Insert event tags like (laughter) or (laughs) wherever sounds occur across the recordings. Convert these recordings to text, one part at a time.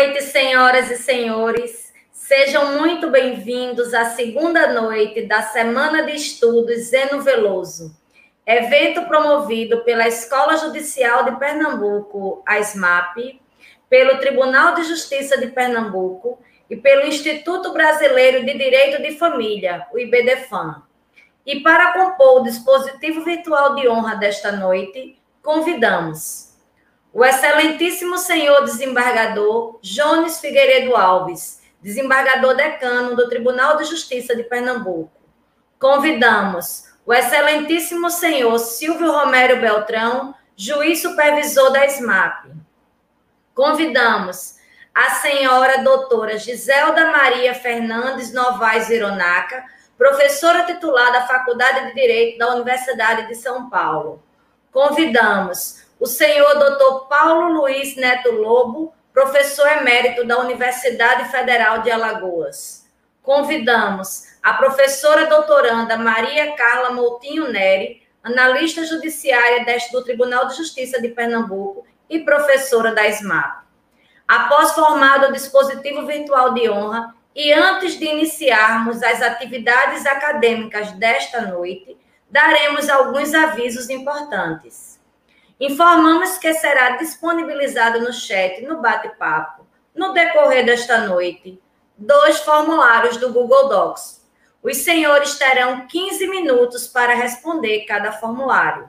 Noite, senhoras e senhores. Sejam muito bem-vindos à segunda noite da Semana de Estudos Zeno Veloso, evento promovido pela Escola Judicial de Pernambuco, a SMAP, pelo Tribunal de Justiça de Pernambuco e pelo Instituto Brasileiro de Direito de Família, o IBDFAM. E para compor o dispositivo virtual de honra desta noite, convidamos o excelentíssimo senhor desembargador Jones Figueiredo Alves, desembargador decano do Tribunal de Justiça de Pernambuco. Convidamos o excelentíssimo senhor Silvio Romero Beltrão, juiz supervisor da SMAP. Convidamos a senhora doutora Giselda Maria Fernandes Novaes Ironaca, professora titular da Faculdade de Direito da Universidade de São Paulo. Convidamos o senhor doutor Paulo Luiz Neto Lobo, professor emérito da Universidade Federal de Alagoas. Convidamos a professora doutoranda Maria Carla Moutinho Neri, analista judiciária do Tribunal de Justiça de Pernambuco e professora da SMAP. Após formado o dispositivo virtual de honra e antes de iniciarmos as atividades acadêmicas desta noite, daremos alguns avisos importantes. Informamos que será disponibilizado no chat, no bate-papo, no decorrer desta noite, dois formulários do Google Docs. Os senhores terão 15 minutos para responder cada formulário.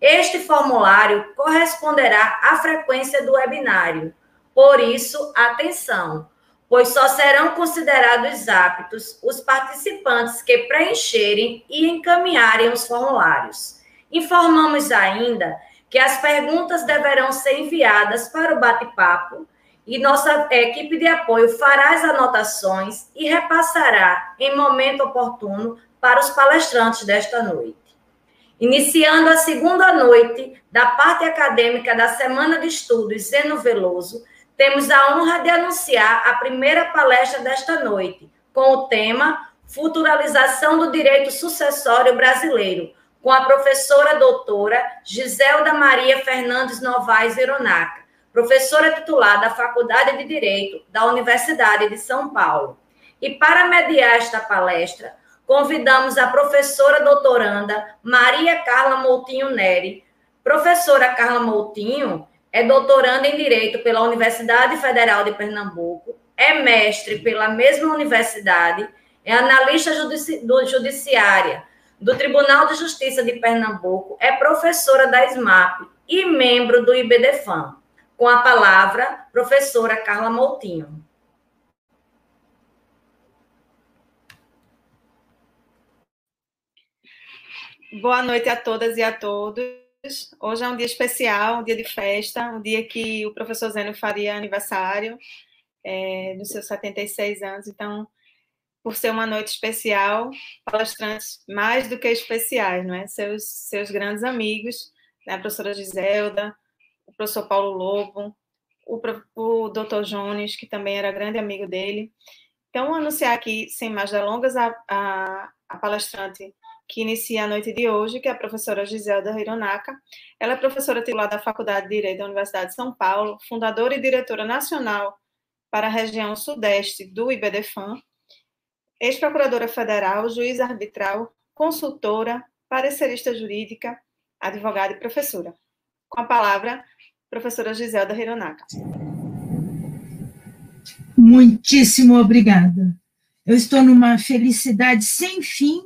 Este formulário corresponderá à frequência do webinário. Por isso, atenção, pois só serão considerados aptos os participantes que preencherem e encaminharem os formulários. Informamos ainda que as perguntas deverão ser enviadas para o bate-papo e nossa equipe de apoio fará as anotações e repassará em momento oportuno para os palestrantes desta noite. Iniciando a segunda noite da parte acadêmica da Semana de Estudos Zeno Veloso, temos a honra de anunciar a primeira palestra desta noite, com o tema Futuralização do Direito Sucessório Brasileiro, com a professora doutora Giselda Maria Fernandes Novaes Ironaca, professora titular da Faculdade de Direito da Universidade de São Paulo. E para mediar esta palestra, convidamos a professora doutoranda Maria Carla Moutinho Neri. Professora Carla Moutinho é doutoranda em Direito pela Universidade Federal de Pernambuco, é mestre pela mesma universidade, é analista judici judiciária do Tribunal de Justiça de Pernambuco, é professora da SMAP e membro do IBDFAM. Com a palavra, professora Carla Moutinho. Boa noite a todas e a todos. Hoje é um dia especial, um dia de festa, um dia que o professor Zeno faria aniversário é, dos seus 76 anos. Então, por ser uma noite especial, palestrantes mais do que especiais, não é? Seus, seus grandes amigos, né? a professora Giselda, o professor Paulo Lobo, o, o doutor Jones, que também era grande amigo dele. Então, anunciar aqui, sem mais delongas, a, a, a palestrante que inicia a noite de hoje, que é a professora Giselda Hironaka. Ela é professora titular da Faculdade de Direito da Universidade de São Paulo, fundadora e diretora nacional para a região sudeste do IBDFAM, ex-procuradora federal, juiz arbitral, consultora, parecerista jurídica, advogada e professora. Com a palavra, professora Giselda Hironaka. Muitíssimo obrigada. Eu estou numa felicidade sem fim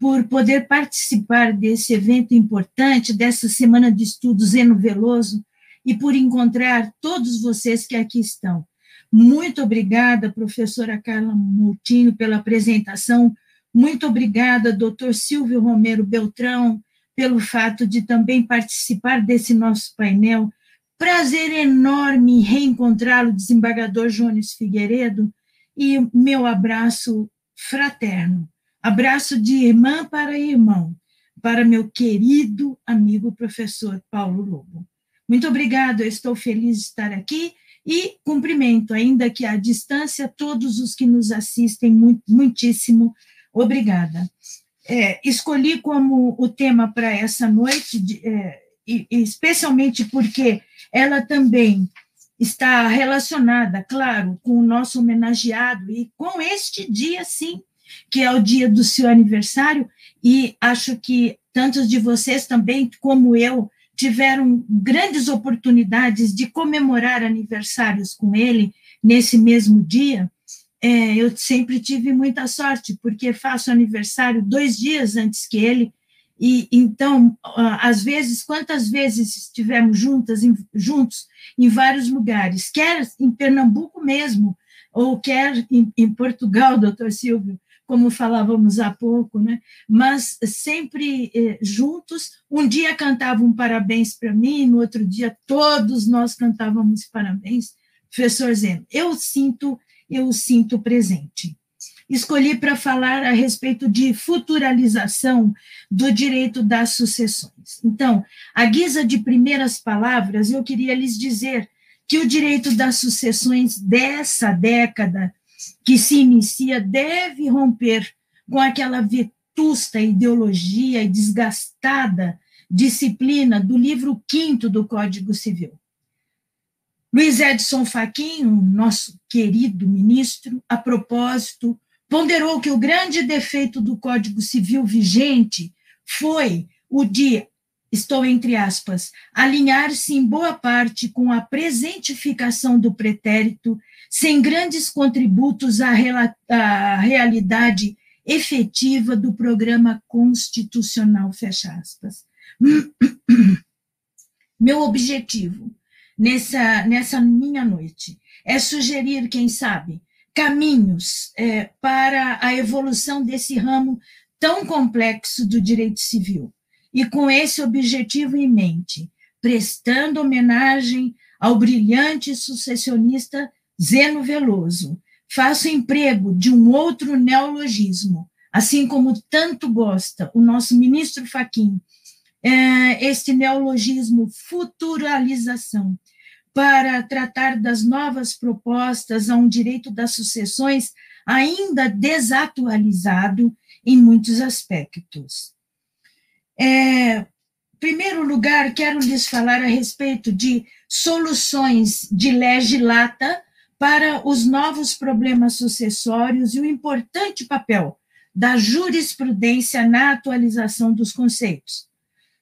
por poder participar desse evento importante, dessa semana de estudos Eno Veloso, e por encontrar todos vocês que aqui estão. Muito obrigada, professora Carla Moutinho, pela apresentação. Muito obrigada, doutor Silvio Romero Beltrão, pelo fato de também participar desse nosso painel. Prazer enorme reencontrá-lo, desembargador Jones Figueiredo, e meu abraço fraterno. Abraço de irmã para irmão, para meu querido amigo professor Paulo Lobo. Muito obrigada, estou feliz de estar aqui e cumprimento, ainda que à distância, todos os que nos assistem, muitíssimo obrigada. É, escolhi como o tema para essa noite, de, é, especialmente porque ela também está relacionada, claro, com o nosso homenageado e com este dia, sim, que é o dia do seu aniversário, e acho que tantos de vocês também, como eu, tiveram grandes oportunidades de comemorar aniversários com ele nesse mesmo dia. É, eu sempre tive muita sorte, porque faço aniversário dois dias antes que ele, e então, às vezes, quantas vezes estivemos juntas, em, juntos em vários lugares, quer em Pernambuco mesmo, ou quer em, em Portugal, doutor Silvio, como falávamos há pouco, né? mas sempre eh, juntos. Um dia cantavam parabéns para mim, no outro dia todos nós cantávamos parabéns. Professor Zeno, eu sinto, eu sinto presente. Escolhi para falar a respeito de futuralização do direito das sucessões. Então, à guisa de primeiras palavras, eu queria lhes dizer que o direito das sucessões dessa década que se inicia deve romper com aquela vetusta ideologia e desgastada disciplina do livro quinto do Código Civil. Luiz Edson Fachin, nosso querido ministro, a propósito, ponderou que o grande defeito do Código Civil vigente foi o de, estou entre aspas, alinhar-se em boa parte com a presentificação do pretérito sem grandes contributos à, à realidade efetiva do programa constitucional, fecha aspas. (clears throat) Meu objetivo nessa, nessa minha noite é sugerir, quem sabe, caminhos é, para a evolução desse ramo tão complexo do direito civil. E com esse objetivo em mente, prestando homenagem ao brilhante sucessionista Zeno Veloso, faço emprego de um outro neologismo, assim como tanto gosta o nosso ministro Faquim, é, este neologismo futuralização, para tratar das novas propostas a um direito das sucessões ainda desatualizado em muitos aspectos. É, primeiro lugar, quero lhes falar a respeito de soluções de legislata para os novos problemas sucessórios e o importante papel da jurisprudência na atualização dos conceitos.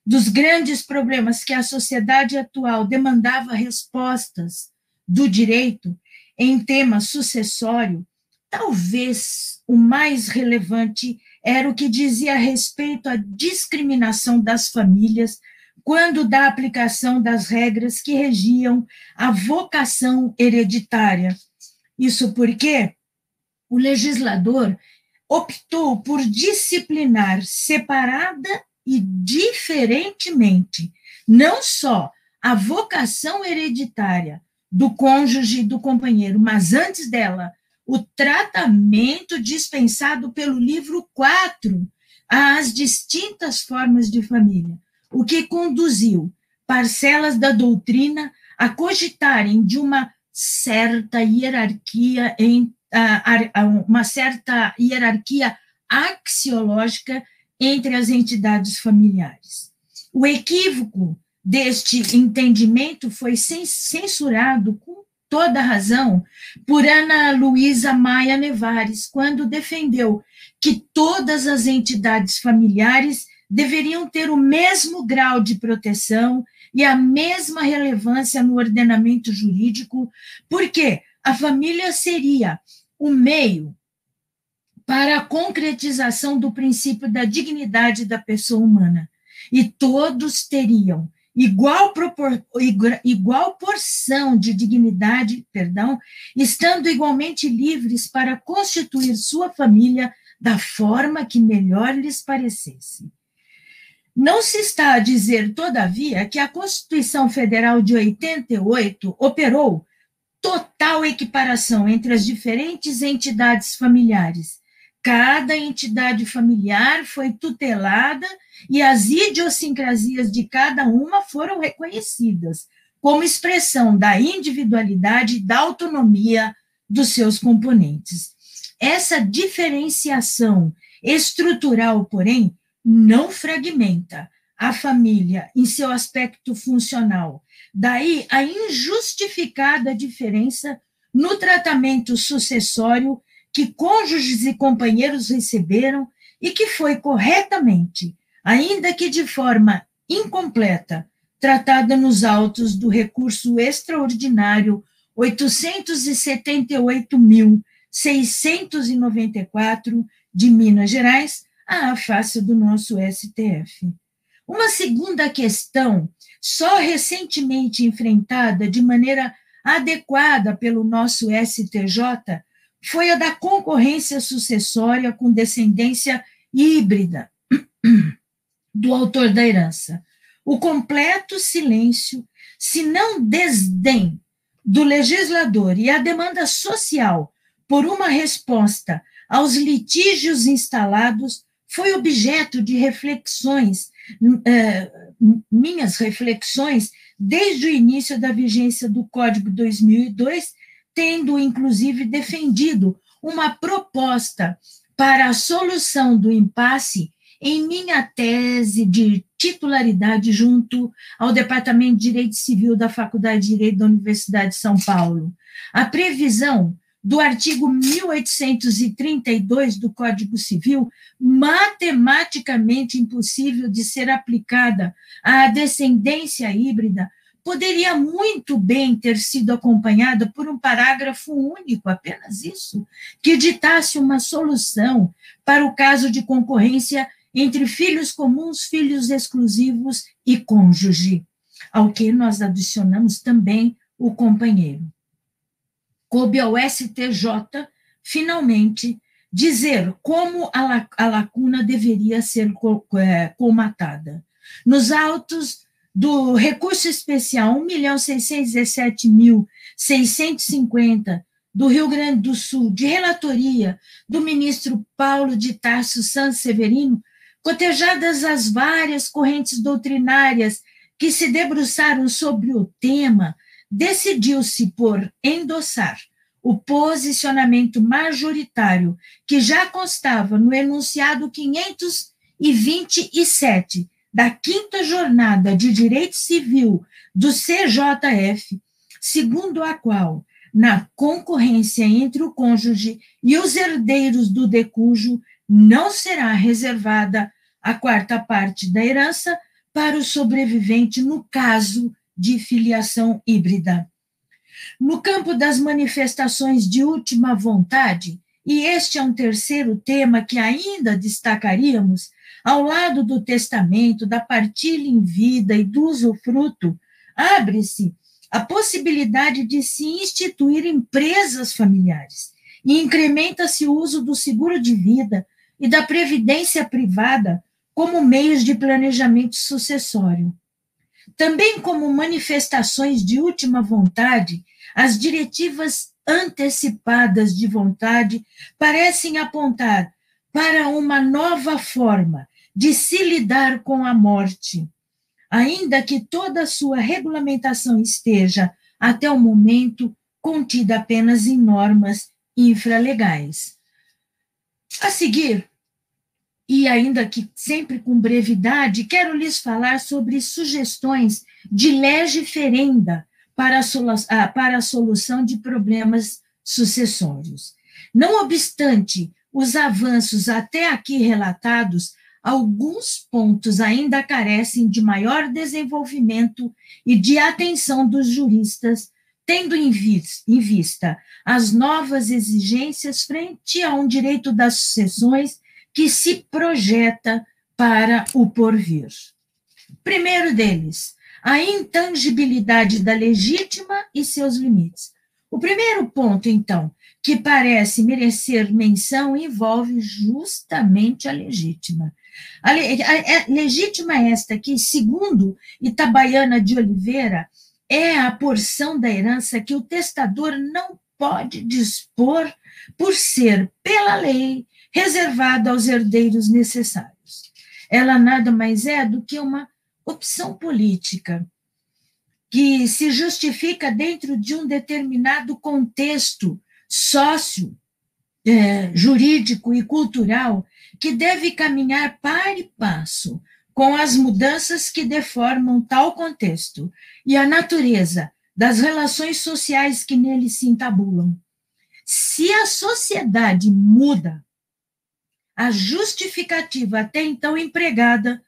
Dos grandes problemas que a sociedade atual demandava respostas do direito em tema sucessório, talvez o mais relevante era o que dizia a respeito à discriminação das famílias quando da aplicação das regras que regiam a vocação hereditária. Isso porque o legislador optou por disciplinar separada e diferentemente não só a vocação hereditária do cônjuge e do companheiro, mas antes dela, o tratamento dispensado pelo livro 4 às distintas formas de família o que conduziu parcelas da doutrina a cogitarem de uma certa hierarquia em uma certa hierarquia axiológica entre as entidades familiares. O equívoco deste entendimento foi censurado com toda razão por Ana Luísa Maia Nevares, quando defendeu que todas as entidades familiares deveriam ter o mesmo grau de proteção e a mesma relevância no ordenamento jurídico, porque a família seria o meio para a concretização do princípio da dignidade da pessoa humana. E todos teriam igual, propor, igual porção de dignidade, perdão, estando igualmente livres para constituir sua família da forma que melhor lhes parecesse. Não se está a dizer, todavia, que a Constituição Federal de 88 operou total equiparação entre as diferentes entidades familiares. Cada entidade familiar foi tutelada e as idiosincrasias de cada uma foram reconhecidas como expressão da individualidade e da autonomia dos seus componentes. Essa diferenciação estrutural, porém, não fragmenta a família em seu aspecto funcional. Daí a injustificada diferença no tratamento sucessório que cônjuges e companheiros receberam e que foi corretamente, ainda que de forma incompleta, tratada nos autos do recurso extraordinário 878.694 de Minas Gerais, à face do nosso STF. Uma segunda questão, só recentemente enfrentada de maneira adequada pelo nosso STJ, foi a da concorrência sucessória com descendência híbrida do autor da herança. O completo silêncio, se não desdém, do legislador e a demanda social por uma resposta aos litígios instalados foi objeto de reflexões, eh, minhas reflexões, desde o início da vigência do Código 2002 tendo inclusive defendido uma proposta para a solução do impasse em minha tese de titularidade junto ao Departamento de Direito Civil da Faculdade de Direito da Universidade de São Paulo. A previsão do artigo 1832 do Código Civil, matematicamente impossível de ser aplicada à descendência híbrida, poderia muito bem ter sido acompanhada por um parágrafo único, apenas isso, que ditasse uma solução para o caso de concorrência entre filhos comuns, filhos exclusivos e cônjuge, ao que nós adicionamos também o companheiro. Coube ao STJ, finalmente, dizer como a lacuna deveria ser é, colmatada. Nos autos do recurso especial 1.617.650 do Rio Grande do Sul, de relatoria do ministro Paulo de Tarso Santos Severino, cotejadas as várias correntes doutrinárias que se debruçaram sobre o tema, decidiu-se por endossar o posicionamento majoritário que já constava no enunciado 527 da quinta jornada de direito civil do CJF, segundo a qual, na concorrência entre o cônjuge e os herdeiros do decujo, não será reservada a quarta parte da herança para o sobrevivente no caso de filiação híbrida. No campo das manifestações de última vontade, e este é um terceiro tema que ainda destacaríamos, ao lado do testamento, da partilha em vida e do usufruto, abre-se a possibilidade de se instituir empresas familiares e incrementa-se o uso do seguro de vida e da previdência privada como meios de planejamento sucessório. Também como manifestações de última vontade, as diretivas antecipadas de vontade parecem apontar para uma nova forma de se lidar com a morte, ainda que toda a sua regulamentação esteja, até o momento, contida apenas em normas infralegais. A seguir, e ainda que sempre com brevidade, quero lhes falar sobre sugestões de lege ferenda para a, para a solução de problemas sucessórios. Não obstante os avanços até aqui relatados, alguns pontos ainda carecem de maior desenvolvimento e de atenção dos juristas, tendo em vista as novas exigências frente a um direito das sucessões que se projeta para o porvir. Primeiro deles, a intangibilidade da legítima e seus limites. O primeiro ponto, então, que parece merecer menção envolve justamente a legítima. A, a, a legítima esta que, segundo Itabaiana de Oliveira, é a porção da herança que o testador não pode dispor por ser, pela lei, reservada aos herdeiros necessários. Ela nada mais é do que uma opção política que se justifica dentro de um determinado contexto sócio, é, jurídico e cultural que deve caminhar par e passo com as mudanças que deformam tal contexto e a natureza das relações sociais que nele se entabulam. Se a sociedade muda, a justificativa até então empregada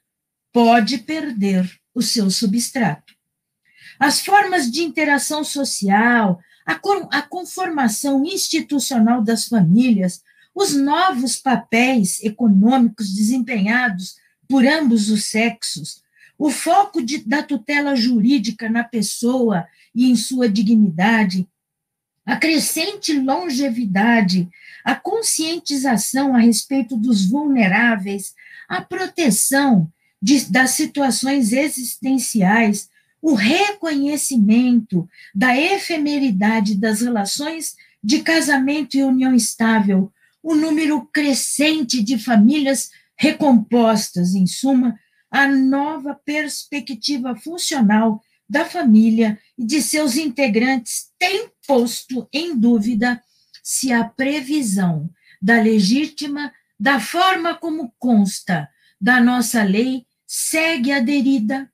pode perder o seu substrato. As formas de interação social, a, conformação institucional das famílias, os novos papéis econômicos desempenhados por ambos os sexos, o foco de, da tutela jurídica na pessoa e em sua dignidade, a crescente longevidade, a conscientização a respeito dos vulneráveis, a proteção de, das situações existenciais, o reconhecimento da efemeridade das relações de casamento e união estável, o número crescente de famílias recompostas, em suma, a nova perspectiva funcional da família e de seus integrantes tem posto em dúvida se a previsão da legítima, da forma como consta da nossa lei, segue aderida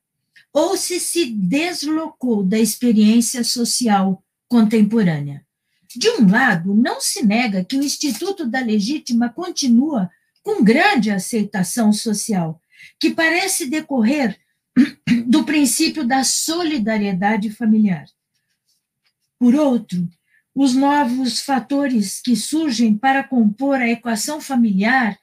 ou se se deslocou da experiência social contemporânea. De um lado, não se nega que o Instituto da Legítima continua com grande aceitação social, que parece decorrer do princípio da solidariedade familiar. Por outro, os novos fatores que surgem para compor a equação familiar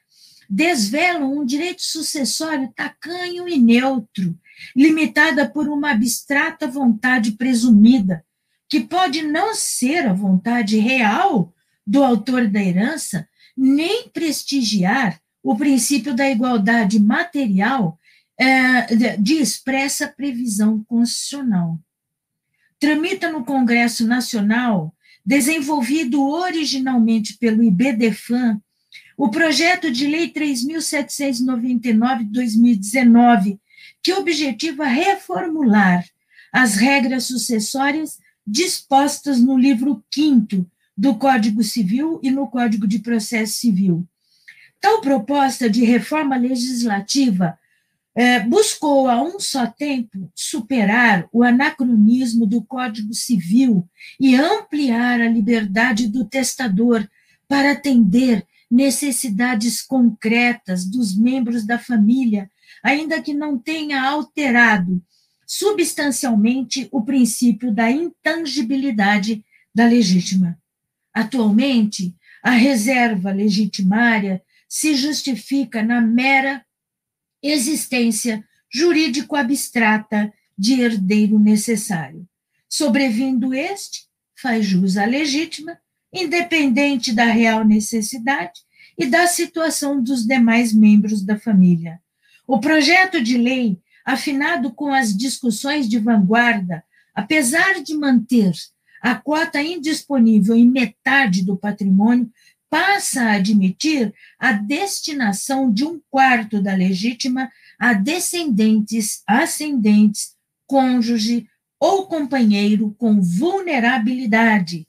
desvelam um direito sucessório tacanho e neutro, limitada por uma abstrata vontade presumida, que pode não ser a vontade real do autor da herança, nem prestigiar o princípio da igualdade material é, de expressa previsão constitucional. Tramita no Congresso Nacional, desenvolvido originalmente pelo IBDFAN, o projeto de lei 3.799 de 2019, que objetiva reformular as regras sucessórias dispostas no livro 5 do Código Civil e no Código de Processo Civil. Tal proposta de reforma legislativa é, buscou a um só tempo superar o anacronismo do Código Civil e ampliar a liberdade do testador para atender necessidades concretas dos membros da família, ainda que não tenha alterado substancialmente o princípio da intangibilidade da legítima. Atualmente, a reserva legitimária se justifica na mera existência jurídico-abstrata de herdeiro necessário. Sobrevindo este, faz jus à legítima, independente da real necessidade e da situação dos demais membros da família. O projeto de lei, afinado com as discussões de vanguarda, apesar de manter a cota indisponível em metade do patrimônio, passa a admitir a destinação de um quarto da legítima a descendentes, ascendentes, cônjuge ou companheiro com vulnerabilidade.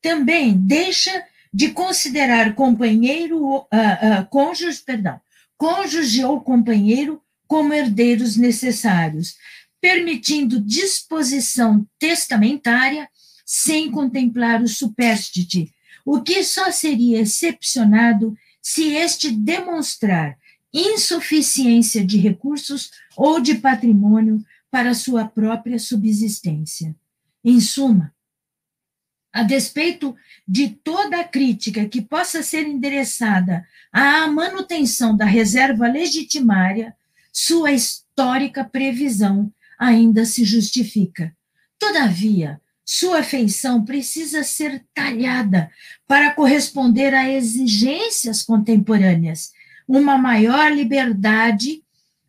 Também deixa de considerar companheiro, uh, uh, cônjuge, perdão, cônjuge ou companheiro como herdeiros necessários, permitindo disposição testamentária sem contemplar o superstite, o que só seria excepcionado se este demonstrar insuficiência de recursos ou de patrimônio para sua própria subsistência. Em suma, a despeito de toda a crítica que possa ser endereçada à manutenção da reserva legitimária, sua histórica previsão ainda se justifica. Todavia, sua feição precisa ser talhada para corresponder a exigências contemporâneas, uma maior liberdade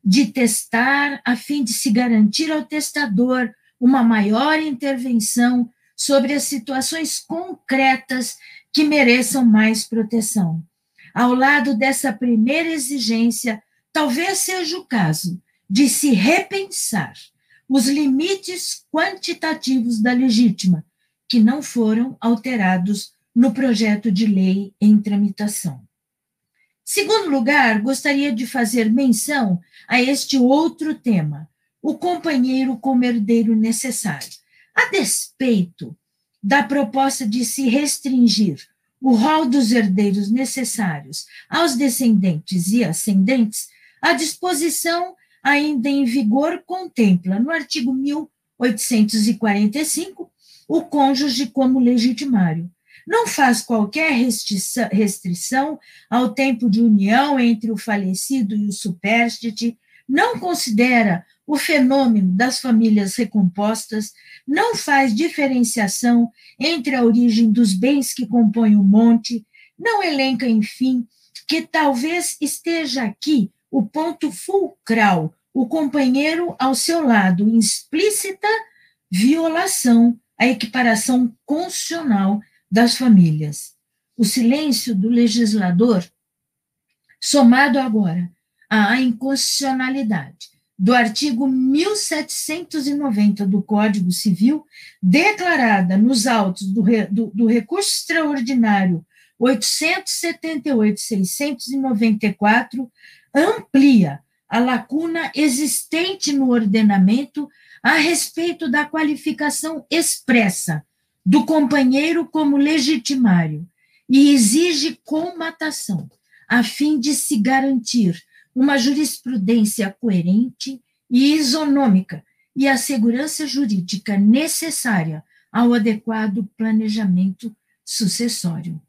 de testar, a fim de se garantir ao testador uma maior intervenção sobre as situações concretas que mereçam mais proteção. Ao lado dessa primeira exigência, talvez seja o caso de se repensar os limites quantitativos da legítima, que não foram alterados no projeto de lei em tramitação. Segundo lugar, gostaria de fazer menção a este outro tema, o companheiro como herdeiro necessário. A despeito da proposta de se restringir o rol dos herdeiros necessários aos descendentes e ascendentes, a disposição ainda em vigor contempla, no artigo 1845, o cônjuge como legitimário. Não faz qualquer restrição ao tempo de união entre o falecido e o supérstite, não considera o fenômeno das famílias recompostas, não faz diferenciação entre a origem dos bens que compõem o monte, não elenca, enfim, que talvez esteja aqui o ponto fulcral, o companheiro ao seu lado, explícita violação à equiparação constitucional das famílias. O silêncio do legislador, somado agora à inconstitucionalidade do artigo 1790 do Código Civil, declarada nos autos do, do, do recurso extraordinário 878-694, amplia a lacuna existente no ordenamento a respeito da qualificação expressa do companheiro como legitimário e exige comatação, a fim de se garantir uma jurisprudência coerente e isonômica e a segurança jurídica necessária ao adequado planejamento sucessório.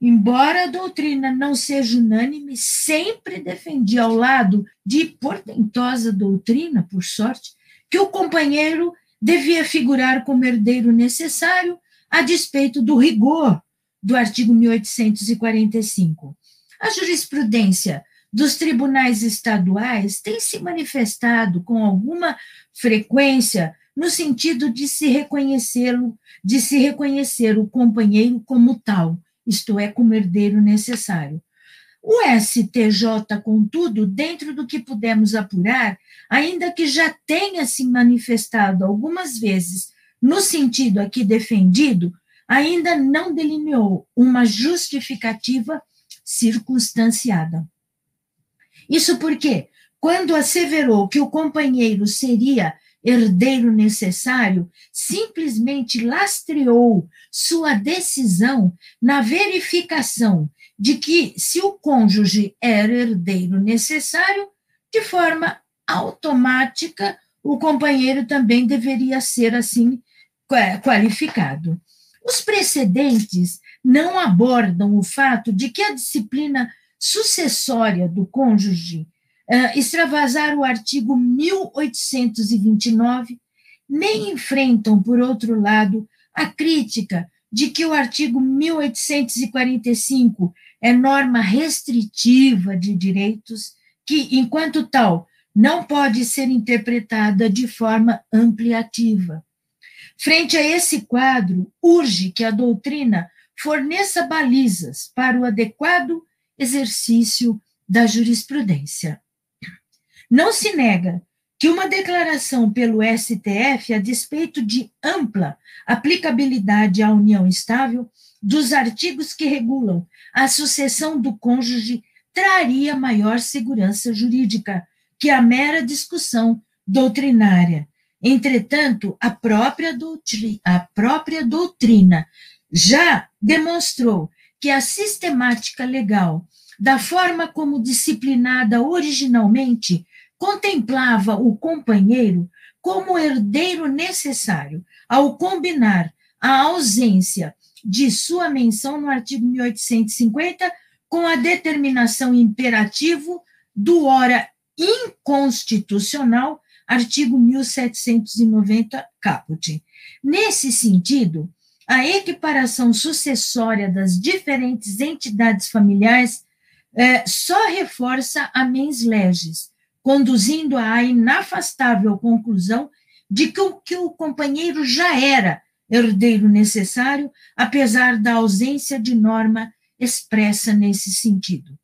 Embora a doutrina não seja unânime, sempre defendi ao lado de portentosa doutrina, por sorte, que o companheiro devia figurar como herdeiro necessário a despeito do rigor do artigo 1845. A jurisprudência dos tribunais estaduais tem se manifestado com alguma frequência no sentido de se reconhecê-lo, de se reconhecer o companheiro como tal, isto é, como herdeiro necessário. O STJ, contudo, dentro do que pudemos apurar, ainda que já tenha se manifestado algumas vezes no sentido aqui defendido, ainda não delineou uma justificativa circunstanciada. Isso porque, quando asseverou que o companheiro seria herdeiro necessário, simplesmente lastreou sua decisão na verificação de que, se o cônjuge era herdeiro necessário, de forma automática, o companheiro também deveria ser assim qualificado. Os precedentes não abordam o fato de que a disciplina sucessória do cônjuge uh, extravasar o artigo 1829, nem enfrentam, por outro lado, a crítica de que o artigo 1845 é norma restritiva de direitos, que, enquanto tal, não pode ser interpretada de forma ampliativa. Frente a esse quadro, urge que a doutrina forneça balizas para o adequado exercício da jurisprudência. Não se nega que uma declaração pelo STF, a despeito de ampla aplicabilidade à união estável, dos artigos que regulam a sucessão do cônjuge, traria maior segurança jurídica que a mera discussão doutrinária. Entretanto, a própria doutrina, a própria doutrina já demonstrou que a sistemática legal, da forma como disciplinada originalmente, contemplava o companheiro como herdeiro necessário, ao combinar a ausência de sua menção no artigo 1850 com a determinação imperativo do ora inconstitucional, artigo 1790, caput. Nesse sentido, a equiparação sucessória das diferentes entidades familiares eh, só reforça a mens legis, conduzindo à inafastável conclusão de que o, que o companheiro já era herdeiro necessário, apesar da ausência de norma expressa nesse sentido.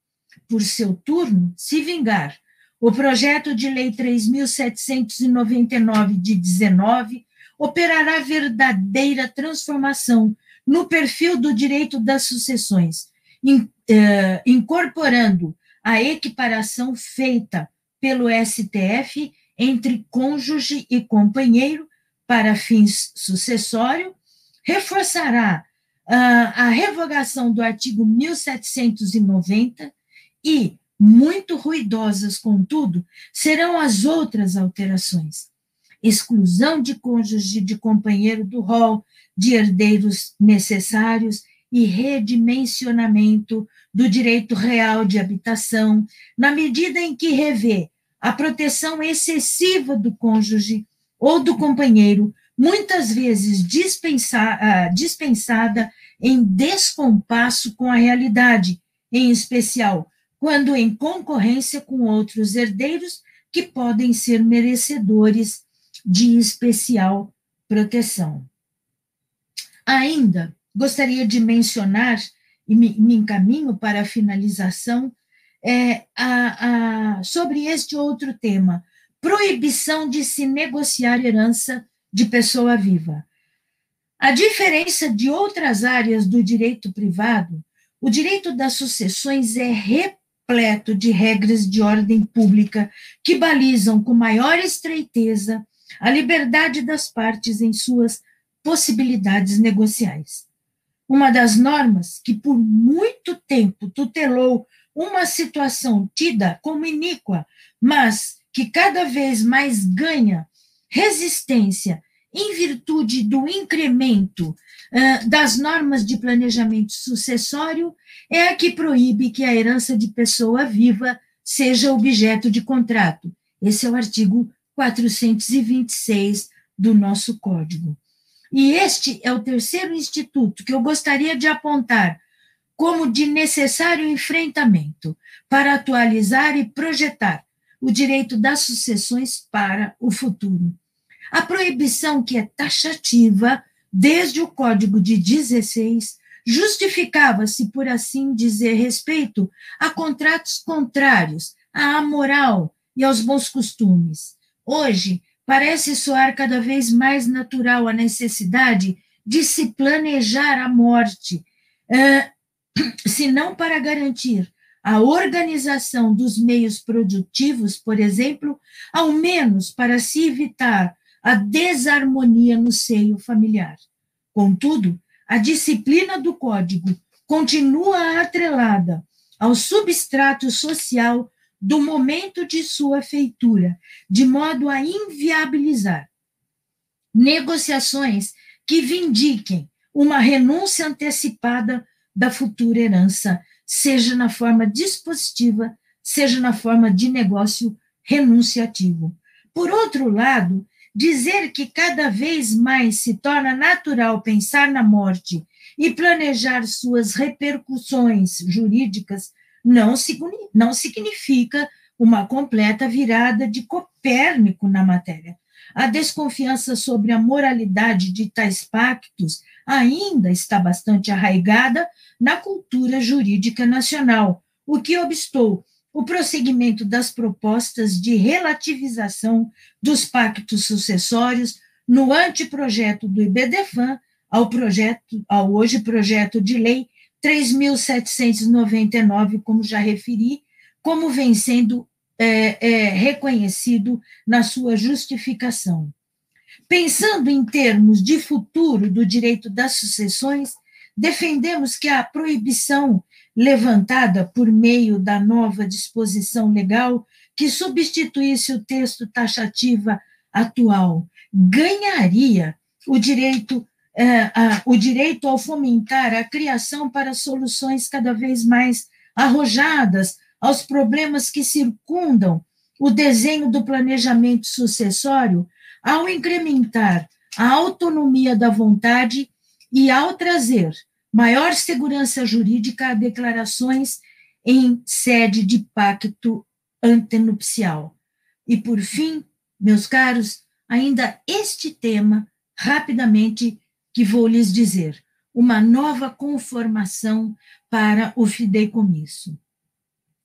Por seu turno, se vingar, o projeto de lei 3.799 de 19 operará verdadeira transformação no perfil do direito das sucessões eh, incorporando a equiparação feita pelo STF entre cônjuge e companheiro para fins sucessório, reforçará uh, a revogação do artigo 1790 e, muito ruidosas, contudo, serão as outras alterações. Exclusão de cônjuge de companheiro do rol de herdeiros necessários e redimensionamento do direito real de habitação, na medida em que revê a proteção excessiva do cônjuge ou do companheiro, muitas vezes dispensa, uh, dispensada em descompasso com a realidade, em especial quando em concorrência com outros herdeiros que podem ser merecedores de especial proteção. Ainda gostaria de mencionar, e me, me encaminho para a finalização, é, a, a, sobre este outro tema, proibição de se negociar herança de pessoa viva. A diferença de outras áreas do direito privado, o direito das sucessões é repleto de regras de ordem pública que balizam com maior estreiteza a liberdade das partes em suas possibilidades negociais. Uma das normas que por muito tempo tutelou uma situação tida como iníqua, mas que cada vez mais ganha resistência em virtude do incremento uh, das normas de planejamento sucessório, é a que proíbe que a herança de pessoa viva seja objeto de contrato. Esse é o artigo 426 do nosso Código. E este é o terceiro instituto que eu gostaria de apontar como de necessário enfrentamento para atualizar e projetar o direito das sucessões para o futuro. A proibição, que é taxativa desde o Código de 16, justificava-se, por assim dizer, respeito a contratos contrários à moral e aos bons costumes. Hoje, parece soar cada vez mais natural a necessidade de se planejar a morte, (clears throat) se não para garantir a organização dos meios produtivos, por exemplo, ao menos para se evitar a desarmonia no seio familiar. Contudo, a disciplina do código continua atrelada ao substrato social do momento de sua feitura, de modo a inviabilizar negociações que vindiquem uma renúncia antecipada da futura herança seja na forma dispositiva, seja na forma de negócio renunciativo. Por outro lado, dizer que cada vez mais se torna natural pensar na morte e planejar suas repercussões jurídicas não, não significa uma completa virada de Copérnico na matéria. A desconfiança sobre a moralidade de tais pactos ainda está bastante arraigada na cultura jurídica nacional, o que obstou o prosseguimento das propostas de relativização dos pactos sucessórios no anteprojeto do IBDFAN ao projeto ao hoje projeto de lei 3.799, como já referi, como vem sendo é, é, reconhecido na sua justificação. Pensando em termos de futuro do direito das sucessões, defendemos que a proibição levantada por meio da nova disposição legal que substituísse o texto taxativa atual ganharia o direito é, o direito ao fomentar a criação para soluções cada vez mais arrojadas aos problemas que circundam o desenho do planejamento sucessório, ao incrementar a autonomia da vontade e ao trazer maior segurança jurídica a declarações em sede de pacto antenupcial. E, por fim, meus caros, ainda este tema, rapidamente, que vou lhes dizer, uma nova conformação para o fideicomisso.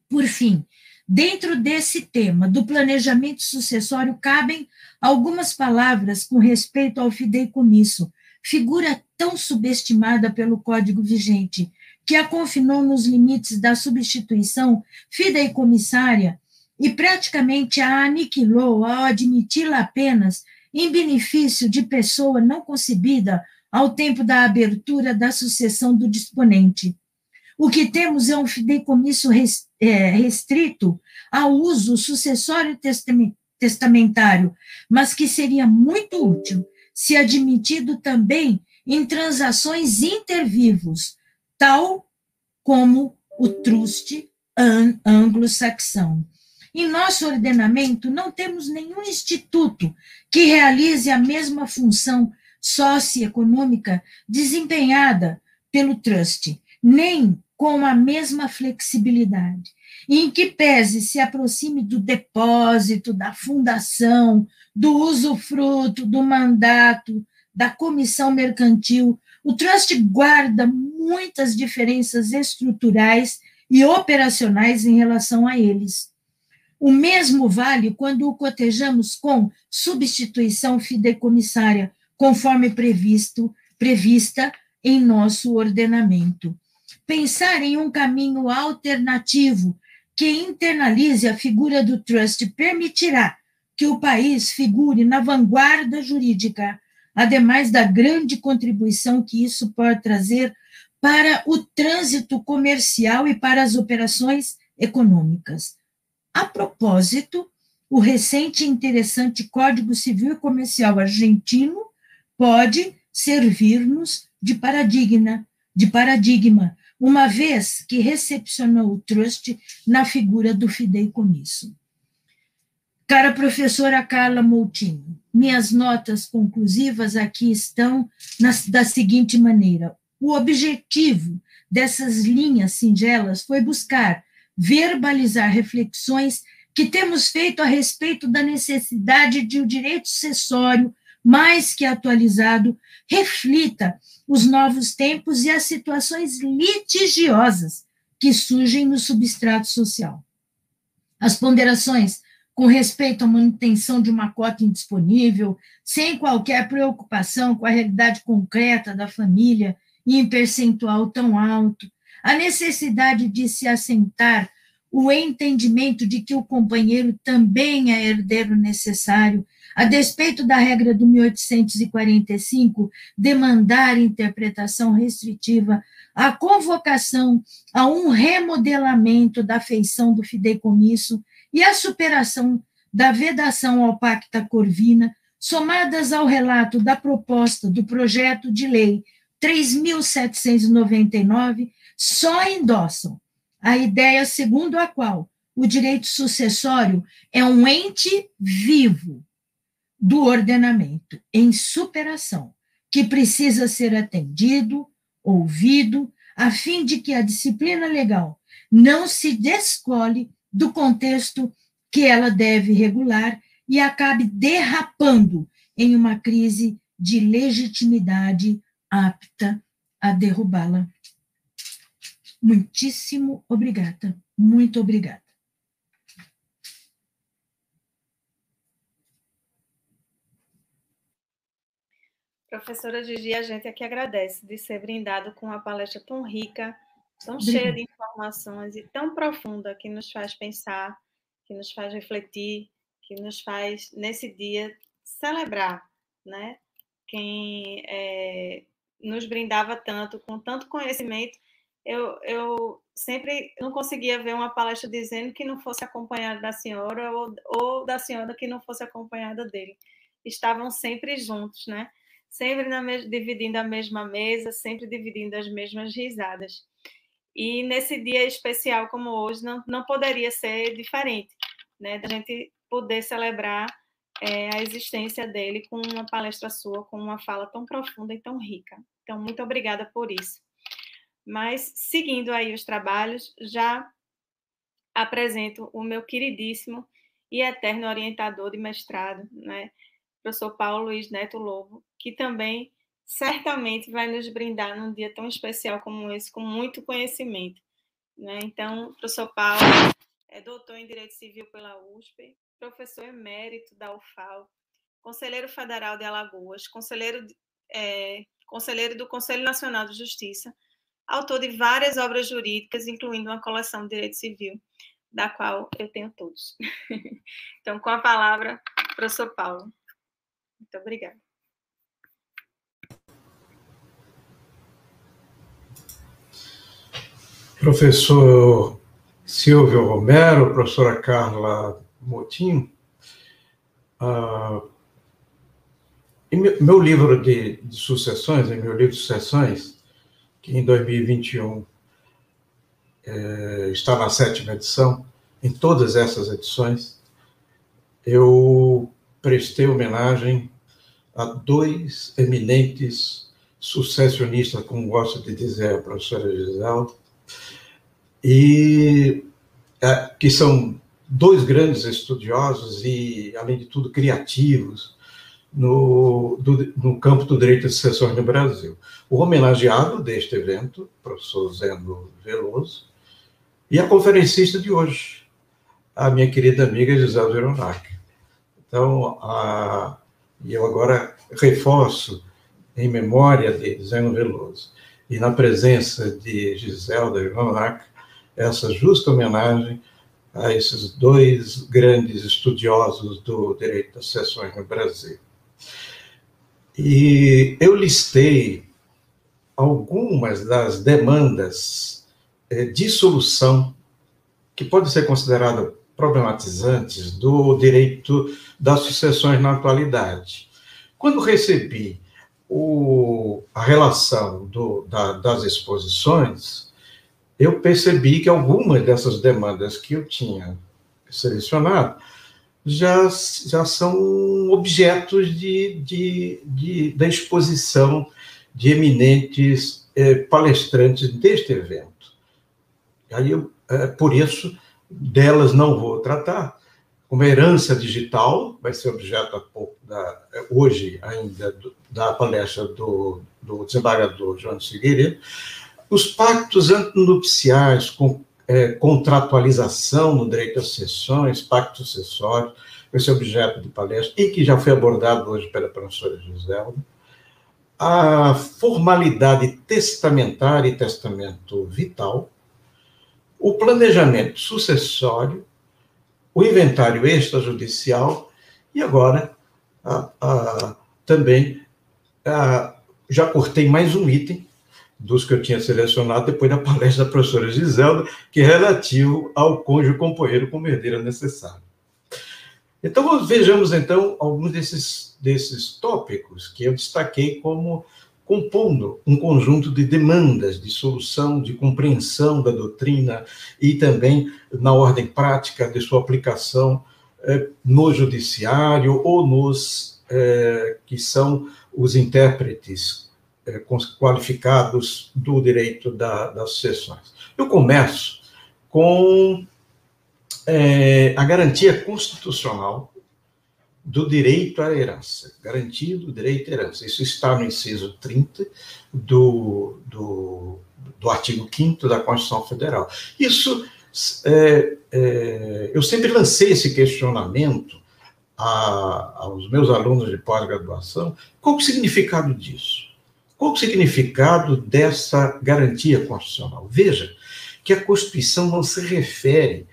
Por fim, dentro desse tema do planejamento sucessório, cabem algumas palavras com respeito ao fideicomisso, figura tão subestimada pelo Código vigente, que a confinou nos limites da substituição fideicomissária e praticamente a aniquilou ao admiti-la apenas em benefício de pessoa não concebida ao tempo da abertura da sucessão do disponente. O que temos é um fideicomisso é, restrito ao uso sucessório testamentário, mas que seria muito útil se admitido também em transações intervivos, tal como o truste anglo-saxão. Em nosso ordenamento, não temos nenhum instituto que realize a mesma função socioeconômica desempenhada pelo trust, nem com a mesma flexibilidade, em que pese se aproxime do depósito, da fundação, do usufruto, do mandato, da comissão mercantil, o trust guarda muitas diferenças estruturais e operacionais em relação a eles. O mesmo vale quando o cotejamos com substituição fideicomissária, conforme previsto, prevista em nosso ordenamento. Pensar em um caminho alternativo que internalize a figura do trust permitirá que o país figure na vanguarda jurídica, ademais da grande contribuição que isso pode trazer para o trânsito comercial e para as operações econômicas. A propósito, o recente e interessante Código Civil e Comercial argentino pode servir-nos de paradigma, de paradigma, uma vez que recepcionou o trust na figura do fideicomisso. Cara professora Carla Moutinho, minhas notas conclusivas aqui estão na, da seguinte maneira: o objetivo dessas linhas singelas foi buscar verbalizar reflexões que temos feito a respeito da necessidade de o direito sucessório, mais que atualizado, reflita os novos tempos e as situações litigiosas que surgem no substrato social. As ponderações com respeito à manutenção de uma cota indisponível, sem qualquer preocupação com a realidade concreta da família e em percentual tão alto, a necessidade de se assentar o entendimento de que o companheiro também é herdeiro necessário, a despeito da regra do 1845 demandar interpretação restritiva, a convocação a um remodelamento da feição do fideicomisso e a superação da vedação ao Pacta Corvina, somadas ao relato da proposta do projeto de lei 3.799, só endossam a ideia segundo a qual o direito sucessório é um ente vivo do ordenamento em superação, que precisa ser atendido, ouvido, a fim de que a disciplina legal não se descole do contexto que ela deve regular e acabe derrapando em uma crise de legitimidade apta a derrubá-la. Muitíssimo obrigada. Muito obrigada. Professora Gigi, a gente aqui agradece de ser brindado com uma palestra tão rica, tão cheia de informações e tão profunda que nos faz pensar, que nos faz refletir, que nos faz, nesse dia, celebrar né? quem é, nos brindava tanto, com tanto conhecimento eu, eu sempre não conseguia ver uma palestra dizendo que não fosse acompanhada da senhora ou, ou da senhora que não fosse acompanhada dele. Estavam sempre juntos, né? Sempre dividindo a mesma mesa, sempre dividindo as mesmas risadas. E nesse dia especial como hoje, não, não poderia ser diferente, né? Da gente poder celebrar é, a existência dele com uma palestra sua, com uma fala tão profunda e tão rica. Então, muito obrigada por isso. Mas, seguindo aí os trabalhos, já apresento o meu queridíssimo e eterno orientador de mestrado, né, professor Paulo Luiz Neto Lobo, que também certamente vai nos brindar num dia tão especial como esse, com muito conhecimento. Né? Então, professor Paulo é doutor em Direito Civil pela USP, professor emérito da UFAL, conselheiro federal de Alagoas, conselheiro, é, conselheiro do Conselho Nacional de Justiça, autor de várias obras jurídicas, incluindo uma coleção de direito civil, da qual eu tenho todos. (laughs) então, com a palavra, professor Paulo. Muito obrigada. Professor Silvio Romero, professora Carla Motinho, uh, meu livro de, de sucessões, meu livro de sucessões, que em 2021 é, está na sétima edição, em todas essas edições, eu prestei homenagem a dois eminentes sucessionistas, como gosta de dizer a professora Giselda, e é, que são dois grandes estudiosos e, além de tudo, criativos no, do, no campo do direito de sucessões no Brasil. O homenageado deste evento, professor Zeno Veloso, e a conferencista de hoje, a minha querida amiga Gisela Veronac. Então, a, e eu agora reforço em memória de Zeno Veloso e na presença de Giselda Veronac, essa justa homenagem a esses dois grandes estudiosos do direito das sucessões no Brasil. E eu listei algumas das demandas eh, de solução que podem ser consideradas problematizantes do direito das sucessões na atualidade. Quando recebi o, a relação do, da, das exposições, eu percebi que algumas dessas demandas que eu tinha selecionado já, já são objetos de, de, de da exposição de eminentes eh, palestrantes deste evento. Aí, eu, eh, por isso, delas não vou tratar. Uma herança digital vai ser objeto da, hoje ainda da palestra do, do desembargador João Figueiredo. Os pactos antinupciais com é, contratualização no direito às sessões, pactos sucessórios, esse é objeto de palestra, e que já foi abordado hoje pela professora Giselda. A formalidade testamentária e testamento vital, o planejamento sucessório, o inventário extrajudicial e agora também já cortei mais um item dos que eu tinha selecionado depois da palestra da professora Giselda, que é relativo ao cônjuge companheiro como herdeira necessário. Então, vejamos, então, alguns desses, desses tópicos que eu destaquei como compondo um conjunto de demandas de solução, de compreensão da doutrina e também na ordem prática de sua aplicação eh, no judiciário ou nos eh, que são os intérpretes é, qualificados do direito da, das sucessões. Eu começo com é, a garantia constitucional do direito à herança, garantia do direito à herança. Isso está no inciso 30 do, do, do artigo 5 da Constituição Federal. Isso, é, é, eu sempre lancei esse questionamento a, aos meus alunos de pós-graduação, qual o significado disso? Qual o significado dessa garantia constitucional? Veja que a Constituição não se refere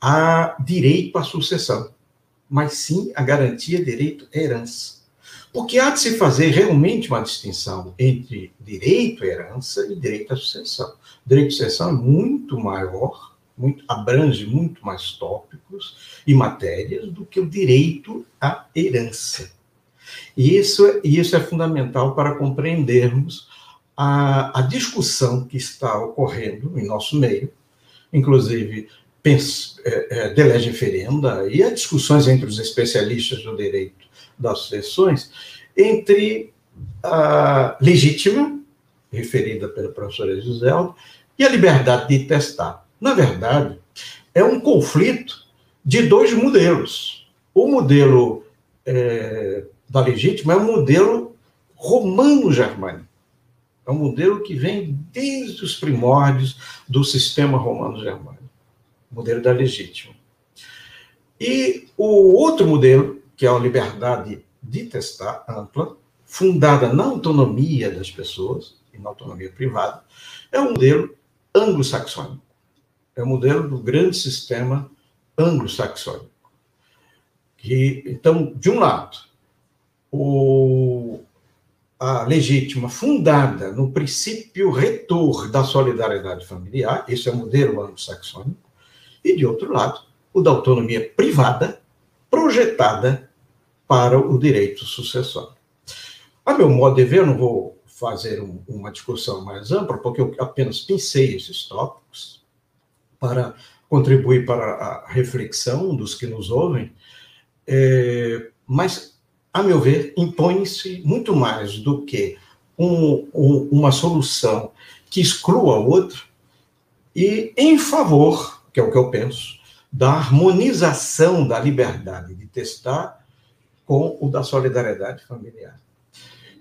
a direito à sucessão, mas sim a garantia direito à herança. Porque há de se fazer realmente uma distinção entre direito à herança e direito à sucessão. O direito à sucessão é muito maior, muito, abrange muito mais tópicos e matérias do que o direito à herança. E isso, isso é fundamental para compreendermos a, a discussão que está ocorrendo em nosso meio, inclusive é, é, ferenda, e as discussões entre os especialistas do direito das sucessões, entre a legítima, referida pela professora Giselda, e a liberdade de testar. Na verdade, é um conflito de dois modelos. O modelo é, da legítima é um modelo romano-germânico. É um modelo que vem desde os primórdios do sistema romano-germânico, modelo da legítima. E o outro modelo, que é a liberdade de testar ampla, fundada na autonomia das pessoas, e na autonomia privada, é um modelo anglo-saxônico. É o um modelo do grande sistema anglo-saxônico. Que, então, de um lado, o, a legítima, fundada no princípio retor da solidariedade familiar, esse é o modelo anglo-saxônico, e, de outro lado, o da autonomia privada, projetada para o direito sucessório. A meu modo de ver, eu não vou fazer um, uma discussão mais ampla, porque eu apenas pincei esses tópicos para contribuir para a reflexão dos que nos ouvem, é, mas, a meu ver, impõe-se muito mais do que um, um, uma solução que exclua o outro e em favor, que é o que eu penso, da harmonização da liberdade de testar com o da solidariedade familiar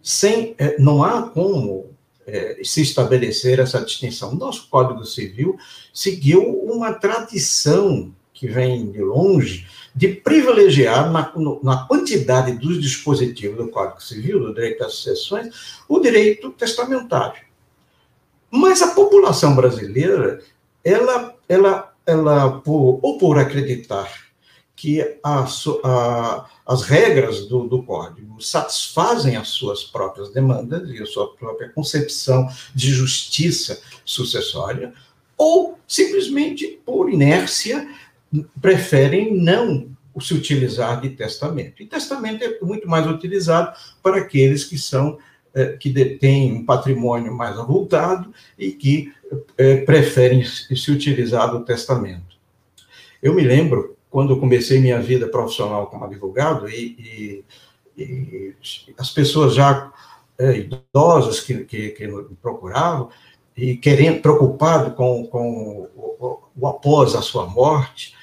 sem, é, não há como é, se estabelecer essa distinção. Nosso Código Civil seguiu uma tradição que vem de longe de privilegiar na, na quantidade dos dispositivos do Código Civil, do direito às sucessões, o direito testamentário. Mas a população brasileira, ela, ela, ela por, ou por acreditar que a, a, as regras do, do, código satisfazem as suas próprias demandas e a sua própria concepção de justiça sucessória, ou simplesmente por inércia preferem não se utilizar de testamento. E testamento é muito mais utilizado para aqueles que são que detêm um patrimônio mais avultado e que eh, preferem se utilizar do testamento. Eu me lembro quando eu comecei minha vida profissional como advogado, e, e, e as pessoas já é, idosas que, que, que, me procuravam, e querendo, preocupado com, com o, o, o, após a sua morte,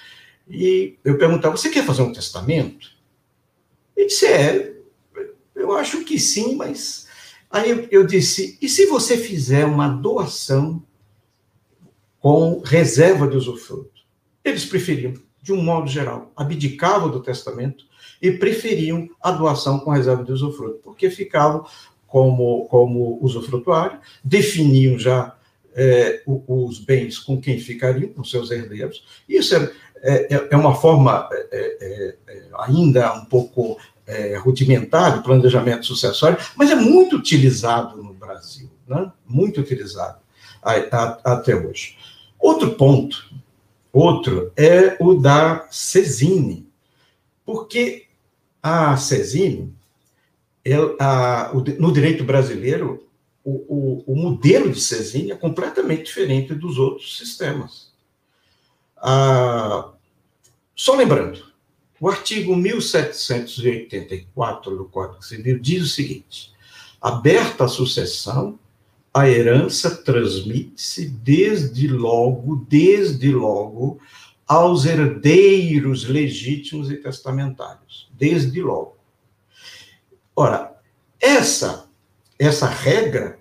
e eu perguntava, você quer fazer um testamento? Ele disse, é, eu acho que sim, mas... Aí eu, disse, e se você fizer uma doação com reserva de usufruto? Eles preferiam de um modo geral, abdicavam do testamento e preferiam a doação com reserva de usufruto, porque ficavam como, como usufrutuário, definiam já é, os bens com quem ficariam, com seus herdeiros. Isso é, é, é uma forma é, ainda um pouco rudimentar de planejamento sucessório, mas é muito utilizado no Brasil, né? muito utilizado a, a, até hoje. Outro ponto Outro é o da Cesine, porque a Cesine, ela, a, o, no direito brasileiro, o, o, o, modelo de Cesine é completamente diferente dos outros sistemas. Ah, só lembrando, o artigo 1784 do Código Civil diz o seguinte: aberta a sucessão, a herança transmite-se desde logo, desde logo, aos herdeiros legítimos e testamentários, desde logo. Ora, essa essa regra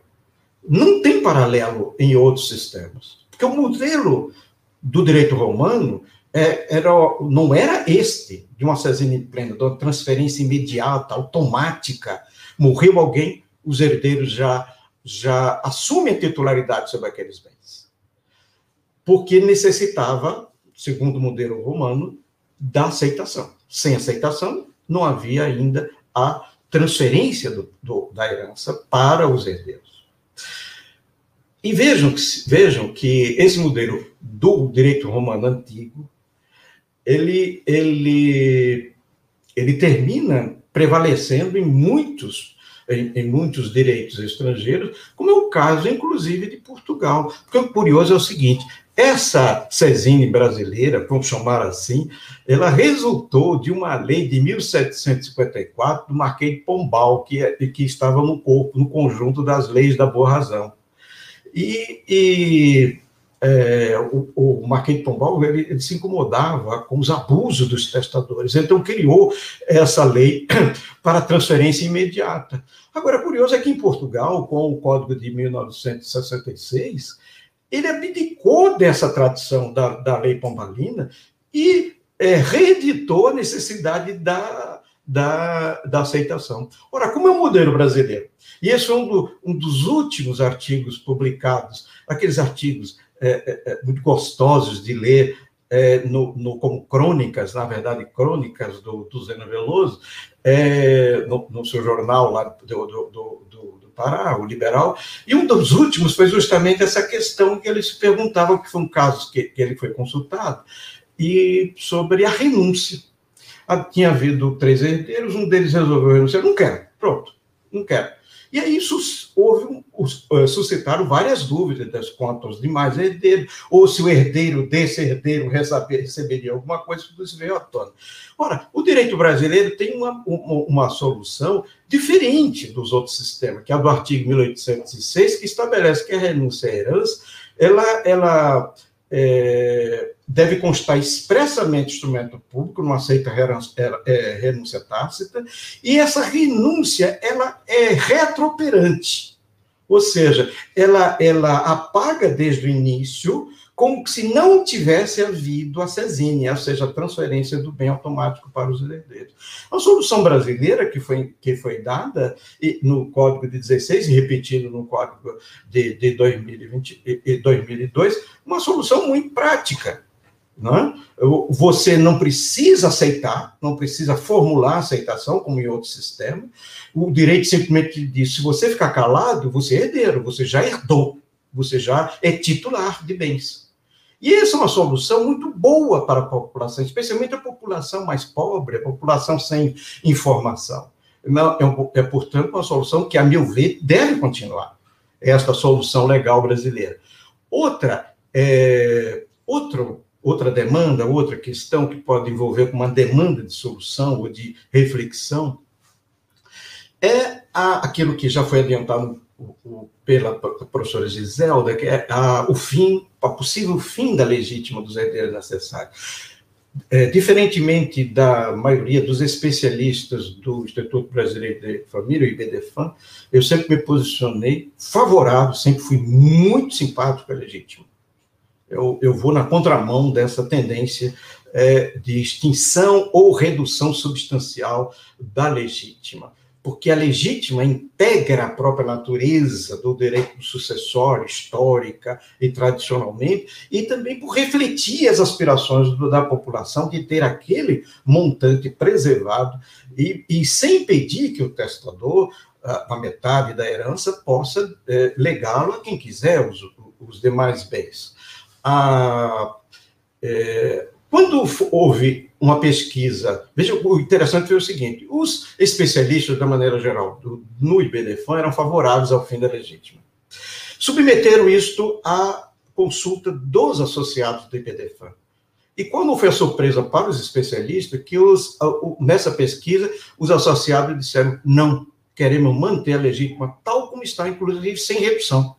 não tem paralelo em outros sistemas, porque o modelo do direito romano é, era, não era este de uma cesine plena, de uma transferência imediata, automática. Morreu alguém, os herdeiros já já assume a titularidade sobre aqueles bens. Porque necessitava, segundo o modelo romano, da aceitação. Sem aceitação, não havia ainda a transferência do, do, da herança para os herdeiros. E vejam, vejam que esse modelo do direito romano antigo, ele, ele, ele termina prevalecendo em muitos em, em, muitos direitos estrangeiros, como é o caso, inclusive, de Portugal. Porque o curioso é o seguinte: essa Cesine brasileira, vamos chamar assim, ela resultou de uma lei de 1754 do Marquês de Pombal, que, é, que estava no corpo, no conjunto das leis da boa razão. E, e é, o, o Marquês de Pombal ele, ele, se incomodava com os abusos dos testadores, então criou essa lei (clears throat) para transferência imediata. Agora, curioso é que em Portugal, com o Código de 1966, ele abdicou dessa tradição da, da lei pombalina e é, reeditou a necessidade da, da, da aceitação. Ora, como é o modelo brasileiro? E esse é um, do, um dos últimos artigos publicados, aqueles artigos é, é, é muito gostosos de ler, é, no, no, como crônicas, na verdade, crônicas do, do Veloso, no, no, seu jornal lá do, do, do, do, Pará, o Liberal, e um dos últimos foi justamente essa questão que ele se perguntava, que foi um caso que, que ele foi consultado, e sobre a renúncia. Ah, tinha havido três herdeiros, um deles resolveu renunciar, não quero, pronto, não quero. E aí houve um, uh, suscitaram várias dúvidas das contas de mais herdeiros, ou se o herdeiro desse herdeiro receber, receberia alguma coisa, tudo isso veio à tona. Ora, o direito brasileiro tem uma, uma, uma solução diferente dos outros sistemas, que é do artigo 1806, que estabelece que a renúncia à herança, ela, ela é, deve constar expressamente instrumento público, não aceita é, renúncia tácita, e essa renúncia ela é retroperante, ou seja, ela, ela apaga desde o início como se não tivesse havido a cesínia, ou seja, a transferência do bem automático para os herdeiros. A solução brasileira que foi, que foi dada no Código de 16 e repetido no Código de, de 2020, e 2002, uma solução muito prática. Não é? Você não precisa aceitar, não precisa formular aceitação, como em outro sistema. O direito simplesmente diz: se você ficar calado, você é herdeiro, você já herdou, você já é titular de bens. E essa é uma solução muito boa para a população, especialmente a população mais pobre, a população sem informação. É, é, portanto, uma solução que, a meu ver, deve continuar, esta solução legal brasileira. Outra, é, outro, outra demanda, outra questão que pode envolver uma demanda de solução ou de reflexão, é a, aquilo que já foi adiantado pela professora Giselda, que é a, o fim, a possível fim da legítima dos herdeiros necessários. É, diferentemente da maioria dos especialistas do Instituto Brasileiro de Família, o IBDFAM, eu sempre me posicionei favorável, sempre fui muito simpático à legítima. Eu, eu vou na contramão dessa tendência é, de extinção ou redução substancial da legítima porque a legítima integra a própria natureza do direito sucessório, histórica e tradicionalmente, e também por refletir as aspirações da população de ter aquele montante preservado e, e sem impedir que o testador, a metade da herança, possa é, legá-lo a quem quiser os, os demais bens. A, é, quando houve uma pesquisa, veja, o interessante foi o seguinte: os especialistas, da maneira geral, do, no IBDFAN, eram favoráveis ao fim da legítima. Submeteram isto à consulta dos associados do IBDFAN. E quando foi a surpresa para os especialistas, que os, nessa pesquisa, os associados disseram: não, queremos manter a legítima tal como está, inclusive sem redução.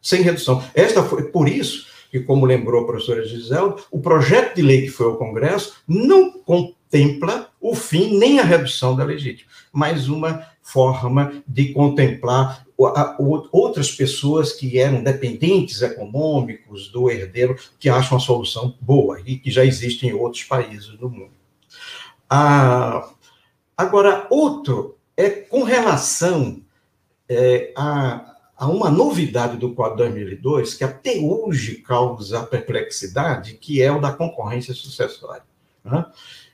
Sem redução. Esta foi, por isso, que, como lembrou a professora Gisela, o projeto de lei que foi ao Congresso não contempla o fim nem a redução da legítima, mas uma forma de contemplar outras pessoas que eram dependentes econômicos do herdeiro, que acham a solução boa e que já existe em outros países do mundo. Ah, agora, outro é com relação é, a há uma novidade do Código 2002 que até hoje causa perplexidade, que é o da concorrência sucessória. Né?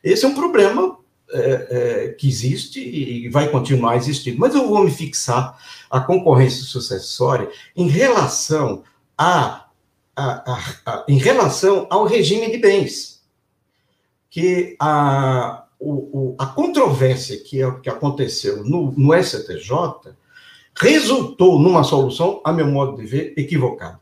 Esse é um problema é, é, que existe e vai continuar existindo, mas eu vou me fixar a concorrência sucessória em relação a, a, a, a em relação ao regime de bens, que a, o, o, a controvérsia que, é, que aconteceu no, no STJ resultou numa solução, a meu modo de ver, equivocada.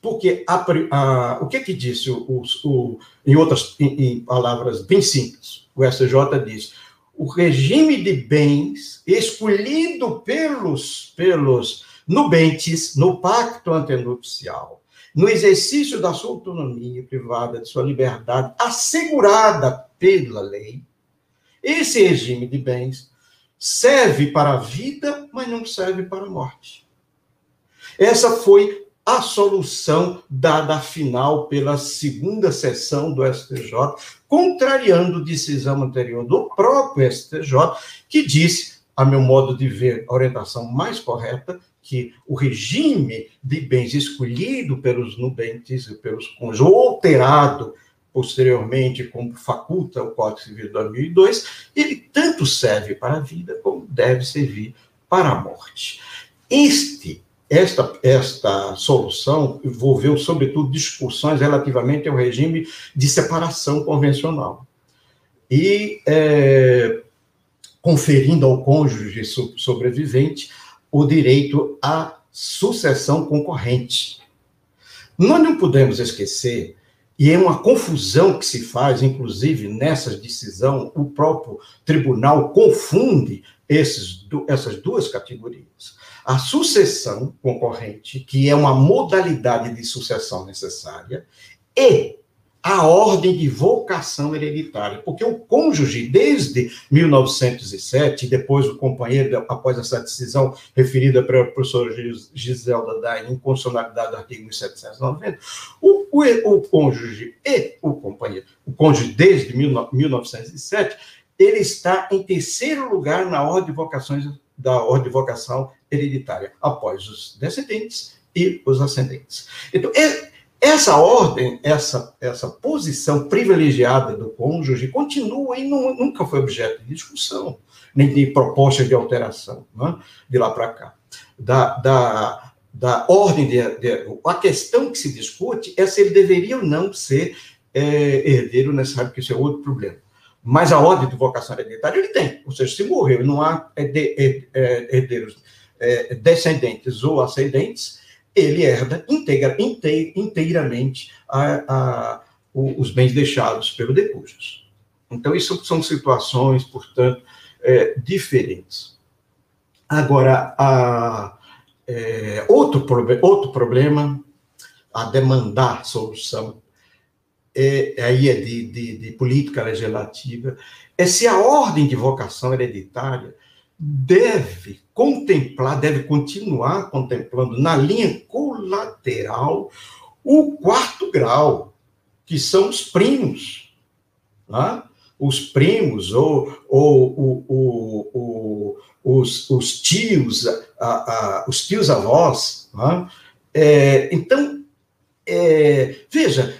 Porque a, a, o que que disse, o, o, em outras em, em palavras bem simples, o SJ diz, o regime de bens escolhido pelos, pelos nubentes no pacto antenupcial, no exercício da sua autonomia privada, de sua liberdade, assegurada pela lei, esse regime de bens serve para a vida, mas não serve para a morte. Essa foi a solução dada final pela segunda sessão do STJ, contrariando decisão anterior do próprio STJ, que disse, a meu modo de ver, a orientação mais correta, que o regime de bens escolhido pelos nubentes e pelos cônjuges, ou alterado posteriormente, como faculta o Código Civil de 2002, ele tanto serve para a vida como deve servir para a morte. Este esta, esta solução envolveu, sobretudo, discussões relativamente ao regime de separação convencional. E é, conferindo ao cônjuge sobrevivente o direito à sucessão concorrente. Nós não podemos esquecer, e é uma confusão que se faz, inclusive nessa decisão, o próprio tribunal confunde esses, essas duas categorias. A sucessão concorrente, que é uma modalidade de sucessão necessária, e a ordem de vocação hereditária, porque o cônjuge, desde 1907, depois o companheiro, após essa decisão referida pela professora Giselda Dain, em constitucionalidade do artigo 1790, o, o, o cônjuge e o companheiro, o cônjuge desde 1907, ele está em terceiro lugar na ordem de vocações da ordem de vocação hereditária, após os descendentes e os ascendentes. Então, essa ordem, essa, essa posição privilegiada do cônjuge continua e não, nunca foi objeto de discussão, nem de proposta de alteração, né, de lá para cá. Da, da, da ordem de, de, A questão que se discute é se ele deveria ou não ser é, herdeiro necessário, que isso é outro problema. Mas a ordem de vocação hereditária ele tem, ou seja, se morreu e não há é, herdeiros é, descendentes ou ascendentes, ele herda integra, inteiramente a, a, os bens deixados pelo decujus. Então, isso são situações, portanto, é, diferentes. Agora, a, é, outro, outro problema a demandar solução, é, aí é de, de, de política legislativa, é se a ordem de vocação hereditária deve contemplar, deve continuar contemplando na linha colateral o quarto grau, que são os primos. Né? Os primos, ou, ou, ou, ou os, os, tios, a, a, os tios avós. Né? É, então, é, veja,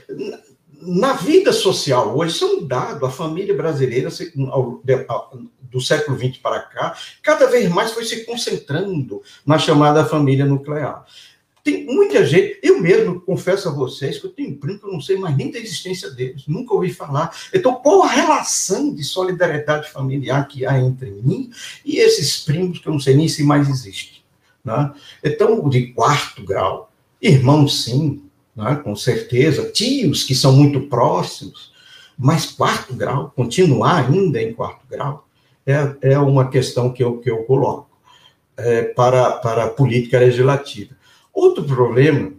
na vida social hoje, isso é um dado, a família brasileira, do século XX para cá, cada vez mais foi se concentrando na chamada família nuclear. Tem muita gente, eu mesmo confesso a vocês que eu tenho primo que eu não sei mais nem da existência deles, nunca ouvi falar. Então, qual a relação de solidariedade familiar que há entre mim e esses primos que eu não sei nem se mais existem? Né? Então, de quarto grau, irmãos sim, né? com certeza, tios que são muito próximos, mas quarto grau, continuar ainda em quarto grau, é, é uma questão que eu, que eu coloco é, para, para a política legislativa. Outro problema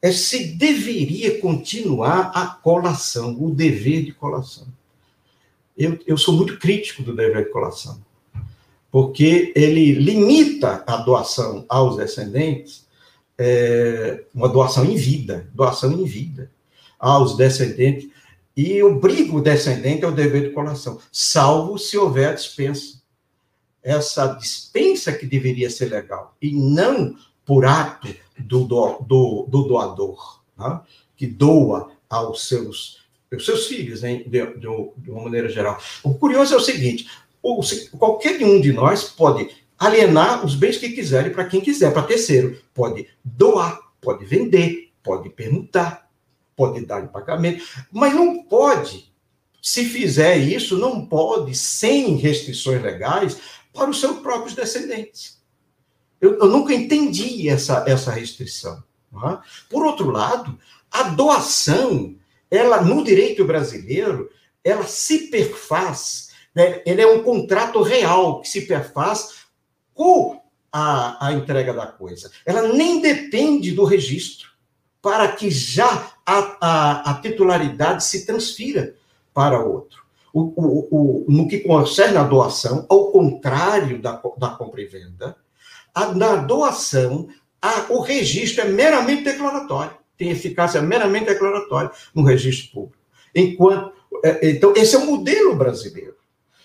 é se deveria continuar a colação, o dever de colação. Eu, eu sou muito crítico do dever de colação, porque ele limita a doação aos descendentes, é, uma doação em vida, doação em vida aos descendentes, e obriga o descendente ao dever de colação, salvo se houver dispensa. Essa dispensa que deveria ser legal, e não por ato do, do, do, do doador, né? que doa aos seus, aos seus filhos, hein? De, de, de, uma maneira geral. O curioso é o seguinte: o, qualquer um de nós pode alienar os bens que quiserem para quem quiser, para terceiro. Pode doar, pode vender, pode permutar, pode dar em pagamento, mas não pode, se fizer isso, não pode, sem restrições legais, para os seus próprios descendentes. Eu, eu nunca entendi essa, essa restrição. É? Por outro lado, a doação, ela no direito brasileiro, ela se perfaz, né? ele é um contrato real que se perfaz com a, a entrega da coisa. Ela nem depende do registro para que já a, a, a titularidade se transfira para outro. O, o, o, no que concerne a doação, ao contrário da, da compra e venda, a, na doação, a, o registro é meramente declaratório, tem eficácia meramente declaratória no registro público. Enquanto, é, então, esse é o modelo brasileiro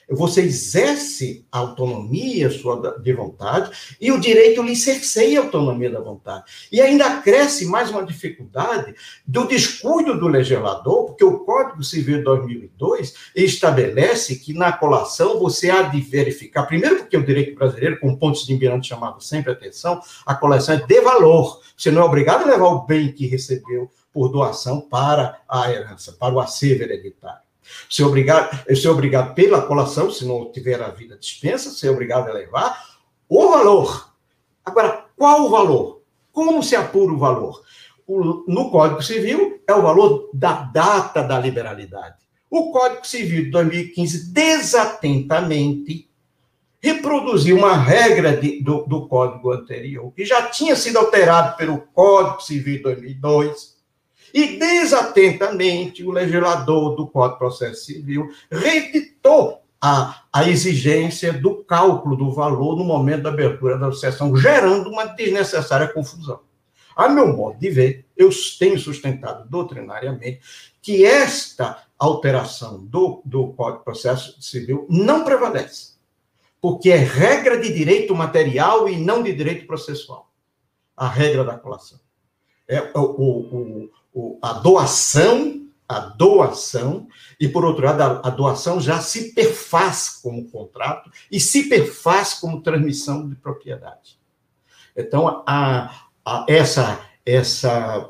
você exerce a autonomia sua de vontade e o direito lhe cerceia a autonomia da vontade. E ainda cresce mais uma dificuldade do descuido do legislador, porque o Código Civil de 2002 estabelece que na colação você há de verificar, primeiro porque o direito brasileiro, com pontos de Miranda chamava sempre atenção, a colação é de valor. Você não é obrigado a levar o bem que recebeu por doação para a herança, para o acervo hereditário. Ser obrigado, ser obrigado pela colação, se não tiver a vida dispensa, ser obrigado a levar o valor. Agora, qual o valor? Como se apura o valor? O, no Código Civil é o valor da data da liberalidade. O Código Civil de 2015, desatentamente, reproduziu uma regra de, do, do Código anterior, que já tinha sido alterado pelo Código Civil de 2002, e desatentamente o legislador do Código de Processo Civil reeditou a, a exigência do cálculo do valor no momento da abertura da sucessão, gerando uma desnecessária confusão. A meu modo de ver, eu tenho sustentado doutrinariamente que esta alteração do, do Código de Processo Civil não prevalece, porque é regra de direito material e não de direito processual. A regra da colação. É, o, o, a doação, a doação, e por outro lado, a, doação já se perfaz como contrato e se perfaz como transmissão de propriedade. Então, a, a, essa, essa,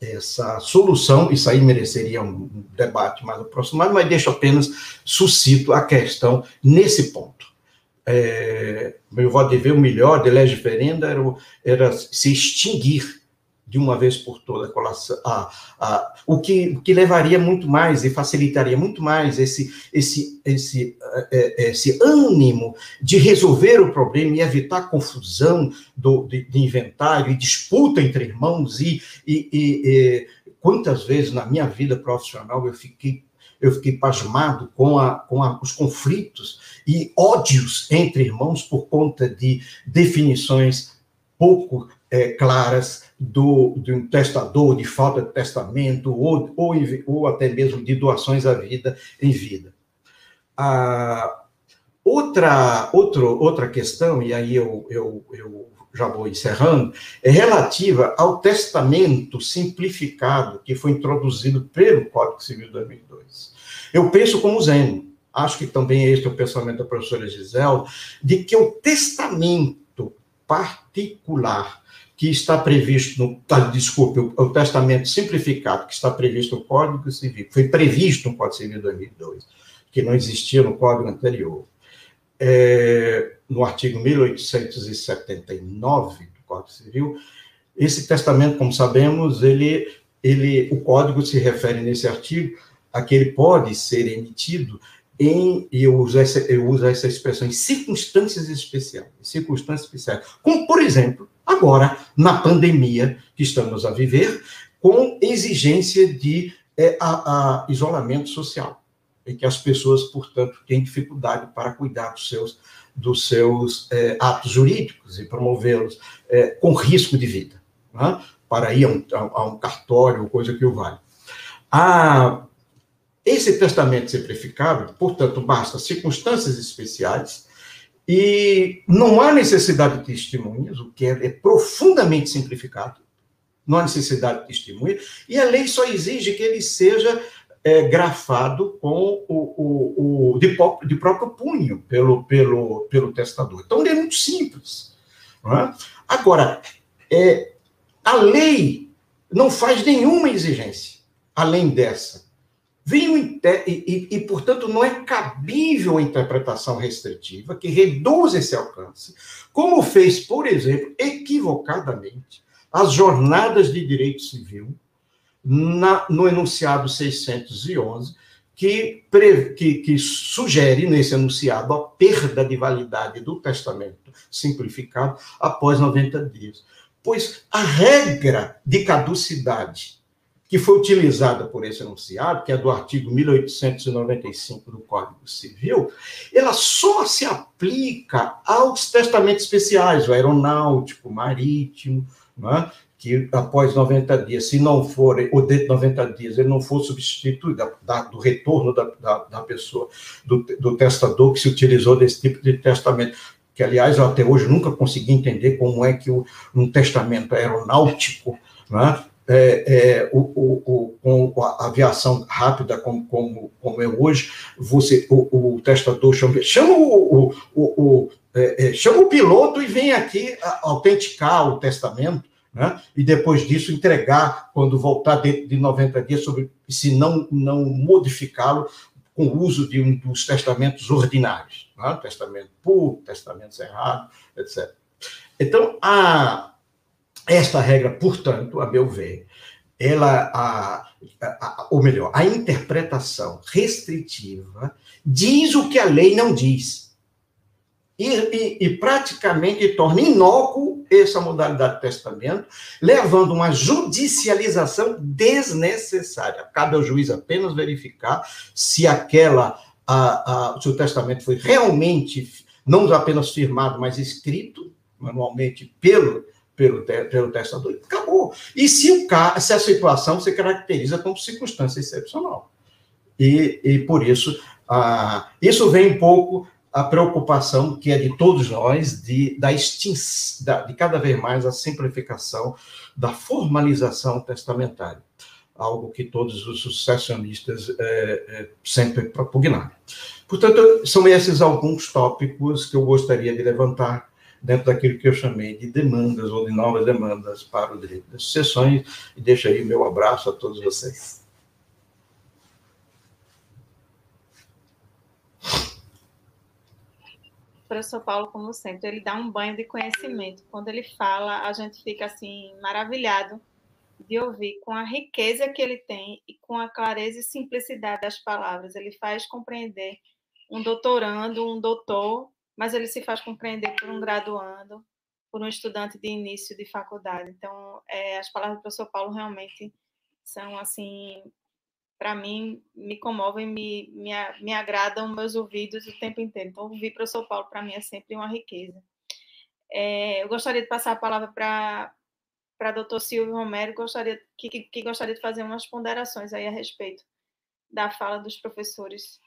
essa solução, isso aí mereceria um debate mais aproximado, mas deixo apenas suscito a questão nesse ponto. É, meu voto de ver o melhor de lei diferenda era, era se extinguir de uma vez por toda a, a, o, que, o que levaria muito mais e facilitaria muito mais esse, esse, esse, é, é, esse ânimo de resolver o problema e evitar confusão do, de, de inventário e disputa entre irmãos. E, e, e, quantas vezes na minha vida profissional eu fiquei eu fiquei pasmado com, a, com a, os conflitos e ódios entre irmãos por conta de definições pouco é, claras do, de um testador, de falta de testamento, ou, ou, ou até mesmo de doações à vida em vida. Ah, outra, outro, outra questão, e aí eu, eu, eu já vou encerrando, é relativa ao testamento simplificado que foi introduzido pelo Código Civil de 2002. Eu penso como Zeno, acho que também este é o pensamento da professora Gisela, de que o testamento particular que está previsto no, tá, desculpe, o, o, testamento simplificado que está previsto no Código Civil, foi previsto no Código Civil de 2002, que não existia no Código anterior, é, no artigo 1879 do Código Civil, esse testamento, como sabemos, ele, ele, o Código se refere nesse artigo a que ele pode ser emitido em, e eu uso, essa, eu uso essa expressão, em circunstâncias especiais, circunstâncias especiais, como, por exemplo, agora, na pandemia que estamos a viver, com exigência de é, a, a isolamento social, e que as pessoas, portanto, têm dificuldade para cuidar dos seus, dos seus é, atos jurídicos e promovê-los é, com risco de vida, né? para ir a um, a um cartório, coisa que o vale. A, esse testamento simplificado, portanto, basta circunstâncias especiais e não há necessidade de testemunhas, o que é, é profundamente simplificado. Não há necessidade de testemunha, e a lei só exige que ele seja é, grafado com o, o, o de, de, próprio punho pelo, pelo, pelo testador. Então, ele é muito simples. É? Agora, é, a lei não faz nenhuma exigência além dessa Vem e, e, e, portanto, não é cabível a interpretação restritiva que reduz esse alcance, como fez, por exemplo, equivocadamente, as jornadas de direito civil na, no enunciado 611, que, que, que sugere nesse enunciado a perda de validade do testamento simplificado após 90 dias. Pois a regra de caducidade que foi utilizada por esse enunciado, que é do artigo 1895 do Código Civil, ela só se aplica aos testamentos especiais, o aeronáutico, marítimo, é? que após 90 dias, se não for, ou dentro de 90 dias, ele não for substituído da, do retorno da, da, da pessoa, do, do, testador que se utilizou desse tipo de testamento, que, aliás, eu até hoje nunca consegui entender como é que um testamento aeronáutico, né, é, é, o, o, o, com a aviação rápida como, como, como é hoje, você, o, o testador chama, chama o, o, é, é, chama o piloto e vem aqui autenticar o testamento, né? e depois disso entregar, quando voltar dentro de 90 dias, sobre, se não, não modificá-lo com o uso de um dos testamentos ordinários, né? testamento puro, testamento cerrado, etc. Então, a, esta regra, portanto, a meu ver, ela, a, a, ou melhor, a interpretação restritiva diz o que a lei não diz. E, e, e, praticamente torna inócuo essa modalidade de testamento, levando uma judicialização desnecessária. Cabe ao juiz apenas verificar se aquela, a, a, se o testamento foi realmente não apenas firmado, mas escrito manualmente pelo pelo, pelo testador acabou. E se, o se a situação se caracteriza como circunstância excepcional. E, e por isso, ah, isso vem um pouco a preocupação que é de todos nós de, da extinção, de cada vez mais a simplificação da formalização testamentária, algo que todos os sucessionistas é, é, sempre propugnaram. Portanto, são esses alguns tópicos que eu gostaria de levantar dentro daquilo que eu chamei de demandas ou de novas demandas para o direito das sucessões, e deixo aí o meu abraço a todos vocês. professor Paulo, como sempre, ele dá um banho de conhecimento. Quando ele fala, a gente fica assim maravilhado de ouvir com a riqueza que ele tem e com a clareza e simplicidade das palavras. Ele faz compreender um doutorando, um doutor, mas ele se faz compreender por um graduando, por um estudante de início de faculdade. Então, é, as palavras do professor Paulo realmente são, assim, para mim, me comovem, me, me, me agradam meus ouvidos o tempo inteiro. Então, ouvir o professor Paulo, para mim, é sempre uma riqueza. É, eu gostaria de passar a palavra para para doutor Silvio Romero, gostaria, que, que, que, gostaria de fazer umas ponderações aí a respeito da fala dos professores,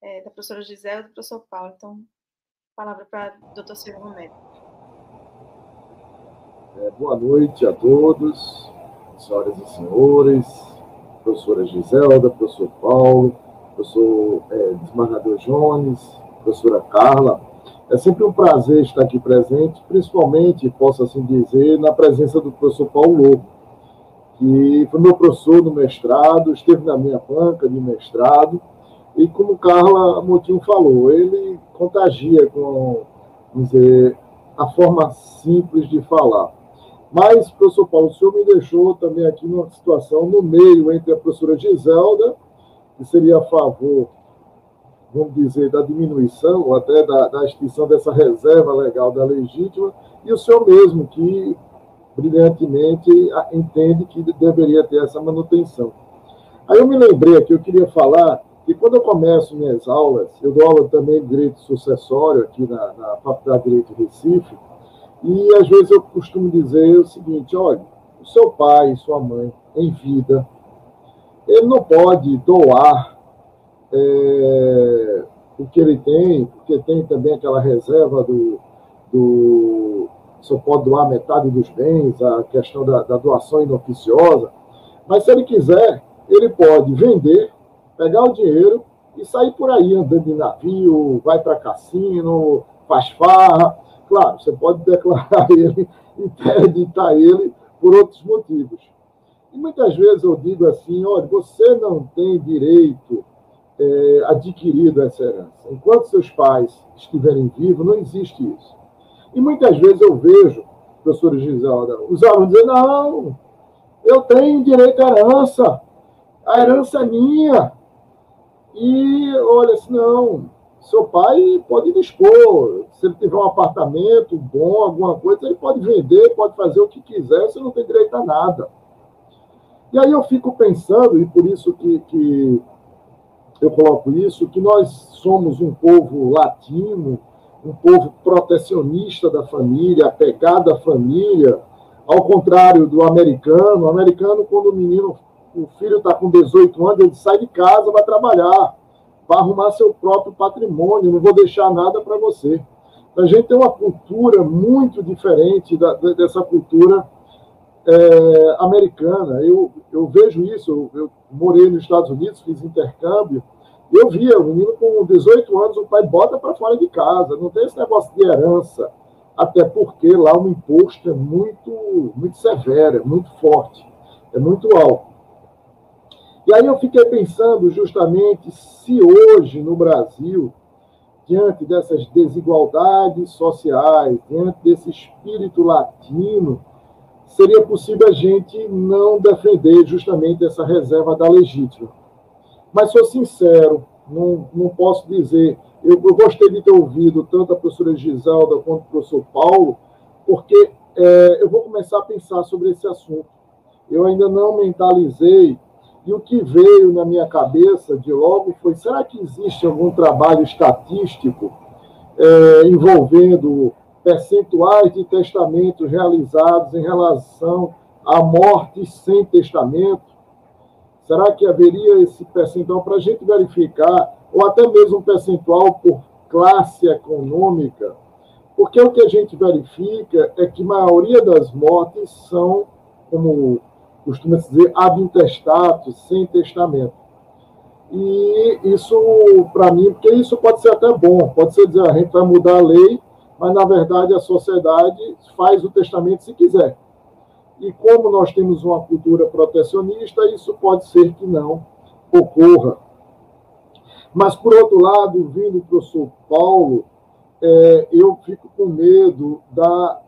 é, da professora Gisele e do professor Paulo. Então, palavra para o doutor Silvio Romero. É, boa noite a todos, senhoras e senhores, professora Giselda, professor Paulo, professor é, desembargador Jones, professora Carla. É sempre um prazer estar aqui presente, principalmente, posso assim dizer, na presença do professor Paulo Lobo, que foi meu professor no mestrado, esteve na minha banca de mestrado, e como Carla Motinho falou, ele contagia com, dizer, a forma simples de falar. Mas, professor Paulo, o senhor me deixou também aqui numa situação no meio entre a professora Giselda, que seria a favor, vamos dizer, da diminuição, ou até da, da extinção dessa reserva legal da legítima, e o senhor mesmo, que brilhantemente entende que deveria ter essa manutenção. Aí eu me lembrei aqui, eu queria falar e quando eu começo minhas aulas, eu dou aula também de direito sucessório aqui na, na Faculdade de Direito de Recife, e às vezes eu costumo dizer o seguinte: olha, o seu pai, sua mãe, em vida, ele não pode doar é, o que ele tem, porque tem também aquela reserva do. do só pode doar metade dos bens, a questão da, da doação inoficiosa, mas se ele quiser, ele pode vender pegar o dinheiro e sair por aí andando de navio, vai para cassino, faz farra. Claro, você pode declarar (laughs) ele, interditar ele por outros motivos. E muitas vezes eu digo assim: olha, você não tem direito é, adquirido essa herança. Enquanto seus pais estiverem vivos, não existe isso. E muitas vezes eu vejo, professora Giselda, os alunos dizendo: não, eu tenho direito à herança, a herança é minha. E olha, assim, não, seu pai pode dispor. Se ele tiver um apartamento bom, alguma coisa, ele pode vender, pode fazer o que quiser, você não tem direito a nada. E aí eu fico pensando, e por isso que, que eu coloco isso, que nós somos um povo latino, um povo protecionista da família, apegado à família, ao contrário do americano. O americano, quando o menino, o filho está com 18 anos, ele sai de casa, vai trabalhar, vai arrumar seu próprio patrimônio, não vou deixar nada para você. A gente tem uma cultura muito diferente da, dessa cultura é, americana. Eu, eu vejo isso, eu, eu, morei nos Estados Unidos, fiz intercâmbio, eu via o menino com 18 anos, o pai bota para fora de casa, não tem esse negócio de herança, até porque lá o imposto é muito, muito severo, é muito forte, é muito alto. E aí eu fiquei pensando justamente se hoje no Brasil, diante dessas desigualdades sociais, diante desse espírito latino, seria possível a gente não defender justamente essa reserva da legítima. Mas sou sincero, não, não posso dizer. Eu, eu gostei de ter ouvido tanto a professora Giselda quanto o professor Paulo, porque é, eu vou começar a pensar sobre esse assunto. Eu ainda não mentalizei, e o que veio na minha cabeça de logo foi: será que existe algum trabalho estatístico é, envolvendo percentuais de testamentos realizados em relação à morte sem testamento? Será que haveria esse percentual para a gente verificar, ou até mesmo um percentual por classe econômica? Porque o que a gente verifica é que a maioria das mortes são, como costuma se dizer, ab intestatus, sem testamento. E isso, para mim, porque isso pode ser até bom, pode ser dizer, a gente vai mudar a lei mas na verdade a sociedade faz o testamento se quiser. E como nós temos uma cultura protecionista, isso pode ser que não ocorra. Mas, por outro lado, vindo para o professor Paulo, é, eu fico com medo da,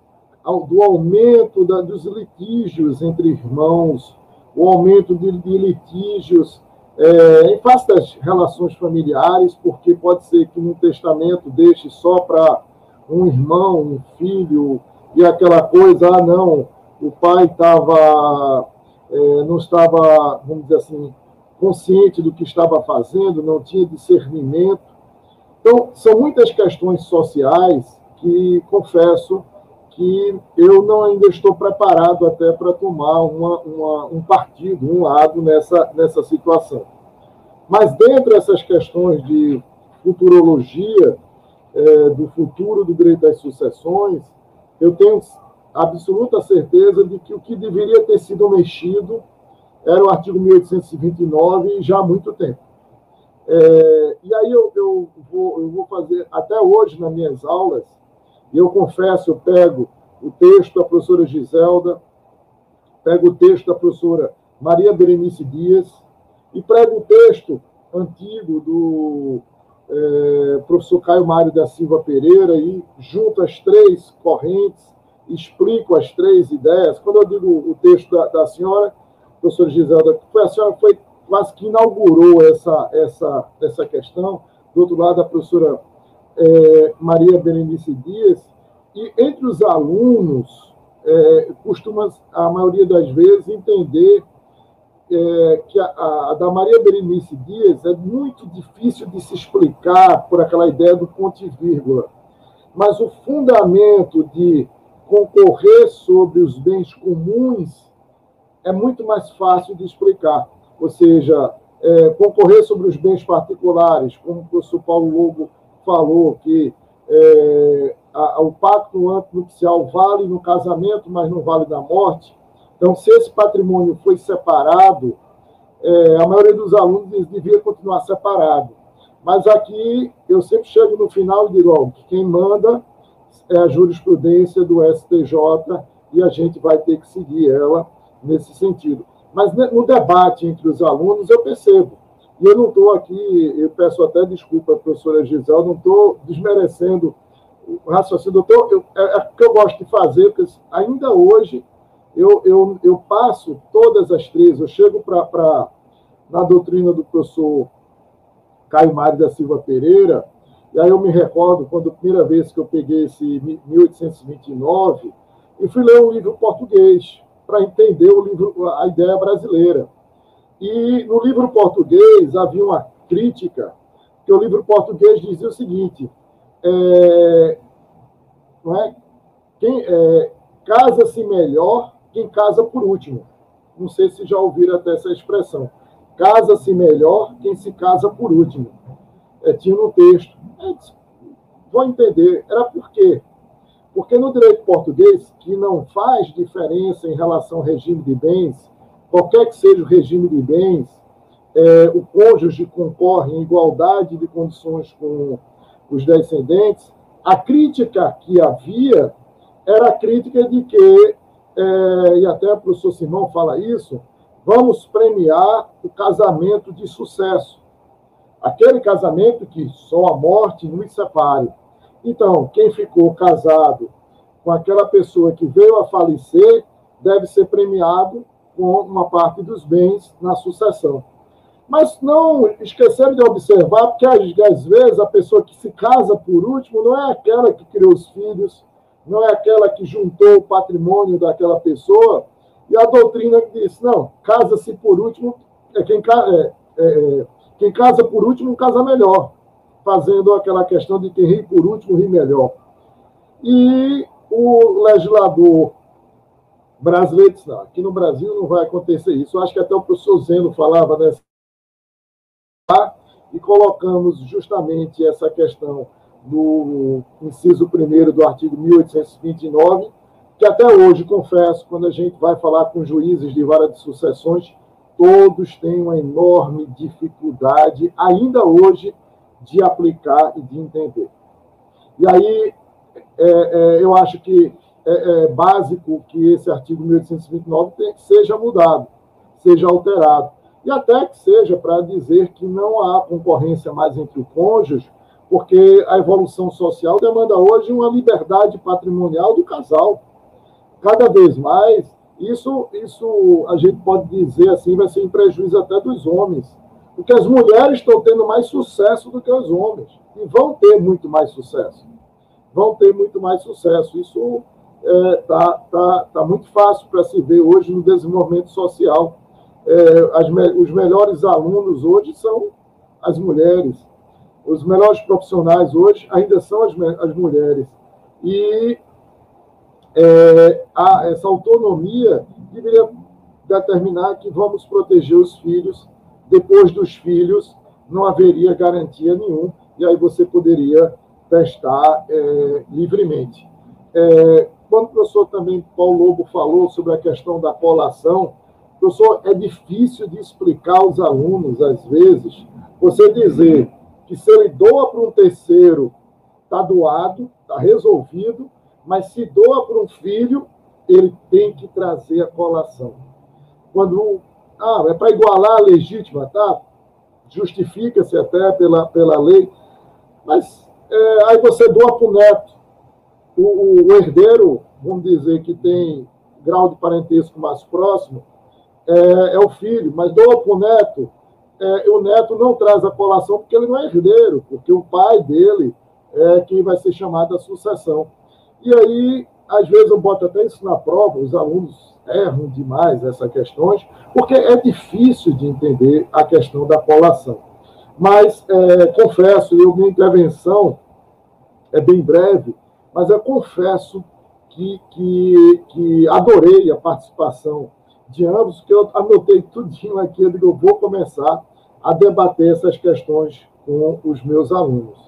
do aumento da, dos litígios entre irmãos, o aumento de, de litígios é, em face das relações familiares, porque pode ser que no testamento deixe só para um irmão, um filho, e aquela coisa, ah, não, o pai estava, é, não estava, vamos dizer assim, consciente do que estava fazendo, não tinha discernimento. Então, são muitas questões sociais que, confesso, que eu não ainda estou preparado até para tomar uma, uma, um partido, um lado nessa, nessa situação. Mas, dentro dessas questões de futurologia, é, do futuro do direito das sucessões, eu tenho absoluta certeza de que o que deveria ter sido mexido era o artigo 1829 já há muito tempo. É, e aí eu, eu, vou, eu vou fazer, até hoje nas minhas aulas, e eu confesso, eu pego o texto da professora Giselda, pego o texto da professora Maria Berenice Dias, e prego o texto antigo do é, professor Caio Mário da Silva Pereira, e junto as três correntes, explico as três ideias. Quando eu digo o texto da, da senhora, professora Giselda, foi a senhora foi quase que inaugurou essa, essa, essa questão. Do outro lado, a professora é, Maria Berenice Dias. E entre os alunos, é, costuma, a maioria das vezes, entender é, que a, a, da Maria Berenice Dias é muito difícil de se explicar por aquela ideia do ponto e vírgula. Mas o fundamento de concorrer sobre os bens comuns é muito mais fácil de explicar. Ou seja, é, concorrer sobre os bens particulares, como o professor Paulo Lobo falou, que é, a, o pacto antinupcial vale no casamento, mas não vale na morte, então, se esse patrimônio foi separado, é, a maioria dos alunos devia continuar separado. Mas aqui eu sempre chego no final e digo: ó, quem manda é a jurisprudência do STJ e a gente vai ter que seguir ela nesse sentido. Mas no debate entre os alunos eu percebo. E eu não estou aqui, eu peço até desculpa, professora Gisele, não estou desmerecendo o raciocínio. Eu eu, é, é o que eu gosto de fazer, porque ainda hoje eu, eu, eu passo todas as três, eu chego para na doutrina do professor Caio Mário da Silva Pereira, e aí eu me recordo quando a primeira vez que eu peguei esse 1829 e fui ler um livro português. para entender o livro, a ideia brasileira. E no livro português havia uma crítica, que o livro português dizia o seguinte: é, não é? Quem é, casa-se melhor quem casa por último. Não sei se já ouviram até essa expressão. Casa-se melhor quem se casa por último. É, tinha no texto. É, vou entender. Era por quê? Porque no direito português, que não faz diferença em relação ao regime de bens, qualquer que seja o regime de bens, é, o cônjuge concorre em igualdade de condições com os descendentes, a crítica que havia era a crítica de que, é, e até o professor Simão fala isso, vamos premiar o casamento de sucesso. Aquele casamento que só a morte nos separe. Então, quem ficou casado com aquela pessoa que veio a falecer deve ser premiado com uma parte dos bens na sucessão. Mas não esqueceram de observar, porque às vezes a pessoa que se casa por último não é aquela que criou os filhos, não é aquela que juntou o patrimônio daquela pessoa, e a doutrina diz, não, casa-se por último, é quem, é, é, é, quem casa por último casa melhor, fazendo aquela questão de quem ri por último ri melhor. E o legislador brasileiro não, aqui no Brasil não vai acontecer isso. Eu acho que até o professor Zeno falava nessa e colocamos justamente essa questão do inciso 1 do artigo 1829, que até hoje, confesso, quando a gente vai falar com juízes de vara de sucessões, todos têm uma enorme dificuldade, ainda hoje, de aplicar e de entender. E aí, é, é, eu acho que é, é, básico que esse artigo 1829 tem, seja mudado, seja alterado. E até que seja para dizer que não há concorrência mais entre o cônjuge, porque a evolução social demanda hoje uma liberdade patrimonial do casal. Cada vez mais, isso, isso a gente pode dizer assim, vai ser em prejuízo até dos homens. Porque as mulheres estão tendo mais sucesso do que os homens. E vão ter muito mais sucesso. Vão ter muito mais sucesso. Isso está é, tá, tá, tá muito fácil para se ver hoje no desenvolvimento social. É, as, os melhores alunos hoje são as mulheres os melhores profissionais hoje ainda são as, as mulheres. E é, a, essa autonomia deveria determinar que vamos proteger os filhos. Depois dos filhos, não haveria garantia nenhuma, e aí você poderia testar é, livremente. É, quando o professor também, Paulo Lobo, falou sobre a questão da colação, professor, é difícil de explicar aos alunos, às vezes, você dizer que se ele doa para um terceiro, está doado, está resolvido, mas se doa para um filho, ele tem que trazer a colação. Quando ah, é para igualar a legítima, tá? Justifica-se até pela, pela lei, mas é, aí você doa para o neto. O, o, herdeiro, vamos dizer que tem grau de parentesco mais próximo, é, é o filho, mas doa para o neto, é, o neto não traz a colação porque ele não é herdeiro, porque o pai dele é quem vai ser chamado à sucessão. E aí, às vezes, eu boto até isso na prova, os alunos erram demais essas questões, porque é difícil de entender a questão da colação. Mas, é, confesso, eu, minha intervenção é bem breve, mas eu confesso que, que, que adorei a participação de ambos, que eu anotei tudinho aqui, eu digo, eu vou começar a debater essas questões com os meus alunos.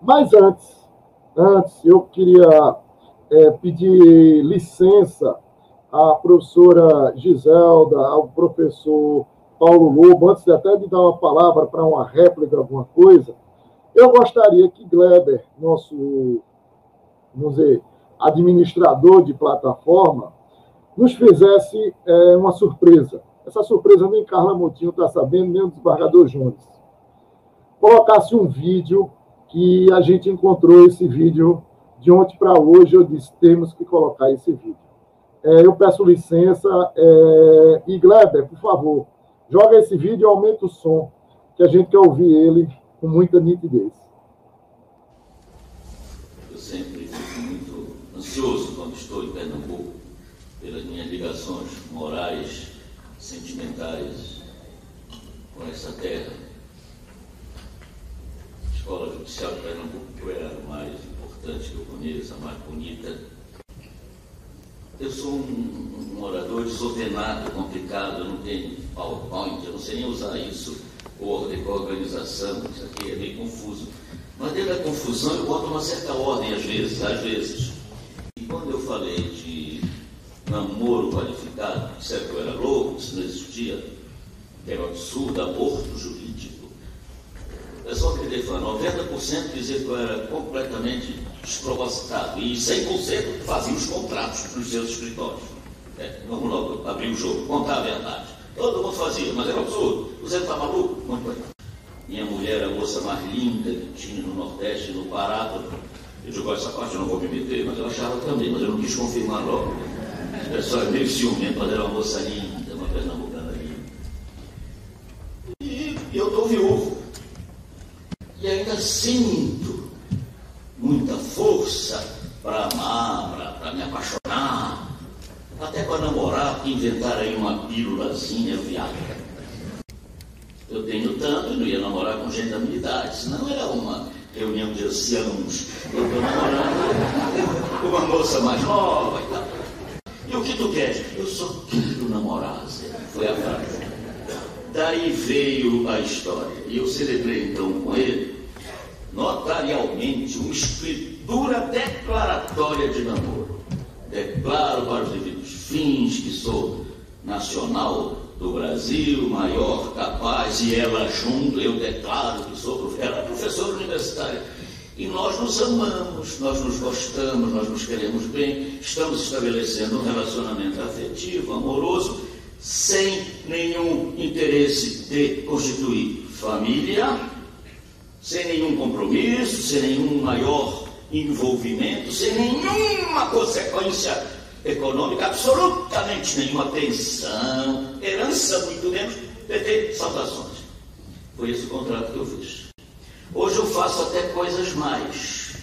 Mas antes, antes eu queria é, pedir licença à professora Giselda, ao professor Paulo Lobo, antes até de dar uma palavra para uma réplica, alguma coisa, eu gostaria que Gleber, nosso, vamos dizer, administrador de plataforma, nos fizesse é, uma surpresa. Essa surpresa nem Carla Moutinho está sabendo, nem o desembargador Jones. Colocasse um vídeo que a gente encontrou esse vídeo de ontem para hoje, eu disse, temos que colocar esse vídeo. É, eu peço licença, é, e Gleber, por favor, joga esse vídeo e aumenta o som, que a gente quer ouvir ele com muita nitidez. Eu sempre fico muito ansioso quando estou em Pernambuco pelas minhas ligações morais, sentimentais com essa terra. A Escola Judicial de Pernambuco é a mais importante que eu conheço, a mais bonita. Eu sou um, um desordenado, complicado, eu não tenho PowerPoint, eu não sei nem usar isso, ordem, organização, isso aqui é meio confuso. Mas dentro da confusão eu boto uma certa ordem às vezes, às vezes. Quando eu falei de namoro qualificado, disseram que eu era louco, isso não existia, que era um absurdo, aborto jurídico. Eu só queria falar, 90% dizia que eu era completamente despropositado e 100% fazia os contratos para os seus escritórios. É, vamos logo abrir o jogo, contar a verdade. Todo mundo fazia, mas era um absurdo. Você está maluco? Muito bem. Minha mulher, a moça mais linda que tinha no Nordeste, no Pará. Eu digo, essa parte eu não vou me meter, mas eu achava também, mas eu não quis confirmar logo. O pessoal é meio ciumento, mas era uma moça linda, uma pernambucana linda. E eu estou viúvo. E ainda sinto muita força para amar, para me apaixonar, até para namorar, inventar aí uma pílulazinha viável eu tenho tanto e não ia namorar com gente da minha idade, senão era uma reunião de anciãos. Eu estou namorando uma moça mais nova e tal. E o que tu queres? Eu só quero namorar, Zé. Foi a frase. Daí veio a história. E eu celebrei então com ele, notarialmente, uma escritura declaratória de namoro. Declaro para os devidos fins que sou nacional do Brasil, maior, capaz, e ela junto, eu declaro que sou ela é professora universitária. E nós nos amamos, nós nos gostamos, nós nos queremos bem, estamos estabelecendo um relacionamento afetivo, amoroso, sem nenhum interesse de constituir família, sem nenhum compromisso, sem nenhum maior envolvimento, sem nenhuma consequência econômica, absolutamente nenhuma pensão, herança, muito menos, PT, saudações. Foi esse o contrato que eu fiz. Hoje eu faço até coisas mais.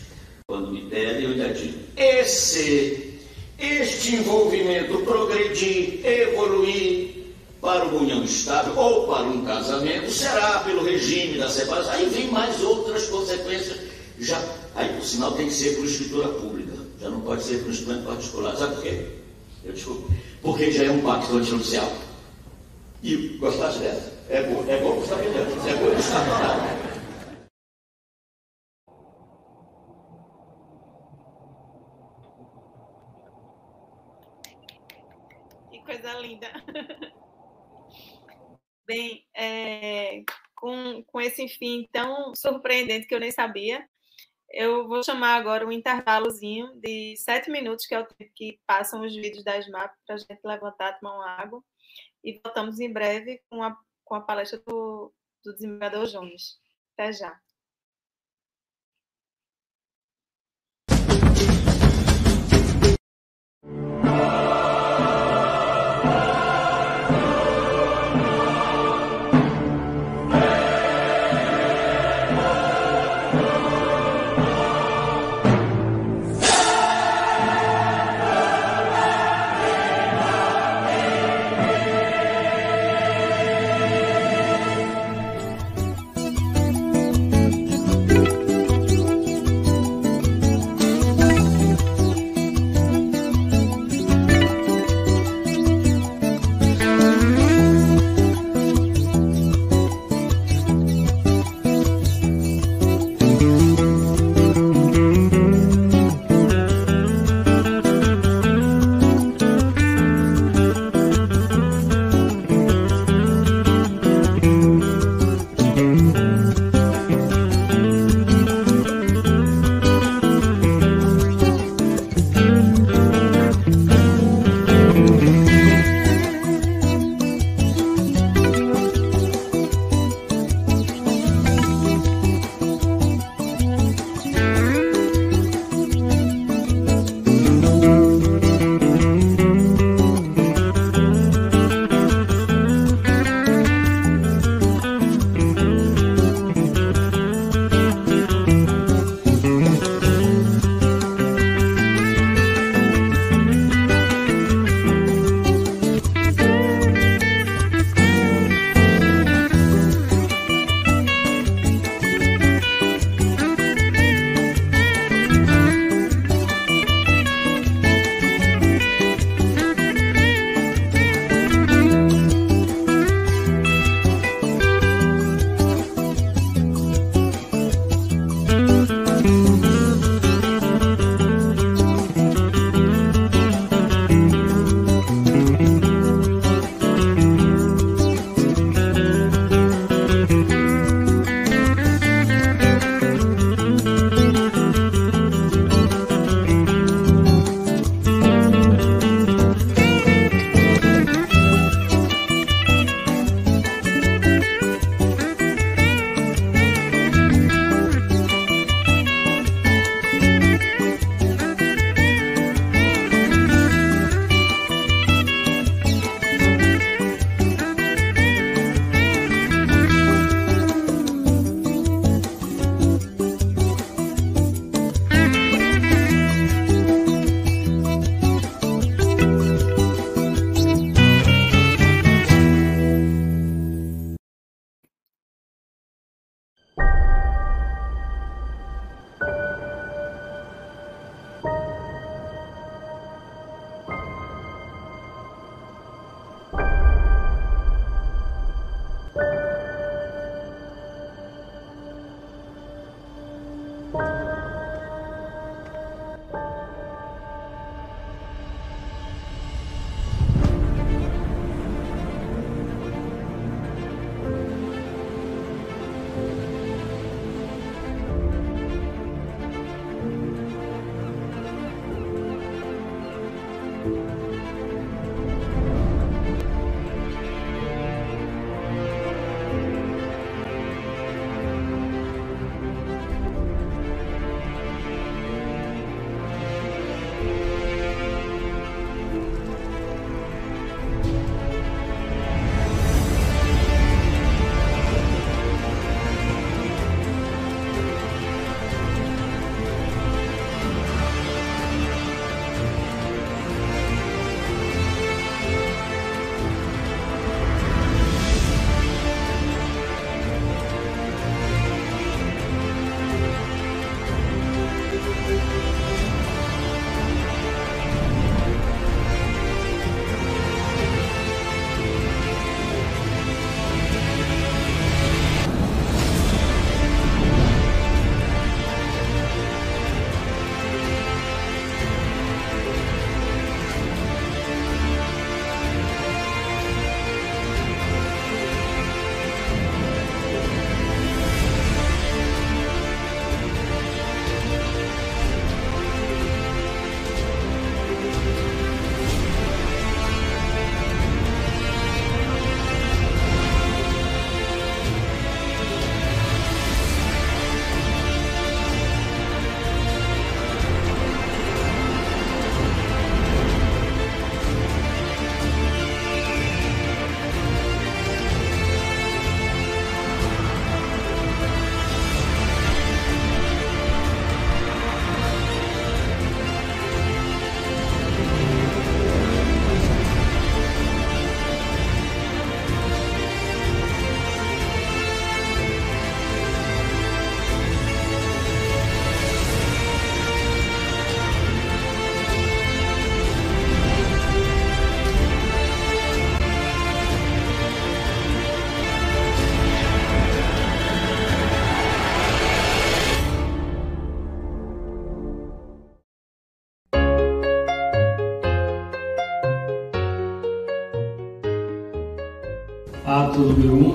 Quando me pedem, eu ainda digo: esse, este envolvimento progredir, evoluir para uma união estável ou para um casamento será pelo regime da separação. Aí vem mais outras consequências. Já, aí, por sinal, tem que ser por escritura pública. Já não pode ser por instrumento particular. Sabe por quê? Eu desculpo. Porque já é um pacto antijudicial. E gostaste dessa? É bom, é bom está entendendo. É bom está Que coisa linda. Bem, é, com, com esse fim tão surpreendente que eu nem sabia, eu vou chamar agora um intervalozinho de sete minutos, que é o tempo que passam os vídeos da SMAP, para a gente levantar, tomar uma água. E voltamos em breve com a, com a palestra do, do desembargador Jones. Até já.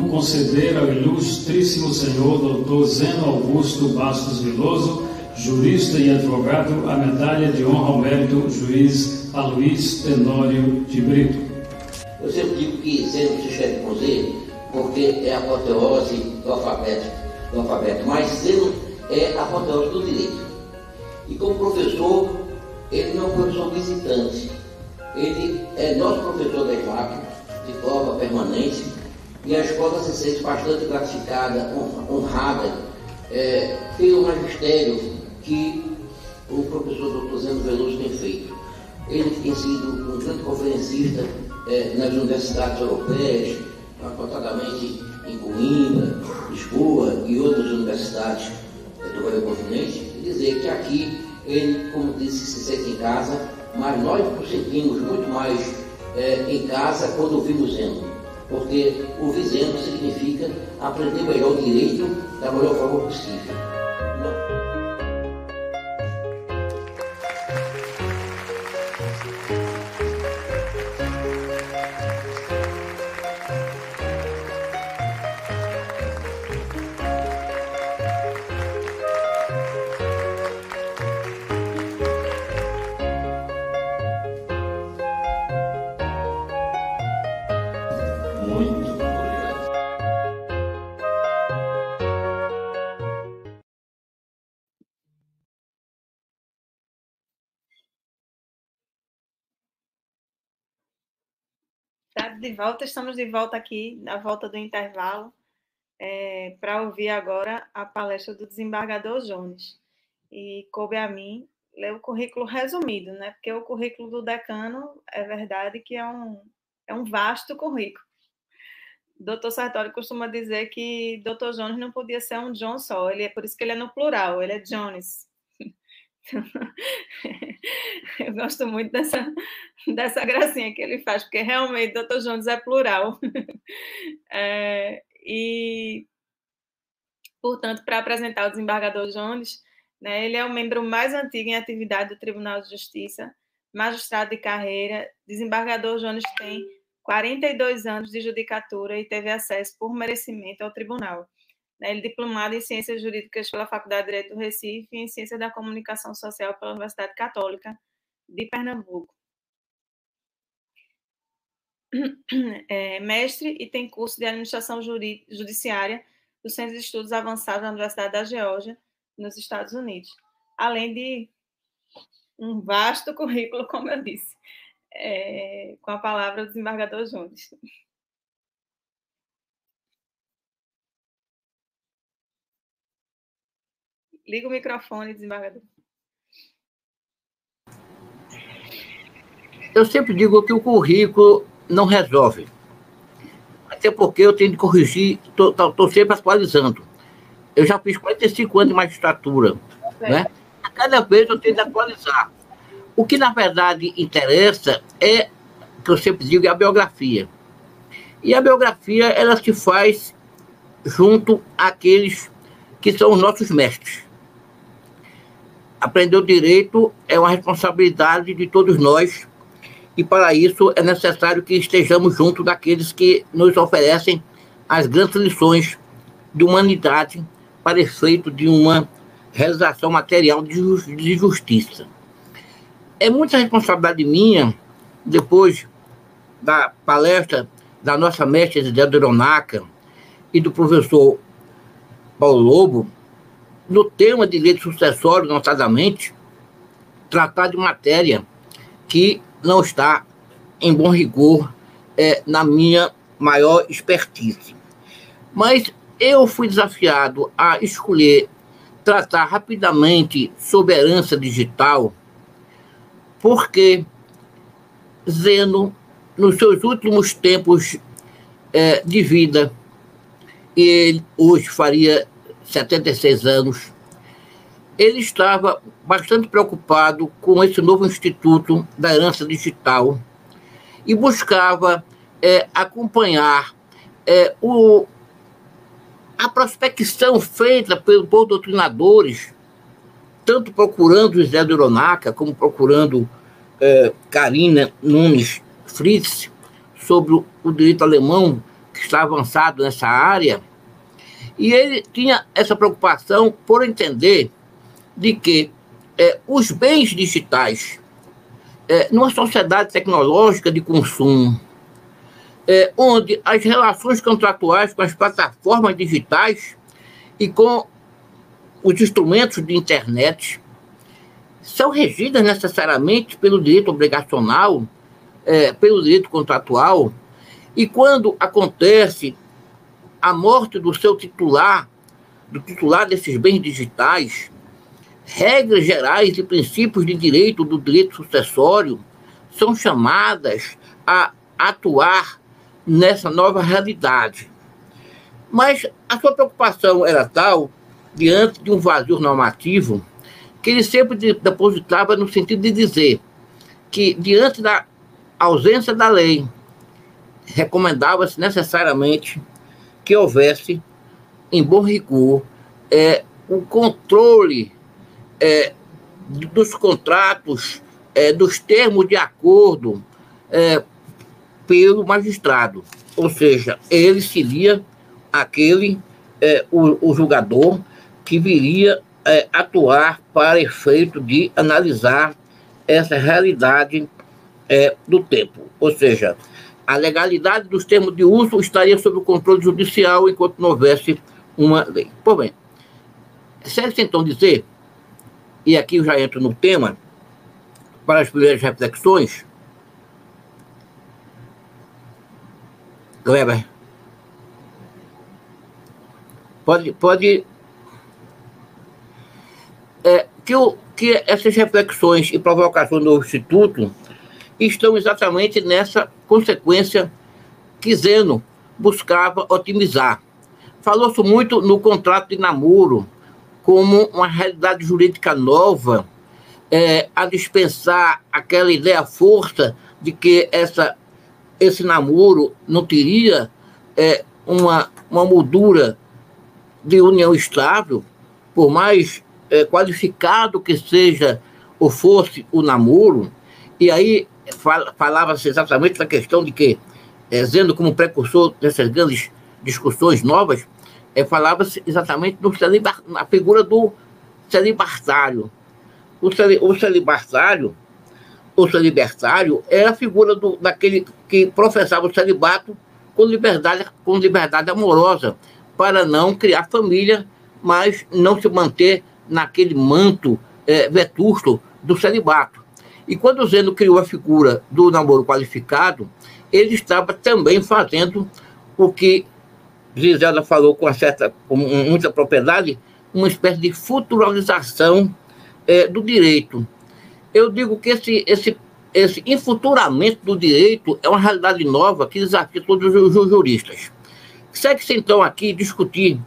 Conceder ao ilustríssimo senhor Dr. Zeno Augusto Bastos Veloso, jurista e advogado, a medalha de honra ao mérito juiz Aloís Tenório de Brito. Eu sempre digo que Zeno se escreve com Z porque é a apoteose do alfabeto, do alfabeto, mas Zeno é a apoteose do direito. Se sente bastante gratificada, honrada, é, pelo magistério que o professor Dr. Zeno Veloso tem feito. Ele tem sido um grande conferencista é, nas universidades europeias, notadamente em Coimbra, Lisboa e outras universidades é, do Velho Continente, e dizer que aqui ele, como disse, se sente em casa, mas nós nos sentimos muito mais é, em casa quando ouvimos Zeno, porque ouvir Zeno significa aprender melhor o direito da melhor forma possível. De volta, estamos de volta aqui, na volta do intervalo, é, para ouvir agora a palestra do desembargador Jones. E coube a mim ler o currículo resumido, né? Porque o currículo do decano é verdade que é um, é um vasto currículo. Doutor Sartori costuma dizer que Doutor Jones não podia ser um John só, ele é por isso que ele é no plural, ele é Jones. (laughs) Eu gosto muito dessa, dessa gracinha que ele faz, porque realmente Dr. Jones é plural. (laughs) É, e, portanto, para apresentar o desembargador Jones, né, ele é o membro mais antigo em atividade do Tribunal de Justiça, magistrado de carreira. Desembargador Jones tem 42 anos de judicatura e teve acesso por merecimento ao tribunal. Né, ele é diplomado em Ciências Jurídicas pela Faculdade de Direito do Recife e em Ciência da Comunicação Social pela Universidade Católica de Pernambuco. (clears throat) É mestre e tem curso de Administração Judiciária do Centro de Estudos Avançados da Universidade da Geórgia, nos Estados Unidos. Além de um vasto (laughs) currículo, como eu disse, é, com a palavra o desembargador Jones. Liga o microfone, desembargador. Eu sempre digo que o currículo não resolve. Até porque eu tenho de corrigir, estou sempre atualizando. Eu já fiz 45 anos de magistratura. É. Né? A cada vez eu tenho de atualizar. O que, na verdade, interessa é, que eu sempre digo, é a biografia. E a biografia, ela se faz junto àqueles que são os nossos mestres aprender o direito é uma responsabilidade de todos nós e para isso é necessário que estejamos junto daqueles que nos oferecem as grandes lições de humanidade para efeito de uma realização material de justiça. É muita responsabilidade minha, depois da palestra da nossa mestra Zé Doronaca e do professor Paulo Lobo, no tema de direito sucessório, notadamente, tratar de matéria que não está em bom rigor é, na minha maior expertise. Mas eu fui desafiado a escolher tratar rapidamente sobre herança digital, porque Zeno, nos seus últimos tempos é, de vida, ele hoje faria 76 anos, ele estava bastante preocupado com esse novo Instituto da Herança Digital e buscava é, acompanhar é, o, a prospecção feita por, por doutrinadores, tanto procurando José de Oronaca, como procurando é, Karina Nunes Fritz, sobre o direito alemão, que está avançado nessa área, e ele tinha essa preocupação por entender de que é, os bens digitais, é, numa sociedade tecnológica de consumo, é, onde as relações contratuais com as plataformas digitais e com os instrumentos de internet são regidas necessariamente pelo direito obrigacional, é, pelo direito contratual, e quando acontece a morte do seu titular, do titular desses bens digitais, regras gerais e princípios de direito do direito sucessório são chamadas a atuar nessa nova realidade. Mas a sua preocupação era tal, diante de um vazio normativo, que ele sempre depositava no sentido de dizer que, diante da ausência da lei, recomendava-se necessariamente que houvesse, em bom rigor, é, o controle é, dos contratos, é, dos termos de acordo é, pelo magistrado. Ou seja, ele seria aquele, é, o, o julgador, que viria é, atuar para efeito de analisar essa realidade é, do tempo. Ou seja, a legalidade dos termos de uso estaria sob o controle judicial enquanto não houvesse uma lei. Pois bem, serve então dizer, e aqui eu já entro no tema, para as primeiras reflexões, Kleber, pode, pode é, que, que essas reflexões e provocações do Instituto estão exatamente nessa consequência que Zeno buscava otimizar. Falou-se muito no contrato de namoro como uma realidade jurídica nova, é, a dispensar aquela ideia força de que essa, esse namoro não teria é, uma, uma moldura de união estável, por mais é, qualificado que seja ou fosse o namoro, e aí falava-se exatamente da questão de que, é, Zeno como precursor dessas grandes discussões novas, é, falava-se exatamente do celibar, na figura do celibatário. O, celi, o celibatário, o celibertário, é a figura do, daquele que professava o celibato com liberdade, com liberdade amorosa, para não criar família, mas não se manter naquele manto é, vetusto do celibato. E quando Zeno criou a figura do namoro qualificado, ele estava também fazendo o que Gisela falou com, certa, com muita propriedade, uma espécie de futuralização é, do direito. Eu digo que esse, esse, esse infuturamento do direito é uma realidade nova que desafia todos os juristas. Segue-se então aqui discutir,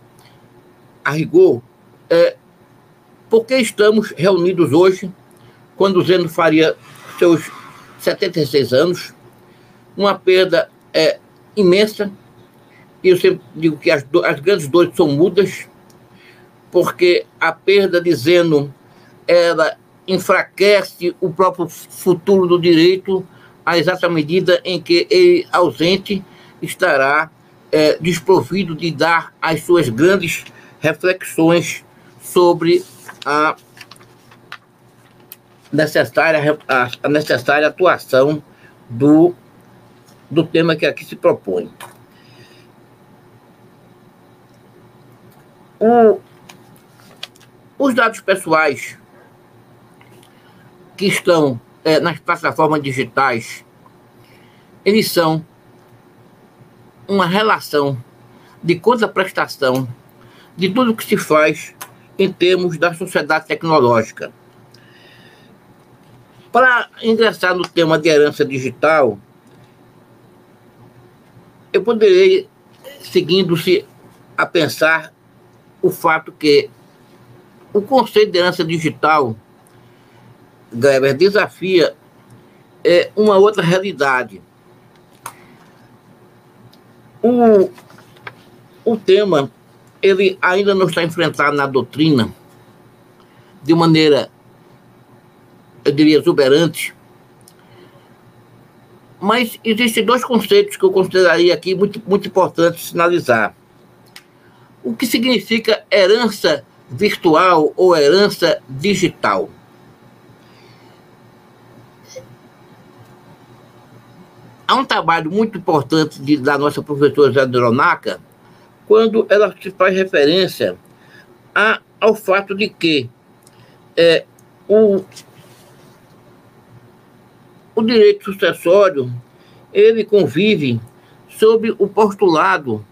a rigor, é, por que estamos reunidos hoje, quando Zeno faria seus 76 anos, uma perda é, imensa, e eu sempre digo que as, do, as grandes dores são mudas, porque a perda de Zeno ela enfraquece o próprio futuro do direito à exata medida em que ele, ausente, estará é, desprovido de dar as suas grandes reflexões sobre a necessária, a, necessária atuação do, do tema que aqui se propõe. O, os dados pessoais que estão é, nas plataformas digitais, eles são uma relação de contraprestação de tudo que se faz em termos da sociedade tecnológica. Para ingressar no tema de herança digital, eu poderei, seguindo-se a pensar o fato que o conceito de herança digital, Greber, desafia é, uma outra realidade. O, o tema ele ainda não está enfrentado na doutrina de maneira, eu diria, exuberante, mas existem dois conceitos que eu consideraria aqui muito, muito importantes sinalizar. O que significa herança virtual ou herança digital? Há um trabalho muito importante de, da nossa professora Zé quando ela se faz referência a, ao fato de que é, o, o direito sucessório ele convive sob o postulado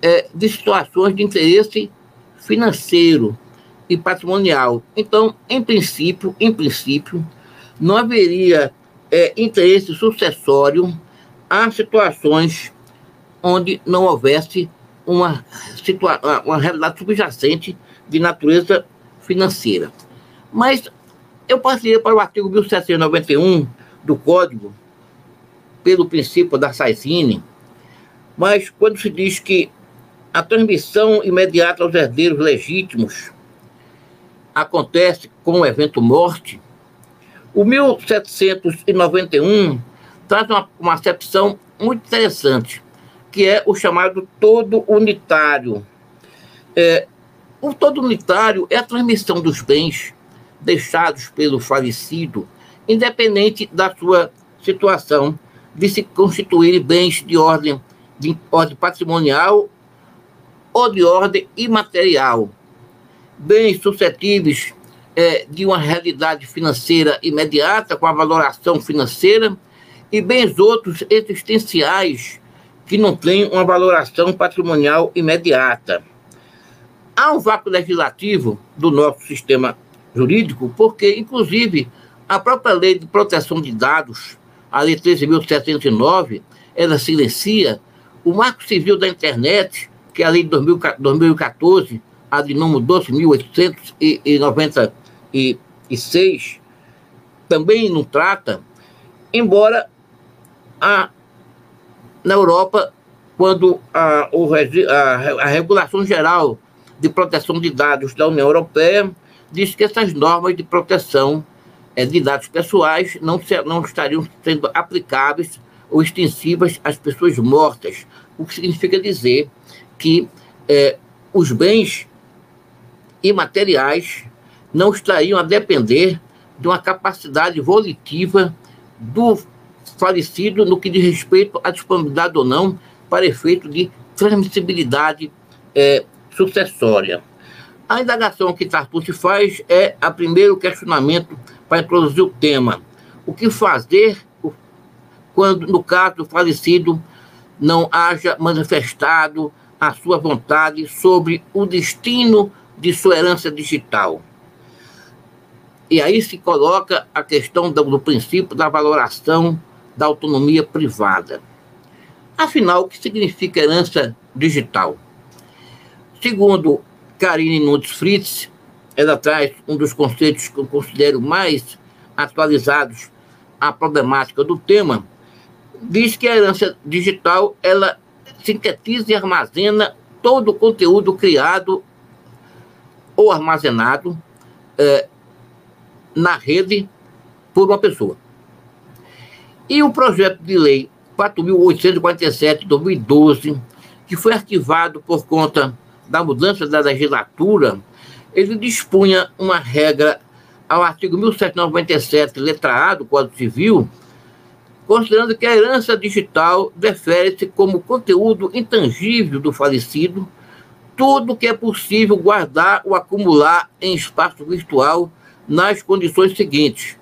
é, de situações de interesse financeiro e patrimonial. Então, em princípio, em princípio, não haveria é, interesse sucessório há situações onde não houvesse uma, situa uma realidade subjacente de natureza financeira. Mas eu passei para o artigo 1791 do Código, pelo princípio da Saizine, mas quando se diz que a transmissão imediata aos herdeiros legítimos acontece com o evento morte, o 1791 traz uma, uma acepção muito interessante, que é o chamado todo unitário. É, o todo unitário é a transmissão dos bens deixados pelo falecido, independente da sua situação de se constituírem bens de ordem, de ordem patrimonial ou de ordem imaterial, bens suscetíveis é, de uma realidade financeira imediata, com a valoração financeira, e bens outros existenciais que não têm uma valoração patrimonial imediata. Há um vácuo legislativo do nosso sistema jurídico, porque, inclusive, a própria lei de proteção de dados, a lei 13.709, ela silencia o marco civil da internet, que é a lei de 2014, a de número 12.896, também não trata, embora a, na Europa, quando a, a, a regulação geral de proteção de dados da União Europeia diz que essas normas de proteção é, de dados pessoais não, se, não estariam sendo aplicáveis ou extensivas às pessoas mortas, o que significa dizer que é, os bens imateriais não estariam a depender de uma capacidade volitiva do falecido no que diz respeito à disponibilidade ou não para efeito de transmissibilidade é, sucessória. A indagação que Tartucci faz é a primeiro questionamento para introduzir o tema. O que fazer quando, no caso do falecido, não haja manifestado a sua vontade sobre o destino de sua herança digital? E aí se coloca a questão do, do princípio da valoração da autonomia privada. Afinal, o que significa herança digital? Segundo Karine Nunes Fritz, ela traz um dos conceitos que eu considero mais atualizados à problemática do tema, diz que a herança digital ela sintetiza e armazena todo o conteúdo criado ou armazenado eh, na rede por uma pessoa. E o projeto de lei 4.847 de 2012, que foi arquivado por conta da mudança da legislatura, ele dispunha uma regra ao artigo 1797, letra A do Código Civil, considerando que a herança digital defere-se como conteúdo intangível do falecido, tudo que é possível guardar ou acumular em espaço virtual nas condições seguintes: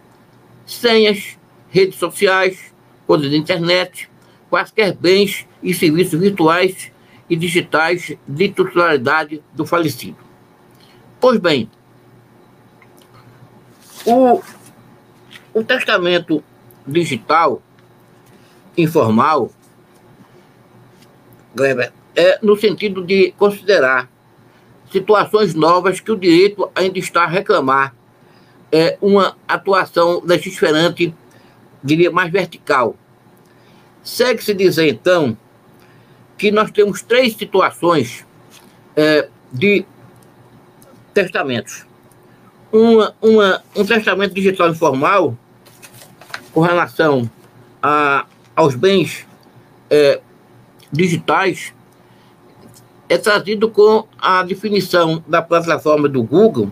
senhas, redes sociais, coisas de internet, quaisquer bens e serviços virtuais e digitais de titularidade do falecido. Pois bem, o, o testamento digital informal, Gleber, é no sentido de considerar situações novas que o direito ainda está a reclamar é uma atuação legiferante diria, mais vertical. Segue-se dizer, então, que nós temos três situações é, de testamentos. Uma, uma, um testamento digital informal com relação a, aos bens é, digitais é trazido com a definição da plataforma do Google,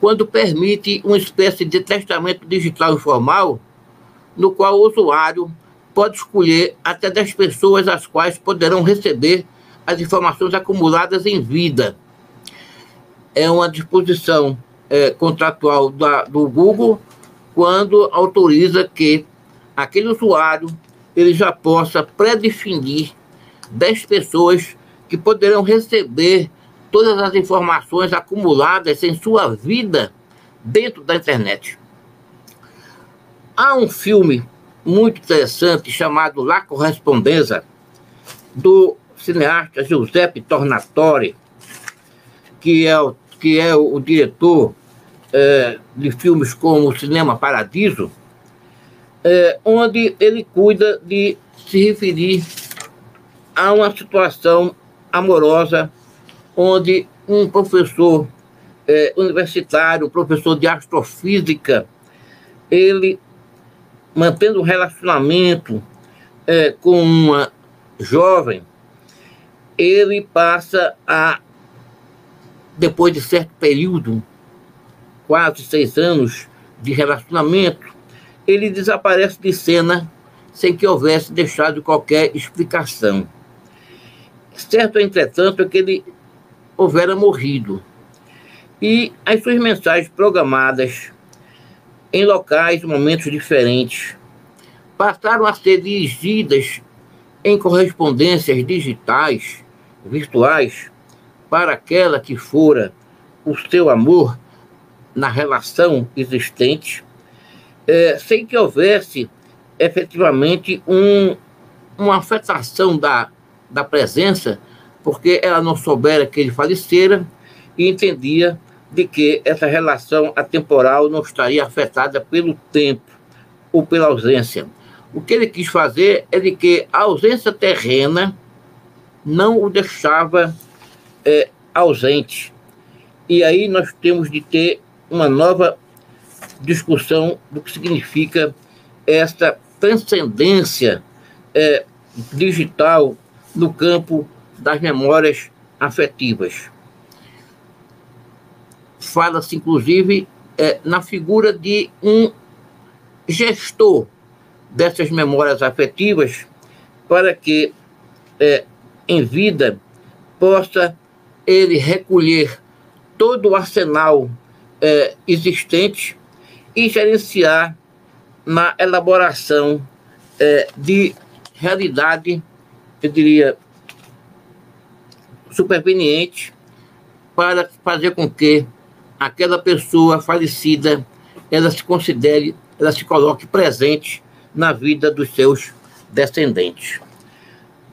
quando permite uma espécie de testamento digital informal, no qual o usuário pode escolher até 10 pessoas as quais poderão receber as informações acumuladas em vida. É uma disposição é, contratual da, do Google quando autoriza que aquele usuário ele já possa predefinir 10 pessoas que poderão receber todas as informações acumuladas em sua vida dentro da internet. Há um filme muito interessante chamado La Correspondenza, do cineasta Giuseppe Tornatore, que é o, que é o, diretor é, de filmes como Cinema Paradiso, é, onde ele cuida de se referir a uma situação amorosa onde um professor é, universitário, professor de astrofísica, ele mantendo um relacionamento é, com uma jovem, ele passa a, depois de certo período, quase seis anos de relacionamento, ele desaparece de cena sem que houvesse deixado qualquer explicação. Certo, entretanto, é que ele houvera morrido. E as suas mensagens programadas em locais momentos diferentes passaram a ser dirigidas em correspondências digitais, virtuais, para aquela que fora o seu amor na relação existente, é, sem que houvesse efetivamente um, uma afetação da, da presença, porque ela não soubera que ele falecera e entendia de que essa relação atemporal não estaria afetada pelo tempo ou pela ausência. O que ele quis fazer é de que a ausência terrena não o deixava é, ausente. E aí nós temos de ter uma nova discussão do que significa essa transcendência é, digital no campo das memórias afetivas. Fala-se, inclusive, é, na figura de um gestor dessas memórias afetivas para que, é, em vida, possa ele recolher todo o arsenal é, existente e gerenciar na elaboração é, de realidade, eu diria, superveniente para fazer com que aquela pessoa falecida ela se considere, ela se coloque presente na vida dos seus descendentes.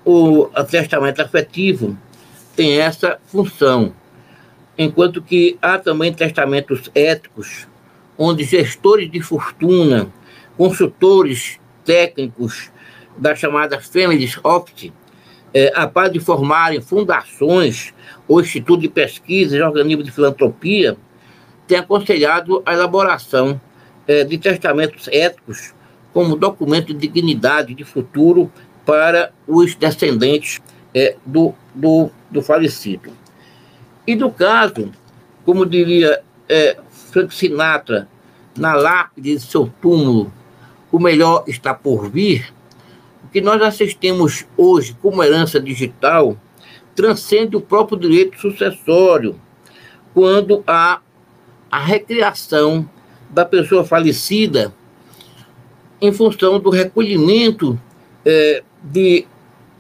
O testamento afetivo tem essa função, enquanto que há também testamentos éticos, onde gestores de fortuna, consultores técnicos da chamada Families Office, é, a par de formarem fundações ou instituto de pesquisa e organismos de filantropia, tem aconselhado a elaboração é, de testamentos éticos como documento de dignidade de futuro para os descendentes é, do, do, do falecido. E no caso, como diria é, Frank Sinatra, na lápide de seu túmulo, o melhor está por vir, que nós assistimos hoje como herança digital transcende o próprio direito sucessório, quando há a recriação da pessoa falecida em função do recolhimento é, de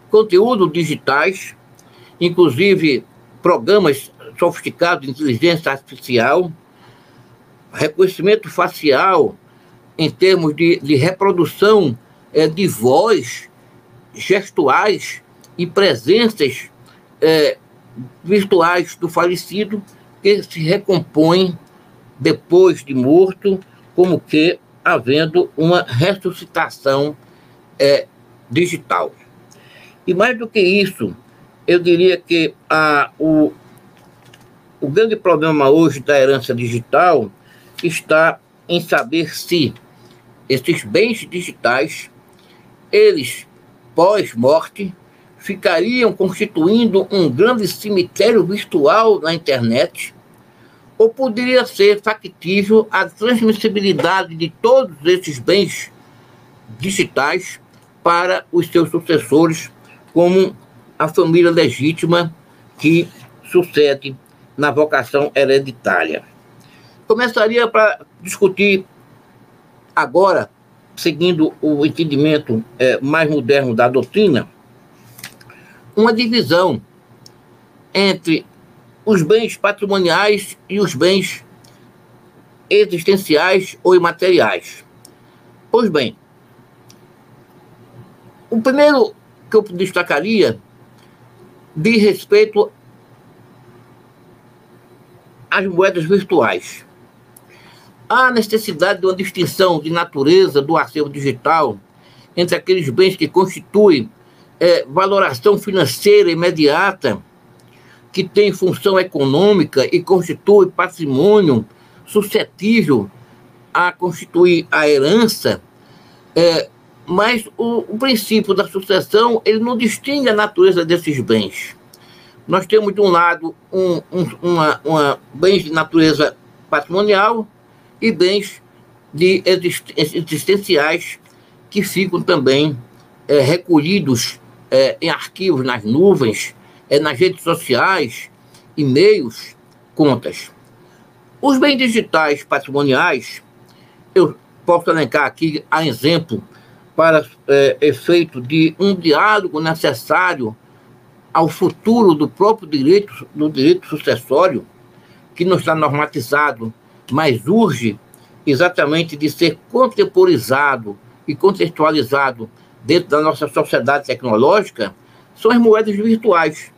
conteúdos digitais, inclusive programas sofisticados de inteligência artificial, reconhecimento facial em termos de, de reprodução é, de voz, gestuais e presenças é, virtuais do falecido que se recompõem depois de morto, como que havendo uma ressuscitação é, digital. E mais do que isso, eu diria que a, o, o grande problema hoje da herança digital está em saber se esses bens digitais eles pós-morte ficariam constituindo um grande cemitério virtual na internet? Ou poderia ser factível a transmissibilidade de todos esses bens digitais para os seus sucessores, como a família legítima que sucede na vocação hereditária? Começaria para discutir agora, seguindo o entendimento é, mais moderno da doutrina, uma divisão entre os bens patrimoniais e os bens existenciais ou imateriais. Pois bem, o primeiro que eu destacaria diz respeito às moedas virtuais. Há necessidade de uma distinção de natureza do acervo digital entre aqueles bens que constituem é, valoração financeira imediata, que tem função econômica e constitui patrimônio suscetível a constituir a herança, é, mas o, o, princípio da sucessão ele não distingue a natureza desses bens. Nós temos de um lado um, um, uma, uma bens de natureza patrimonial e bens de existenciais que ficam também é, recolhidos é, em arquivos nas nuvens, é, nas redes sociais, e-mails, contas. Os bens digitais patrimoniais, eu posso elencar aqui a exemplo para é, efeito de um diálogo necessário ao futuro do próprio direito, do direito sucessório, que não está normatizado, mas urge exatamente de ser contemporizado e contextualizado dentro da nossa sociedade tecnológica são as moedas virtuais,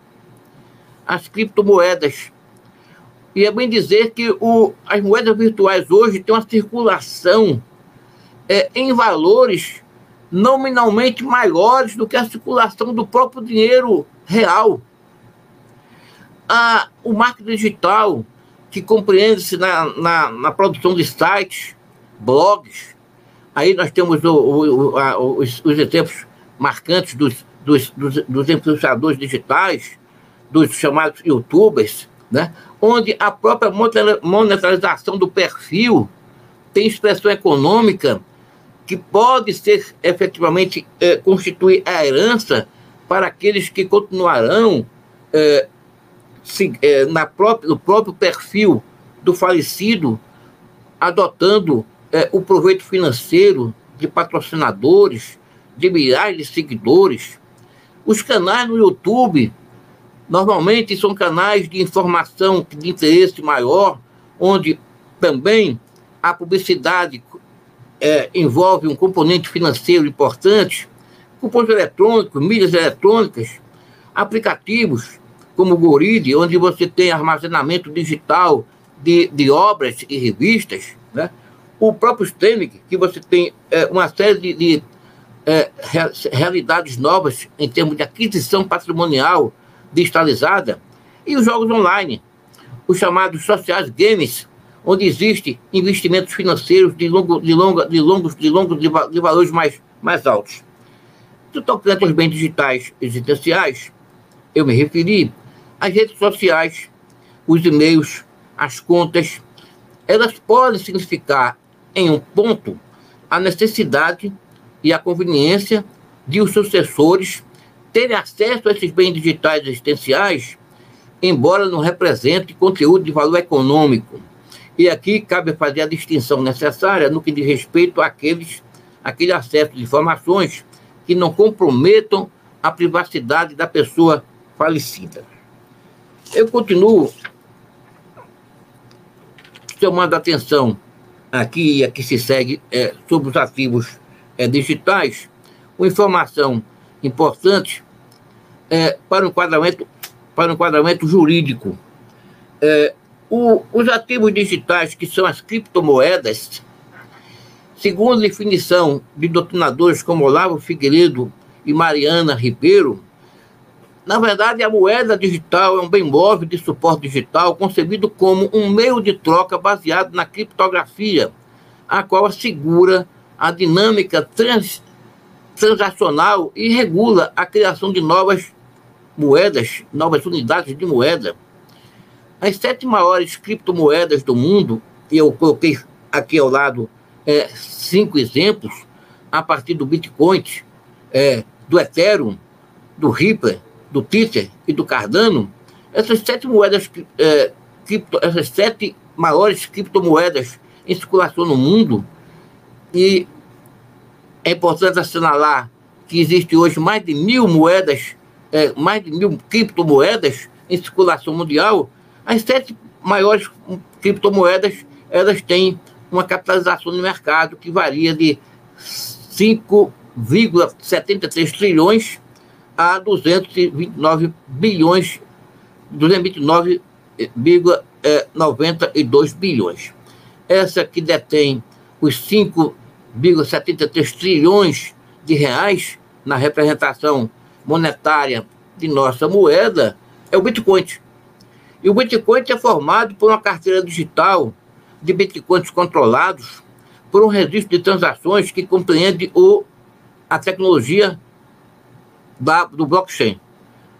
as criptomoedas. E é bem dizer que o, as moedas virtuais hoje têm uma circulação é, em valores nominalmente maiores do que a circulação do próprio dinheiro real. A, o marketing digital, que compreende-se na, na, na produção de sites, blogs, Aí nós temos o, o, a, os, os, exemplos marcantes dos, dos, dos, dos influenciadores digitais, dos chamados youtubers, né? onde a própria monetarização do perfil tem expressão econômica que pode ser efetivamente é, constituir a herança para aqueles que continuarão é, se, é, na própria, no próprio perfil do falecido, adotando é, o proveito financeiro de patrocinadores, de milhares de seguidores. Os canais no YouTube normalmente são canais de informação de interesse maior, onde também a publicidade é, envolve um componente financeiro importante, cupons eletrônicos, mídias eletrônicas, aplicativos como o Goride, onde você tem armazenamento digital de, de obras e revistas, né? o próprio Stemic, que você tem é, uma série de, de é, realidades novas em termos de aquisição patrimonial digitalizada, e os jogos online, os chamados sociais games, onde existe investimentos financeiros de, longo, de, longa, de longos, de, longos de, de valores mais, mais altos. No tocante aos bens digitais existenciais, eu me referi às redes sociais, os e-mails, as contas, elas podem significar em um ponto a necessidade e a conveniência de os sucessores terem acesso a esses bens digitais existenciais, embora não represente conteúdo de valor econômico. E aqui cabe fazer a distinção necessária no que diz respeito àqueles, àquele acesso de informações que não comprometam a privacidade da pessoa falecida. Eu continuo chamando a atenção aqui e aqui se segue é, sobre os ativos é, digitais, uma informação importante é, para o enquadramento para o enquadramento jurídico. É, o, os ativos digitais, que são as criptomoedas, segundo a definição de doutrinadores como Olavo Figueiredo e Mariana Ribeiro, na verdade, a moeda digital é um bem móvel de suporte digital concebido como um meio de troca baseado na criptografia, a qual assegura a dinâmica trans, transacional e regula a criação de novas moedas, novas unidades de moeda. As sete maiores criptomoedas do mundo, e eu coloquei aqui ao lado é, cinco exemplos, a partir do Bitcoin, é, do Ethereum, do Ripple, do Tether e do Cardano, essas sete moedas, é, cripto, essas sete maiores criptomoedas em circulação no mundo, e é importante assinalar que existe hoje mais de mil moedas, é, mais de mil criptomoedas em circulação mundial. As sete maiores criptomoedas elas têm uma capitalização no mercado que varia de 5,73 trilhões a 229 bilhões, 229,92 bilhões. Essa que detém os 5,73 trilhões de reais na representação monetária de nossa moeda é o Bitcoin. E o Bitcoin é formado por uma carteira digital de Bitcoins controlados por um registro de transações que compreende o, a tecnologia da, do blockchain.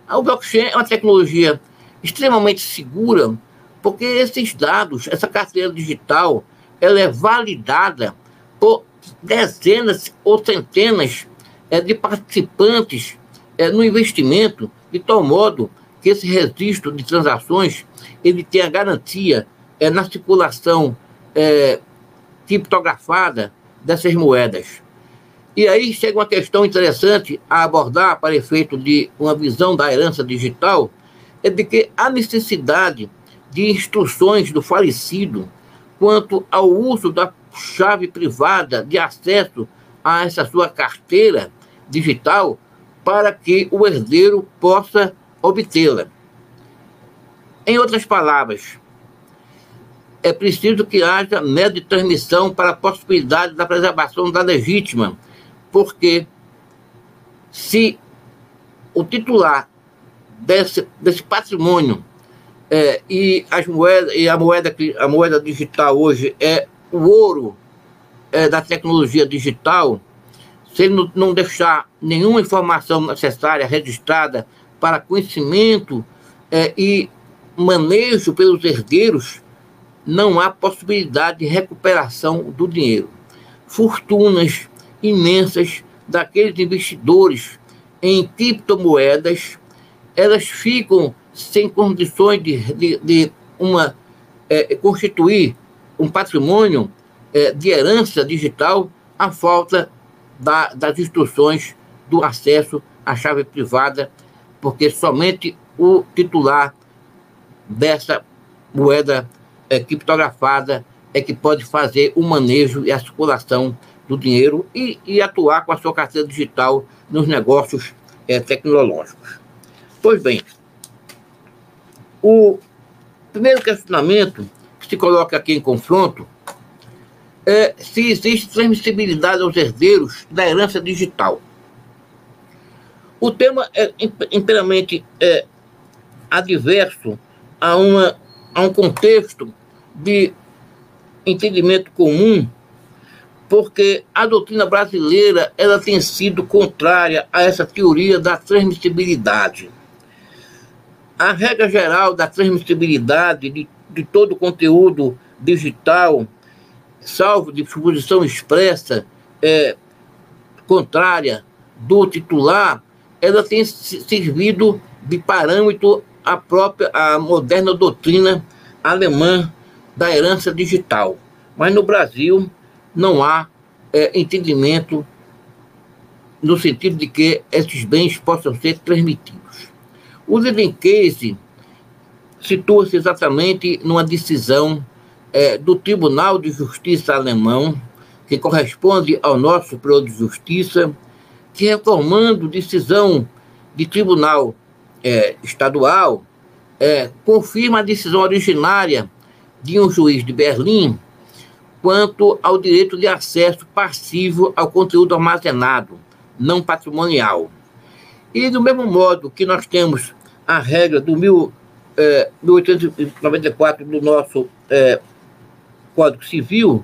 O blockchain é uma tecnologia extremamente segura, porque esses dados, essa carteira digital, ela é validada por dezenas ou centenas é, de participantes é, no investimento, de tal modo que esse registro de transações ele tem a garantia é, na circulação é, criptografada dessas moedas. E aí chega uma questão interessante a abordar para efeito de uma visão da herança digital, é de que a necessidade de instruções do falecido quanto ao uso da chave privada de acesso a essa sua carteira digital para que o herdeiro possa obtê-la. Em outras palavras, é preciso que haja método de transmissão para a possibilidade da preservação da legítima porque se o titular desse, desse patrimônio é, e as moedas e a moeda a moeda digital hoje é o ouro é, da tecnologia digital, se ele não, não deixar nenhuma informação necessária registrada para conhecimento é, e manejo pelos herdeiros, não há possibilidade de recuperação do dinheiro. Fortunas imensas daqueles investidores em criptomoedas, elas ficam sem condições de, de, de uma, é, constituir um patrimônio é, de herança digital à falta da, das instruções do acesso à chave privada, porque somente o titular dessa moeda é, criptografada é que pode fazer o manejo e a circulação do dinheiro e, e atuar com a sua carteira digital nos negócios é, tecnológicos. Pois bem, o primeiro questionamento que se coloca aqui em confronto é se existe transmissibilidade aos herdeiros da herança digital. O tema é inteiramente é, adverso a, uma, a um contexto de entendimento comum porque a doutrina brasileira ela tem sido contrária a essa teoria da transmissibilidade. A regra geral da transmissibilidade de, de todo o conteúdo digital, salvo de disposição expressa é, contrária do titular, ela tem servido de parâmetro à própria a moderna doutrina alemã da herança digital. Mas no Brasil, não há é, entendimento no sentido de que esses bens possam ser transmitidos. O Living Case situa-se exatamente numa decisão é, do Tribunal de Justiça alemão, que corresponde ao nosso Superior de Justiça, que reformando decisão de tribunal é, estadual, é, confirma a decisão originária de um juiz de Berlim quanto ao direito de acesso passivo ao conteúdo armazenado, não patrimonial. E do mesmo modo que nós temos a regra do mil, é, 1894 do nosso é, Código Civil,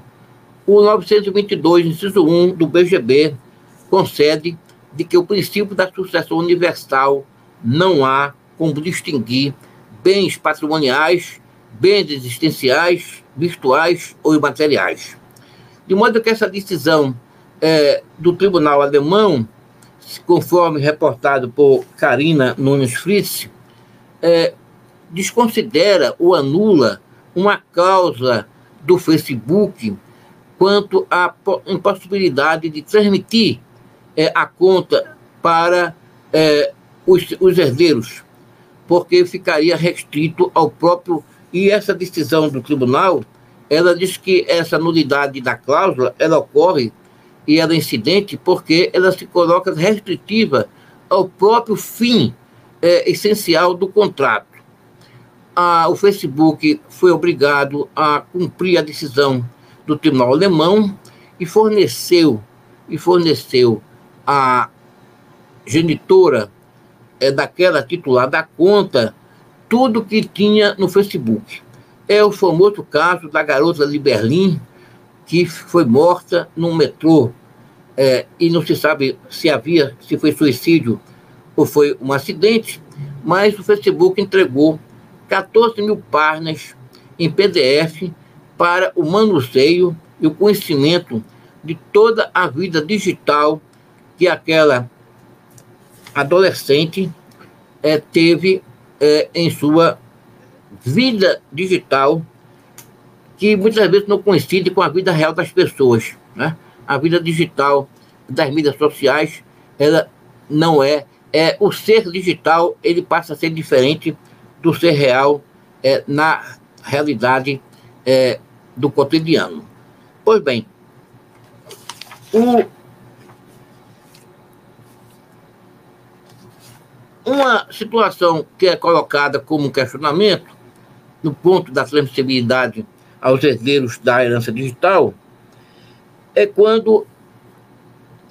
o 922, inciso 1 do BGB, concede de que o princípio da sucessão universal não há como distinguir bens patrimoniais, bens existenciais, virtuais ou imateriais. De modo que essa decisão é, do tribunal alemão, conforme reportado por Karina Nunes Fritz, é, desconsidera ou anula uma causa do Facebook quanto à impossibilidade de transmitir é, a conta para é, os, os herdeiros, porque ficaria restrito ao próprio. E essa decisão do tribunal, ela diz que essa nulidade da cláusula, ela ocorre e ela é incidente porque ela se coloca restritiva ao próprio fim é, essencial do contrato. o Facebook foi obrigado a cumprir a decisão do tribunal alemão e forneceu e forneceu a genitora é, daquela titular da conta tudo que tinha no Facebook. É o famoso caso da garota de Berlim, que foi morta no metrô. É, e não se sabe se havia, se foi suicídio ou foi um acidente, mas o Facebook entregou 14 mil páginas em PDF para o manuseio e o conhecimento de toda a vida digital que aquela adolescente é, teve é, em sua vida digital, que muitas vezes não coincide com a vida real das pessoas. Né? A vida digital das mídias sociais, ela não é, é o ser digital, ele passa a ser diferente do ser real é, na realidade é, do cotidiano. Pois bem, o, uma situação que é colocada como questionamento no ponto da transmissibilidade aos herdeiros da herança digital é quando,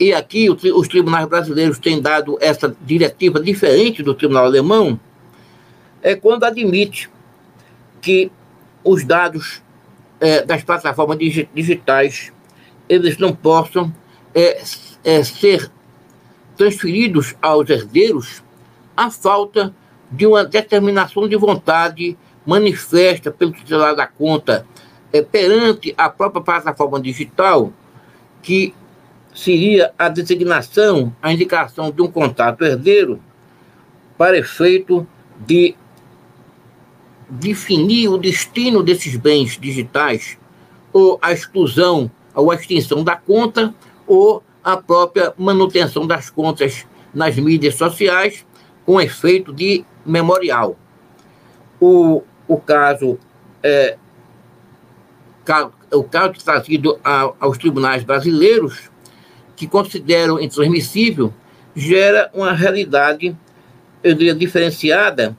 e aqui os tribunais brasileiros têm dado essa diretiva diferente do tribunal alemão, é quando admite que os dados é, das plataformas digitais eles não possam é, é, ser transferidos aos herdeiros a falta de uma determinação de vontade manifesta pelo titular da conta é, perante a própria plataforma digital, que seria a designação, a indicação de um contato herdeiro para efeito de definir o destino desses bens digitais, ou a exclusão ou a extinção da conta, ou a própria manutenção das contas nas mídias sociais, com efeito de memorial. O, o caso é, o caso trazido a, aos tribunais brasileiros, que consideram intransmissível, gera uma realidade, eu diria, diferenciada,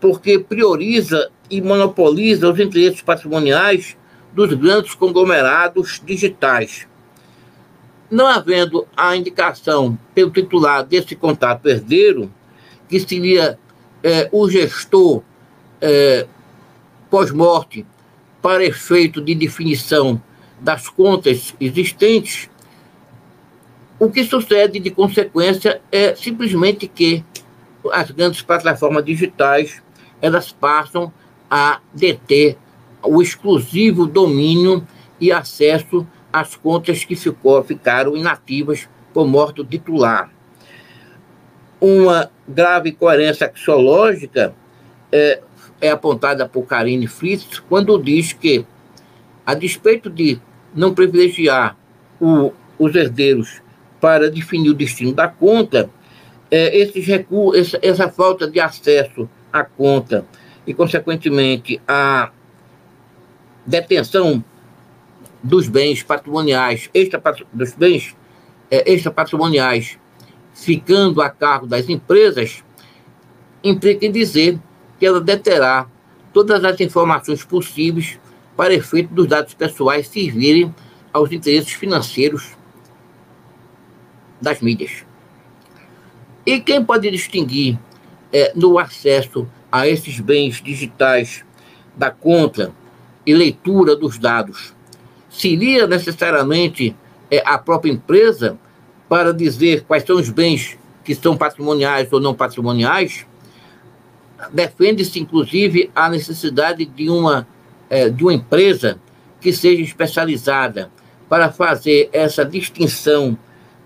porque prioriza e monopoliza os interesses patrimoniais dos grandes conglomerados digitais. Não havendo a indicação pelo titular desse contato herdeiro, que seria é, o gestor é, pós-morte para efeito de definição das contas existentes, o que sucede de consequência é simplesmente que as grandes plataformas digitais elas passam a deter o exclusivo domínio e acesso às contas que ficou, ficaram inativas por morte do titular. Uma grave coerência axiológica é, é apontada por Karine Fritz quando diz que, a despeito de não privilegiar o, os herdeiros para definir o destino da conta, é, esses essa, essa falta de acesso à conta e, consequentemente, a detenção dos bens patrimoniais, extra, dos bens é, extra patrimoniais, ficando a cargo das empresas, implica em dizer que ela deterá todas as informações possíveis para efeito dos dados pessoais servirem aos interesses financeiros das mídias. E quem pode distinguir é, no acesso a esses bens digitais da conta e leitura dos dados, seria necessariamente é, a própria empresa para dizer quais são os bens que são patrimoniais ou não patrimoniais, defende-se, inclusive, a necessidade de uma, é, de uma empresa que seja especializada para fazer essa distinção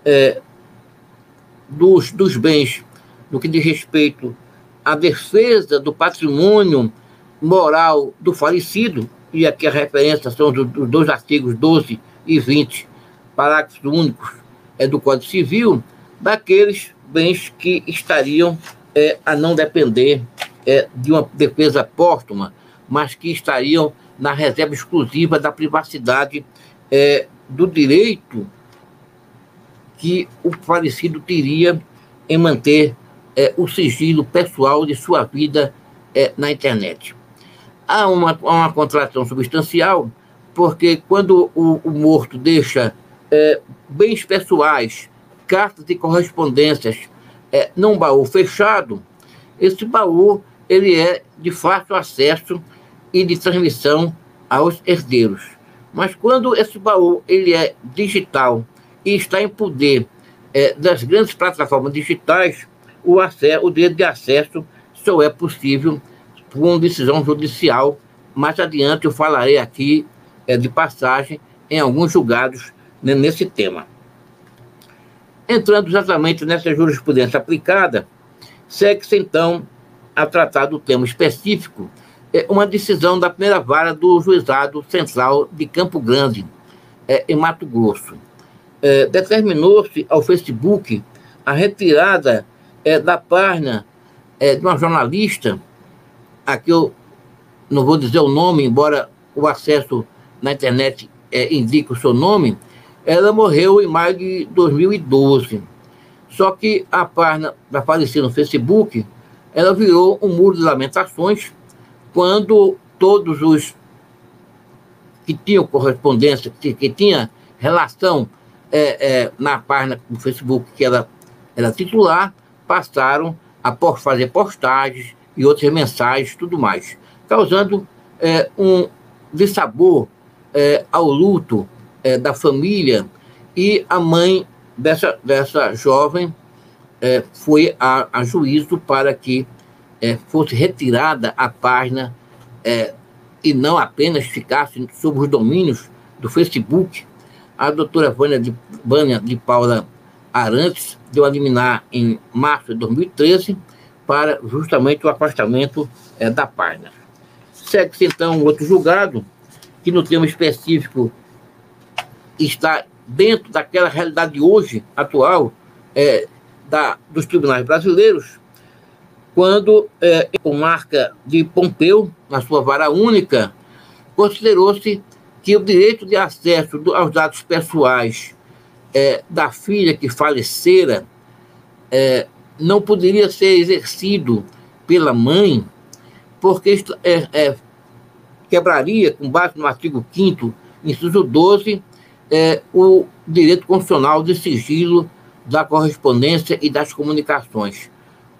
é, dos, dos bens no que diz respeito à defesa do patrimônio moral do falecido, e aqui a referência são dos, dos dois artigos 12 e 20, parágrafos únicos é, do Código Civil, daqueles bens que estariam é, a não depender é, de uma defesa póstuma, mas que estariam na reserva exclusiva da privacidade é, do direito que o falecido teria em manter é, o sigilo pessoal de sua vida é, na internet. Há uma, uma contração substancial, porque quando o, o morto deixa é, bens pessoais, cartas e correspondências é, num baú fechado, esse baú ele é de fácil acesso e de transmissão aos herdeiros. Mas quando esse baú ele é digital e está em poder é, das grandes plataformas digitais, o, acesso, o direito de acesso só é possível por uma decisão judicial. Mais adiante eu falarei aqui é, de passagem em alguns julgados nesse tema. Entrando exatamente nessa jurisprudência aplicada, segue-se então a tratar do tema específico é uma decisão da primeira vara do Juizado Central de Campo Grande, é, em Mato Grosso. É, Determinou-se ao Facebook a retirada da página de uma jornalista, aqui eu não vou dizer o nome, embora o acesso na internet indique o seu nome, ela morreu em maio de 2012. Só que a página da falecida no Facebook, ela virou um muro de lamentações quando todos os que tinham correspondência, que, que tinha relação é, é, na página do Facebook que ela era titular, passaram a fazer postagens e outras mensagens tudo mais, causando é, um dissabor é, ao luto é, da família e a mãe dessa, dessa jovem é, foi a, a juízo para que é, fosse retirada a página é, e não apenas ficasse sob os domínios do Facebook, a doutora Vânia de, Vânia de Paula Arantes deu a liminar em março de 2013 para justamente o afastamento é, da página. Segue-se então outro julgado, que no tema específico está dentro daquela realidade hoje, atual, é, da, dos tribunais brasileiros, quando, é, com marca de Pompeu, na sua vara única, considerou-se que o direito de acesso aos dados pessoais é, da filha que falecera é, não poderia ser exercido pela mãe, porque é, é quebraria, com base no artigo 5 inciso 12, é, o direito constitucional de sigilo da correspondência e das comunicações.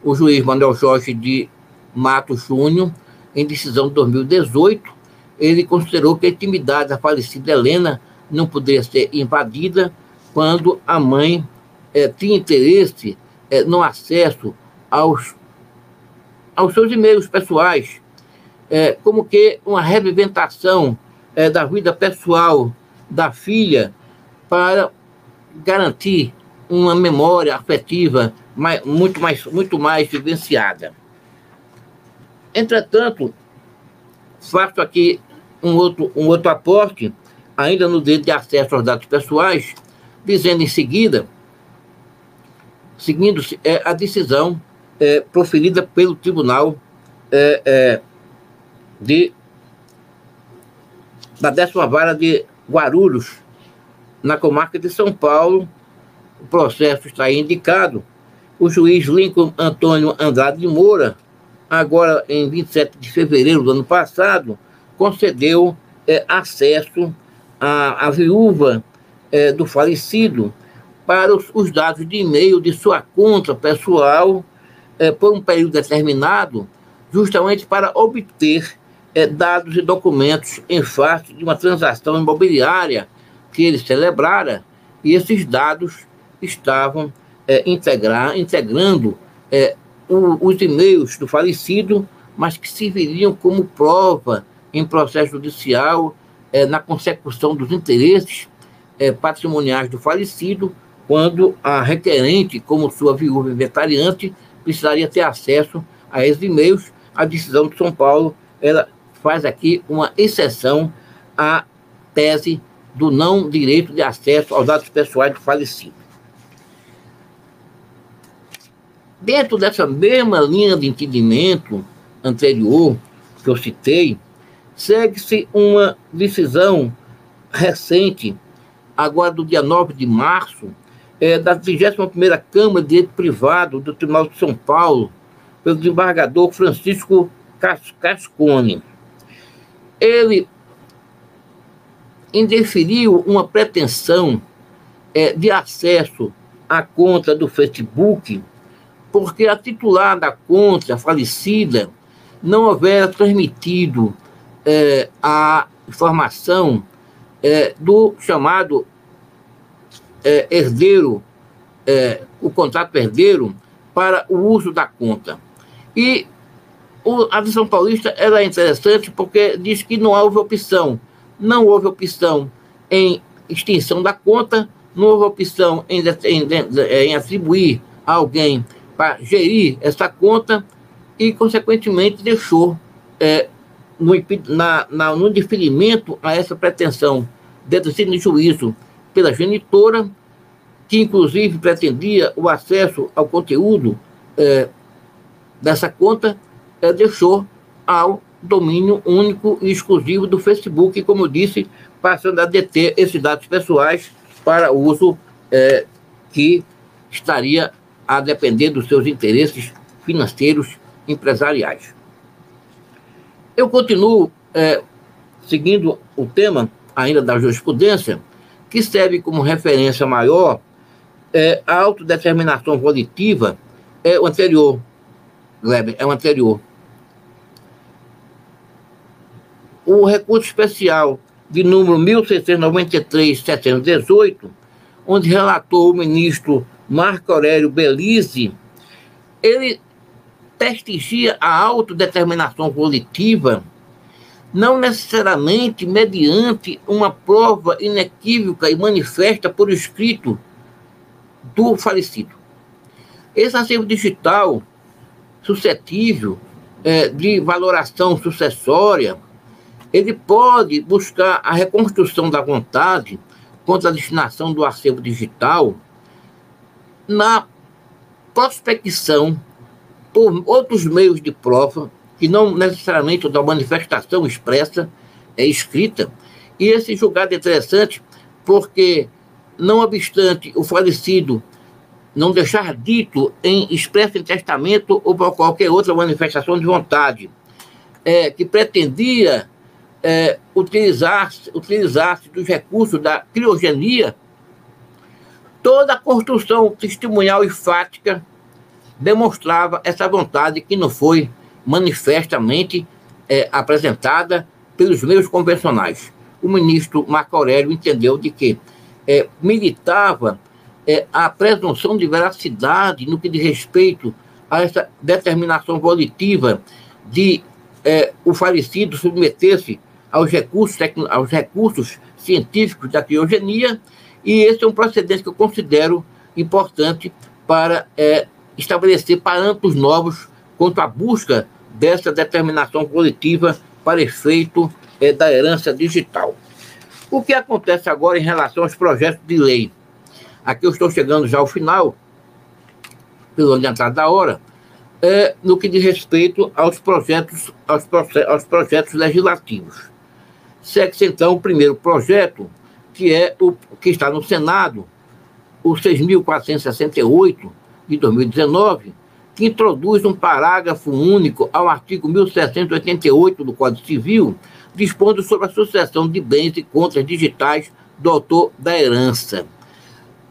O juiz Manuel Jorge de Matos Júnior, em decisão de 2018, ele considerou que a intimidade da falecida Helena não poderia ser invadida quando a mãe é, tinha interesse é, no acesso aos, aos seus e-mails pessoais, é, como que uma reviventação da vida pessoal da filha para garantir uma memória afetiva mais, muito, mais, muito mais vivenciada. Entretanto, faço aqui um outro, um outro aporte, ainda no direito de acesso aos dados pessoais, dizendo em seguida, seguindo é, a decisão é, proferida pelo Tribunal é, é, de, da décima vara de Guarulhos, na comarca de São Paulo, o processo está indicado. O juiz Lincoln Antônio Andrade de Moura, agora em 27 de fevereiro do ano passado, concedeu é, acesso à, à viúva é, do falecido para os, os, dados de e-mail de sua conta pessoal é, por um período determinado, justamente para obter é, dados e documentos em face de uma transação imobiliária que ele celebrara, e esses dados estavam é, integrar, integrando é, o, os e-mails do falecido, mas que serviriam como prova em processo judicial é, na consecução dos interesses é, patrimoniais do falecido, quando a requerente, como sua viúva inventariante, precisaria ter acesso a esses e-mails. A decisão de São Paulo ela faz aqui uma exceção à tese do não direito de acesso aos dados pessoais do falecido. Dentro dessa mesma linha de entendimento anterior que eu citei, segue-se uma decisão recente, agora do dia 9 de março, é, da 21ª Câmara de Direito Privado do Tribunal de São Paulo, pelo desembargador Francisco Cascone. Ele indeferiu uma pretensão é, de acesso à conta do Facebook, porque a titular da conta falecida não houvera transmitido é, a informação é, do chamado é, herdeiro, é, o contrato herdeiro, para o uso da conta. E o, a visão paulista ela é interessante porque diz que não houve opção. Não houve opção em extinção da conta, não houve opção em, em, em atribuir a alguém para gerir essa conta e, consequentemente, deixou é, no, na, na, no deferimento a essa pretensão de ser de juízo pela genitora, que inclusive pretendia o acesso ao conteúdo é, dessa conta, deixou ao domínio único e exclusivo do Facebook, como eu disse, passando a deter esses dados pessoais para uso é, que estaria a depender dos seus interesses financeiros empresariais. Eu continuo é, seguindo o tema ainda da jurisprudência, que serve como referência maior é, a autodeterminação volitiva é o anterior, Gleber, é o anterior. O recurso especial de número 1693-718, onde relatou o ministro Marco Aurélio Belize, ele prestigia a autodeterminação volitiva não necessariamente mediante uma prova inequívoca e manifesta por escrito do falecido. Esse acervo digital suscetível é, de valoração sucessória, ele pode buscar a reconstrução da vontade contra a destinação do acervo digital na prospecção por outros meios de prova que não necessariamente da manifestação expressa é escrita. E esse julgado é interessante porque, não obstante o falecido não deixar dito em expresso em testamento ou por qualquer outra manifestação de vontade, é, que pretendia é, utilizar-se utilizar dos recursos da criogenia, toda a construção testemunhal e fática demonstrava essa vontade que não foi manifestamente é, apresentada pelos meios convencionais. O ministro Marco Aurélio entendeu de que é, militava é, a presunção de veracidade no que diz respeito a essa determinação volitiva de é, o falecido submeter-se aos recursos, aos recursos científicos da criogenia, e esse é um procedente que eu considero importante para é, estabelecer parâmetros novos quanto à busca dessa determinação coletiva para efeito é, da herança digital. O que acontece agora em relação aos projetos de lei? Aqui eu estou chegando já ao final, pelo adiantado da hora, é, no que diz respeito aos projetos, aos, aos projetos legislativos. Segue-se então o primeiro projeto, que é o que está no Senado, o 6.468 de 2019, que introduz um parágrafo único ao artigo 1788 do Código Civil, dispondo sobre a sucessão de bens e contas digitais do autor da herança.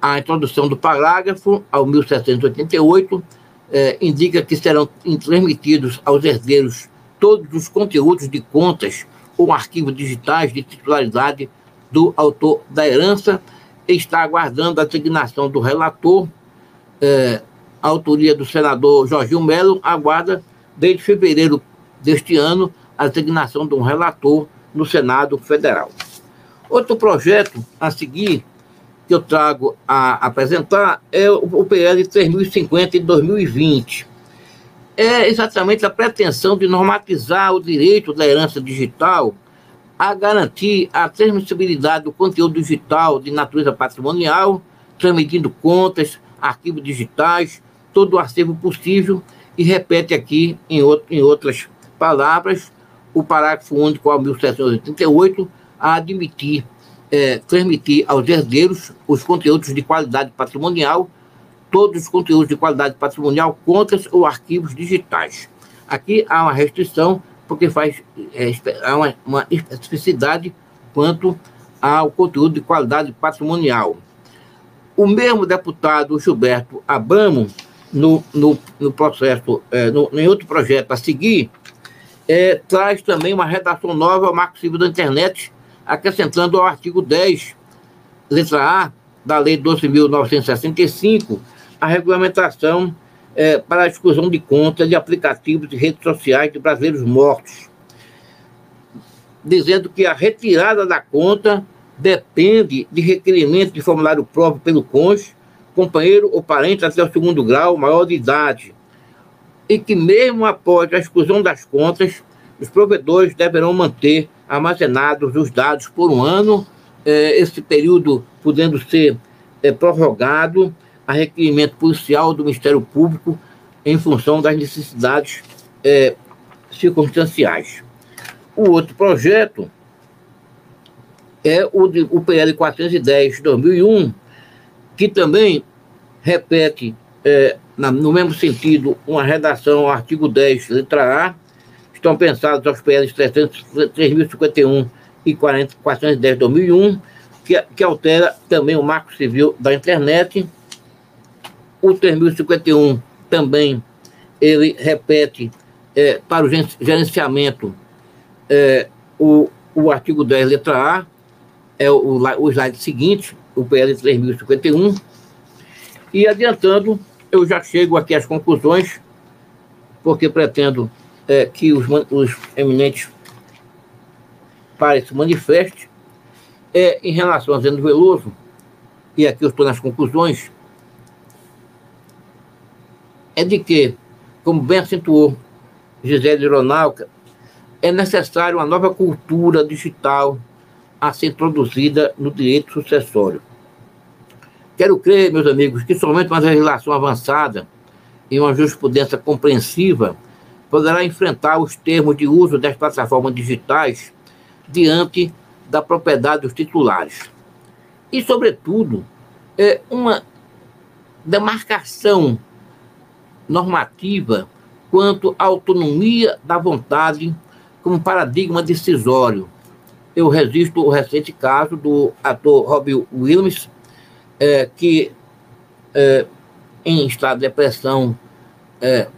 A introdução do parágrafo ao 1788 eh, indica que serão transmitidos aos herdeiros todos os conteúdos de contas ou arquivos digitais de titularidade do autor da herança está aguardando a designação do relator, é, a autoria do senador Jorginho Melo, aguarda desde fevereiro deste ano a designação de um relator no Senado Federal. Outro projeto a seguir que eu trago a apresentar é o PL 3050 de 2020. É exatamente a pretensão de normatizar o direito da herança digital a garantir a transmissibilidade do conteúdo digital de natureza patrimonial, transmitindo contas, arquivos digitais, todo o acervo possível, e repete aqui, em, outro, em outras palavras, o parágrafo único ao 1788, a admitir, é, transmitir aos herdeiros os conteúdos de qualidade patrimonial, todos os conteúdos de qualidade patrimonial, contas ou arquivos digitais. Aqui há uma restrição porque faz é, uma, uma especificidade quanto ao conteúdo de qualidade patrimonial. O mesmo deputado Gilberto Abamo, no, no, no processo, é, no, em outro projeto a seguir, é, traz também uma redação nova ao Marco Civil da Internet, acrescentando ao artigo 10, letra A, da Lei 12.965, a regulamentação é, para a exclusão de contas de aplicativos e redes sociais de brasileiros mortos, dizendo que a retirada da conta depende de requerimento de formulário próprio pelo cônjuge, companheiro ou parente até o segundo grau, maior de idade, e que mesmo após a exclusão das contas, os provedores deverão manter armazenados os dados por um ano, é, esse período podendo ser é, prorrogado a requerimento policial do Ministério Público em função das necessidades é, circunstanciais. O outro projeto é o, de, o PL 410 de 2001, que também repete, é, na, no mesmo sentido, uma redação ao artigo 10, letra A, estão pensados aos PLs 3.051 e 40, 410 de 2001, que, que altera também o Marco Civil da Internet, o 3051 também ele repete é, para o gerenciamento é, o, o artigo 10, letra A, é o, o slide seguinte, o PL 3051. E adiantando, eu já chego aqui às conclusões, porque pretendo é, que os, os eminentes pares se manifestem. É, em relação a Zeno Veloso, e aqui eu estou nas conclusões, é de que, como bem acentuou Gisele Ronalca, é necessário uma nova cultura digital a ser introduzida no direito sucessório. Quero crer, meus amigos, que somente uma legislação avançada e uma jurisprudência compreensiva poderá enfrentar os termos de uso das plataformas digitais diante da propriedade dos titulares. E, sobretudo, é uma demarcação normativa quanto à autonomia da vontade como paradigma decisório. Eu resisto o recente caso do ator Robbie Williams, é, que, é, em estado de depressão, é,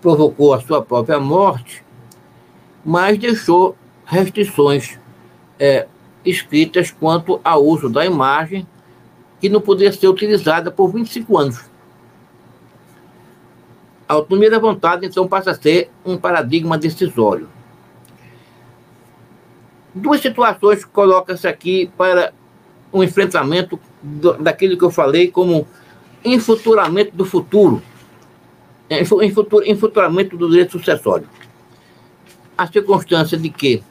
provocou a sua própria morte, mas deixou restrições é, escritas quanto ao uso da imagem que não poderia ser utilizada por 25 anos. A autonomia da vontade, então, passa a ser um paradigma decisório. Duas situações colocam-se aqui para um enfrentamento do, daquilo que eu falei como enfuturamento do futuro, enfuturamento do direito sucessório. A circunstância de que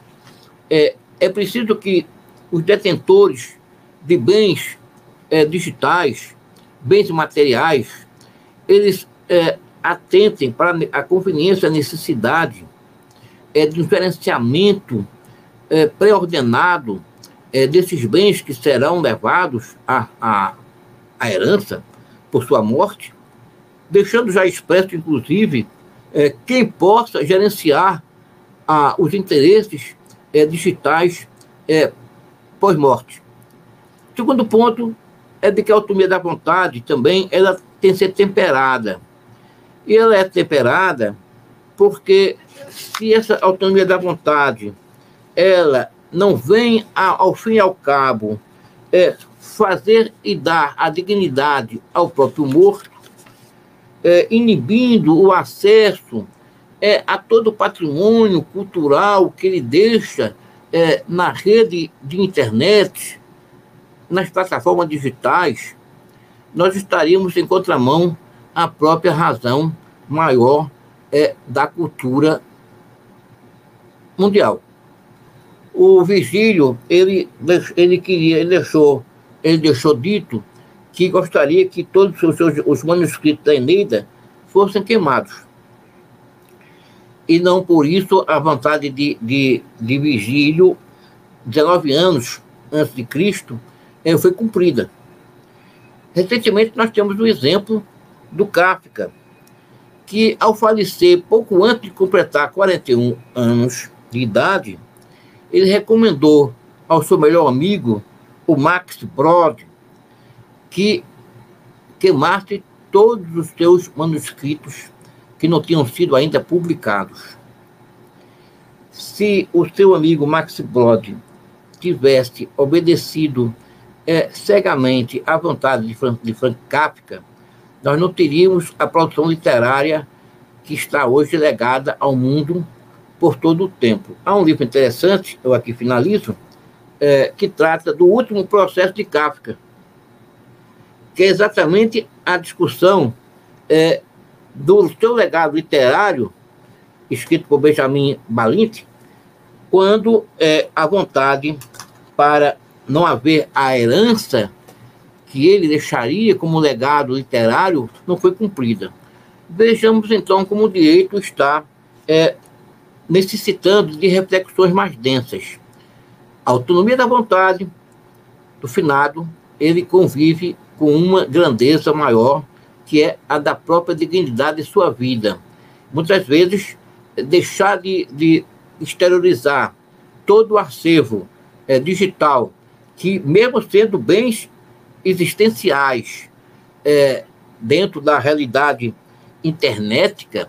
é, é preciso que os detentores de bens é, digitais, bens materiais, eles é, atentem para a conveniência, a necessidade é, de diferenciamento é, pré-ordenado é, desses bens que serão levados à, herança por sua morte, deixando já expresso, inclusive, é, quem possa gerenciar ah, os interesses digitais pós-morte. Segundo ponto é de que a autonomia da vontade também ela tem que ser temperada. E ela é temperada porque se essa autonomia da vontade ela não vem ao fim e ao cabo é, fazer e dar a dignidade ao próprio morto, é, inibindo o acesso é, a todo o patrimônio cultural que ele deixa é, na rede de internet, nas plataformas digitais, nós estaríamos em contramão à própria razão maior é, da cultura mundial. O Vigílio, ele, ele queria, ele deixou, ele deixou dito que gostaria que todos os, seus, os manuscritos da Eneida fossem queimados. E não por isso a vontade de, de, de Vigílio, 19 anos antes de Cristo, eh, foi cumprida. Recentemente nós temos o exemplo do Kafka, que ao falecer pouco antes de completar 41 anos de idade, ele recomendou ao seu melhor amigo, o Max Brod, que queimasse todos os seus manuscritos que não tinham sido ainda publicados. Se o seu amigo Max Brod tivesse obedecido é, cegamente à vontade de Frank, de Frank Kafka, nós não teríamos a produção literária que está hoje legada ao mundo por todo o tempo. Há um livro interessante, eu aqui finalizo, é, que trata do último processo de Kafka, que é exatamente a discussão é, do seu legado literário, escrito por Benjamin Balint, quando é, a vontade para não haver a herança que ele deixaria como legado literário não foi cumprida. Vejamos então como o direito está é, necessitando de reflexões mais densas. A autonomia da vontade do finado, ele convive com uma grandeza maior, que é a da própria dignidade de sua vida. Muitas vezes, deixar de, de exteriorizar todo o acervo é, digital, que mesmo sendo bens existenciais é, dentro da realidade internética,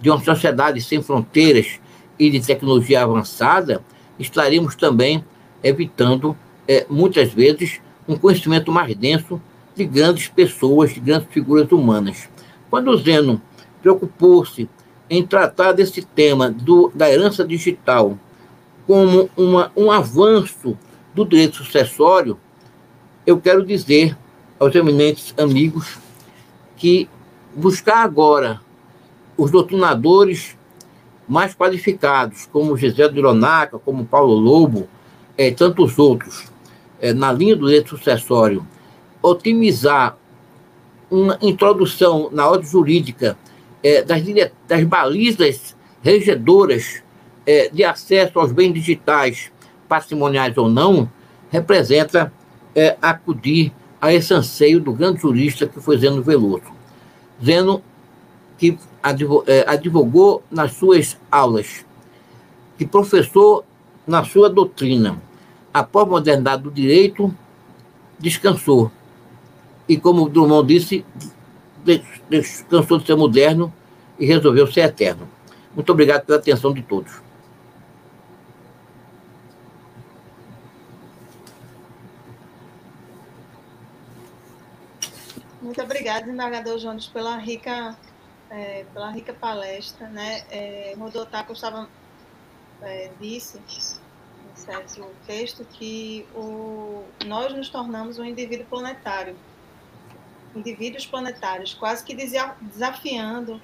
de uma sociedade sem fronteiras e de tecnologia avançada, estaremos também evitando, é, muitas vezes, um conhecimento mais denso de grandes pessoas, de grandes figuras humanas. Quando o Zeno preocupou-se em tratar desse tema do, da herança digital como uma, um avanço do direito sucessório, eu quero dizer aos eminentes amigos que buscar agora os doutrinadores mais qualificados, como Gisele de Ironaca, como Paulo Lobo, e tantos outros, é, na linha do direito sucessório, otimizar uma introdução na ordem jurídica é, das, das balizas regedoras é, de acesso aos bens digitais, patrimoniais ou não, representa é, acudir a esse anseio do grande jurista que foi Zeno Veloso. Zeno, que é, advogou nas suas aulas, que professou na sua doutrina a pós-modernidade do direito, descansou. E como Drummond disse, descansou de ser moderno e resolveu ser eterno. Muito obrigado pela atenção de todos. Muito obrigada, desembargador Jones, pela rica é, pela rica palestra, né? É, estava é, disse certo texto que o, nós nos tornamos um indivíduo planetário, indivíduos planetários, quase que desafiando,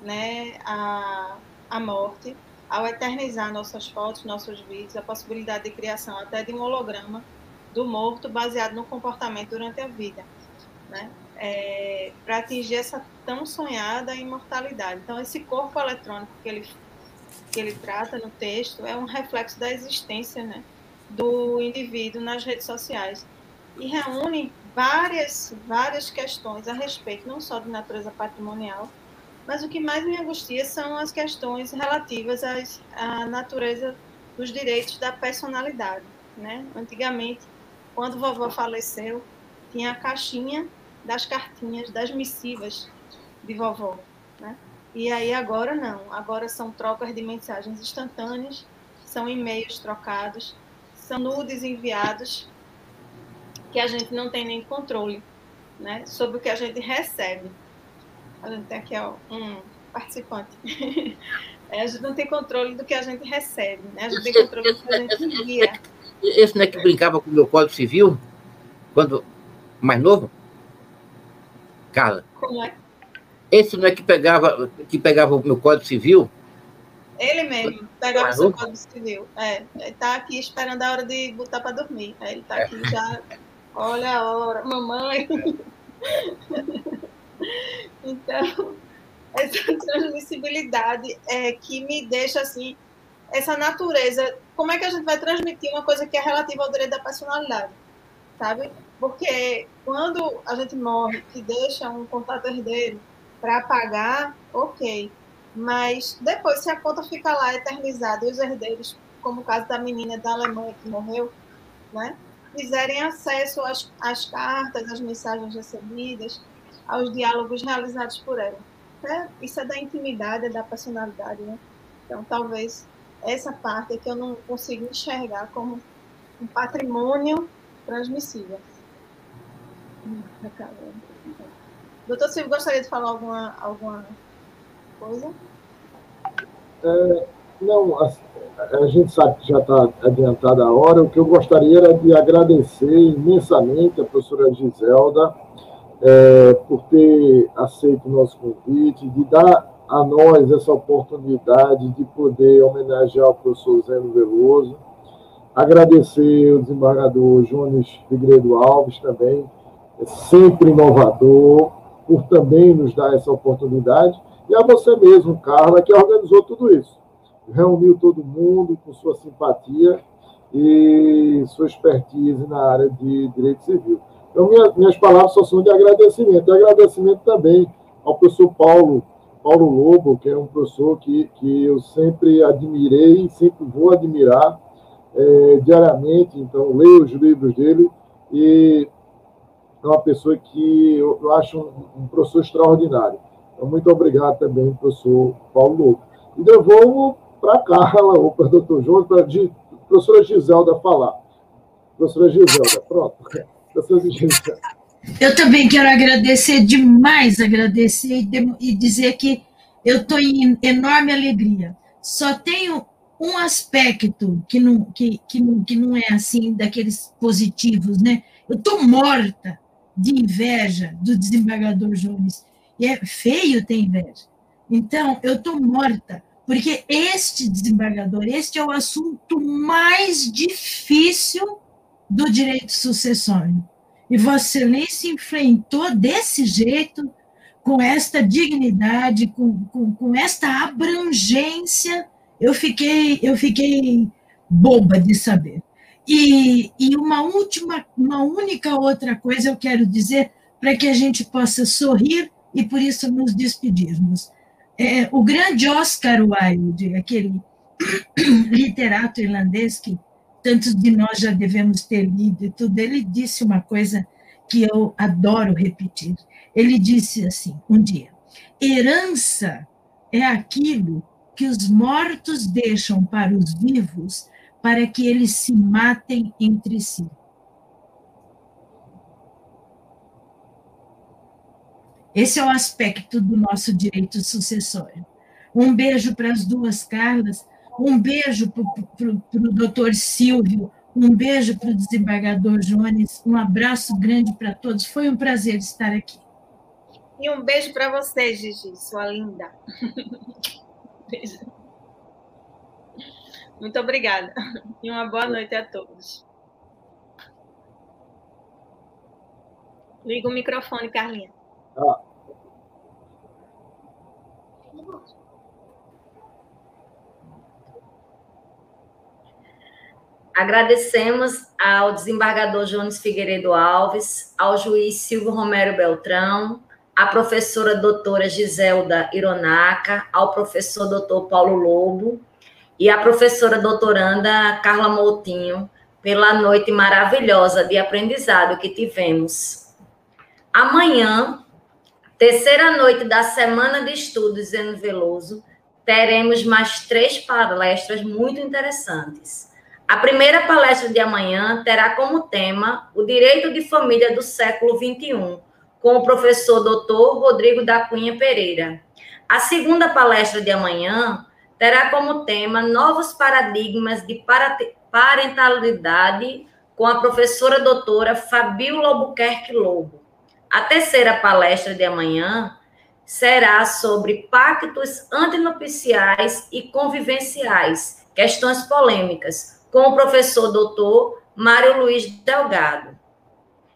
né, a, a morte ao eternizar nossas fotos, nossos vídeos, a possibilidade de criação até de um holograma do morto baseado no comportamento durante a vida, né? É, para atingir essa tão sonhada imortalidade. Então, esse corpo eletrônico que ele, que ele trata no texto é um reflexo da existência né, do indivíduo nas redes sociais e reúne várias, várias questões a respeito, não só de natureza patrimonial, mas o que mais me angustia são as questões relativas às, à natureza dos direitos da personalidade. Né? Antigamente, quando vovó faleceu, tinha a caixinha das cartinhas, das missivas de vovó, né? E aí agora não, agora são trocas de mensagens instantâneas, são e-mails trocados, são nudes enviados que a gente não tem nem controle né, sobre o que a gente recebe. A gente tem aqui ó, um participante. (laughs) É, a gente não tem controle do que a gente recebe, né? A gente tem controle do que a gente envia. Esse não é que brincava com o meu Código Civil, quando mais novo? Carla. Como é? Esse não é que pegava, que pegava o meu Código Civil? Ele mesmo, pegava o seu Código Civil. É, ele tá aqui esperando a hora de botar para dormir. Aí ele tá aqui é. já, olha a hora, mamãe. (laughs) então, essa transmissibilidade é que me deixa assim, essa natureza. Como é que a gente vai transmitir uma coisa que é relativa ao direito da personalidade? Sabe? Porque quando a gente morre e deixa um contato herdeiro para pagar, ok. Mas depois, se a conta fica lá eternizada e os herdeiros, como o caso da menina da Alemanha que morreu, né, fizerem acesso às, às cartas, às mensagens recebidas, aos diálogos realizados por ela é, isso é da intimidade, é da personalidade, né? Então, talvez essa parte é que eu não consigo enxergar como um patrimônio transmissível. Doutor Silvio, gostaria de falar alguma, alguma coisa? É, não, a, a, gente sabe que já está adiantada a hora. O que eu gostaria era de agradecer imensamente a professora Giselda é, por ter aceito o nosso convite, de dar a nós essa oportunidade de poder homenagear o professor Zeno Veloso. Agradecer o desembargador Jones Figueiredo Alves também, sempre inovador, por também nos dar essa oportunidade. E a você mesmo, Carla, que organizou tudo isso. Reuniu todo mundo com sua simpatia e sua expertise na área de direito civil. Então, minha, minhas palavras só são de agradecimento. E agradecimento também ao professor Paulo, Paulo Lobo, que é um professor que, que eu sempre admirei, sempre vou admirar é, diariamente. Então, leio os livros dele e é uma pessoa que eu, eu acho um, um, professor extraordinário. Então, muito obrigado também, professor Paulo Lobo. E devolvo para Carla, ou para o doutor João, para a professora Giselda falar. Professora Giselda, pronto da sua vigência. Eu também quero agradecer demais, agradecer e, dizer que eu estou em enorme alegria. Só tenho um aspecto que não, que, que, não, que não é assim, daqueles positivos, né? Eu estou morta de inveja do desembargador Jones. E é feio ter inveja. Então, eu estou morta, porque este desembargador, este é o assunto mais difícil do direito sucessório. E Vossa Excelência enfrentou desse jeito, com esta dignidade, com, com, com esta abrangência, eu fiquei, eu fiquei boba de saber. E, e uma última, uma única outra coisa eu quero dizer para que a gente possa sorrir e por isso nos despedirmos. É, o grande Oscar Wilde, aquele (clears throat) literato irlandês que tantos de nós já devemos ter lido e tudo, ele disse uma coisa que eu adoro repetir. Ele disse assim, um dia: herança é aquilo que os mortos deixam para os vivos para que eles se matem entre si. Esse é o aspecto do nosso direito sucessório. Um beijo para as duas Carlas um beijo para o doutor Silvio, um beijo para o desembargador Jones, um abraço grande para todos. Foi um prazer estar aqui. E um beijo para você, Gigi, sua linda. (laughs) beijo. Muito obrigada. (laughs) E uma boa noite a todos. Liga o microfone, Carlinha. Ah. Agradecemos ao desembargador Jones Figueiredo Alves, ao juiz Silvio Romero Beltrão, à professora doutora Giselda Ironaca, ao professor doutor Paulo Lobo e à professora doutoranda Carla Moutinho pela noite maravilhosa de aprendizado que tivemos. Amanhã, terceira noite da Semana de Estudos Zeno Veloso, teremos mais três palestras muito interessantes. A primeira palestra de amanhã terá como tema o direito de família do século XXI, com o professor doutor Rodrigo da Cunha Pereira. A segunda palestra de amanhã terá como tema novos paradigmas de parentalidade com a professora doutora Fabiola Albuquerque Lobo. A terceira palestra de amanhã será sobre pactos antinupciais e convivenciais, questões polêmicas, com o professor doutor Mário Luiz Delgado.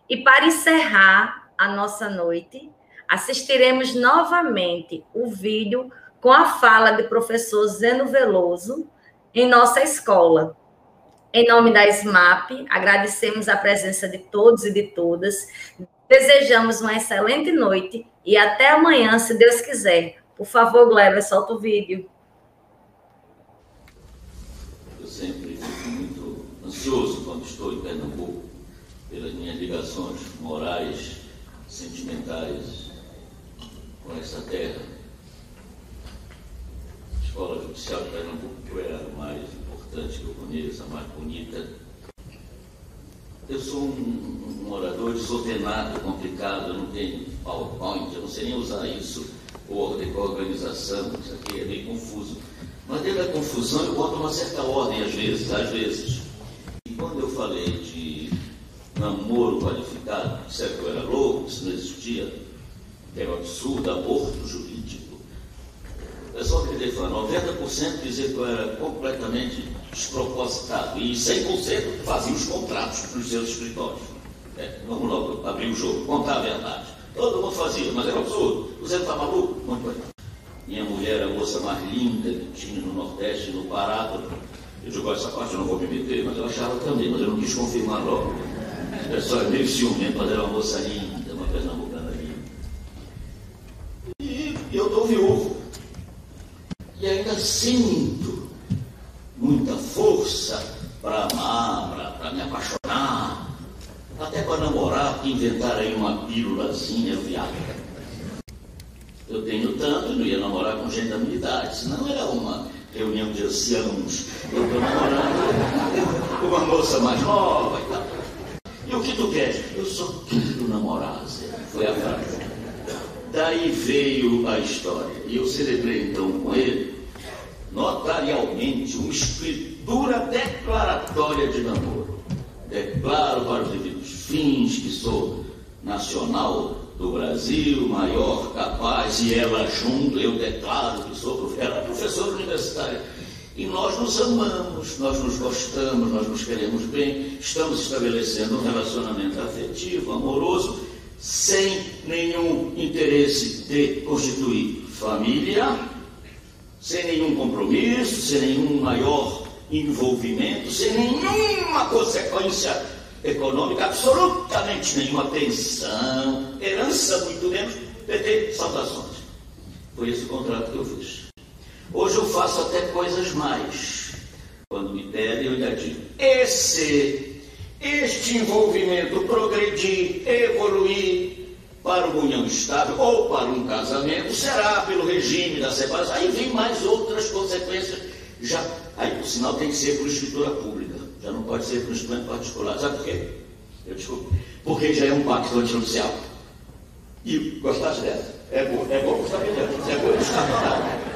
E para encerrar a nossa noite, assistiremos novamente o vídeo com a fala do professor Zeno Veloso em nossa escola. Em nome da SMAP, agradecemos a presença de todos e de todas. Desejamos uma excelente noite e até amanhã, se Deus quiser. Por favor, Gleber, solta o vídeo. Eu sempre fico muito ansioso quando estou em Pernambuco, pelas minhas ligações morais, sentimentais com essa terra. Escola Judicial de Pernambuco é a mais importante que eu conheço, a mais bonita eu sou um, um morador desordenado, complicado, eu não tenho PowerPoint, eu não sei nem usar isso, com organização, isso aqui é meio confuso. Mas dentro da confusão eu boto uma certa ordem às vezes, às vezes. E quando eu falei de namoro qualificado, disseram que eu era louco, isso não existia, que era um absurdo, aborto jurídico. O pessoal que falar, 90% dizia que eu era completamente despropositado. E 100% fazia os contratos para os seus escritórios. É, vamos logo abrir o jogo, contar a verdade. Todo mundo fazia, mas era absurdo. Você não está maluco? Muito bem. Minha mulher, a moça mais linda que tinha no Nordeste, no Pará. Eu digo, essa parte eu não vou me meter, mas eu achava também, mas eu não quis confirmar logo. É só meio ciumento, mas era uma moça linda, uma pernambucana linda. E eu estou viúvo. E ainda sinto muita força para amar, para me apaixonar, até para namorar, inventar aí uma pílulazinha viável. Eu tenho tanto, não ia namorar com gente da minha idade, senão era uma reunião de anciãos. Eu estou namorando uma moça mais nova e tal. E o que tu queres? Eu só quero namorar, Zé. Foi a frase. Daí veio a história. E eu celebrei então com ele notarialmente uma escritura declaratória de namoro. Declaro para os devidos fins que sou nacional do Brasil, maior, capaz, e ela junto, eu declaro que sou ela é professora universitária. E nós nos amamos, nós nos gostamos, nós nos queremos bem, estamos estabelecendo um relacionamento afetivo, amoroso, sem nenhum interesse de constituir família sem nenhum compromisso, sem nenhum maior envolvimento, sem nenhuma consequência econômica, absolutamente nenhuma pensão, herança muito menos, PT, saudações. Foi esse o contrato que eu fiz. Hoje eu faço até coisas mais. Quando me pedem, eu ainda digo, esse, este envolvimento progredir, evoluir, para uma união estável ou para um casamento será pelo regime da separação. Aí vem mais outras consequências. Já, aí o sinal tem que ser por escritura pública, já não pode ser por instrumento particular. Sabe por quê? Eu desculpo. Porque já é um pacto antijudicial. E gostaste dessa? É bom, é bom, está bem, é bom, está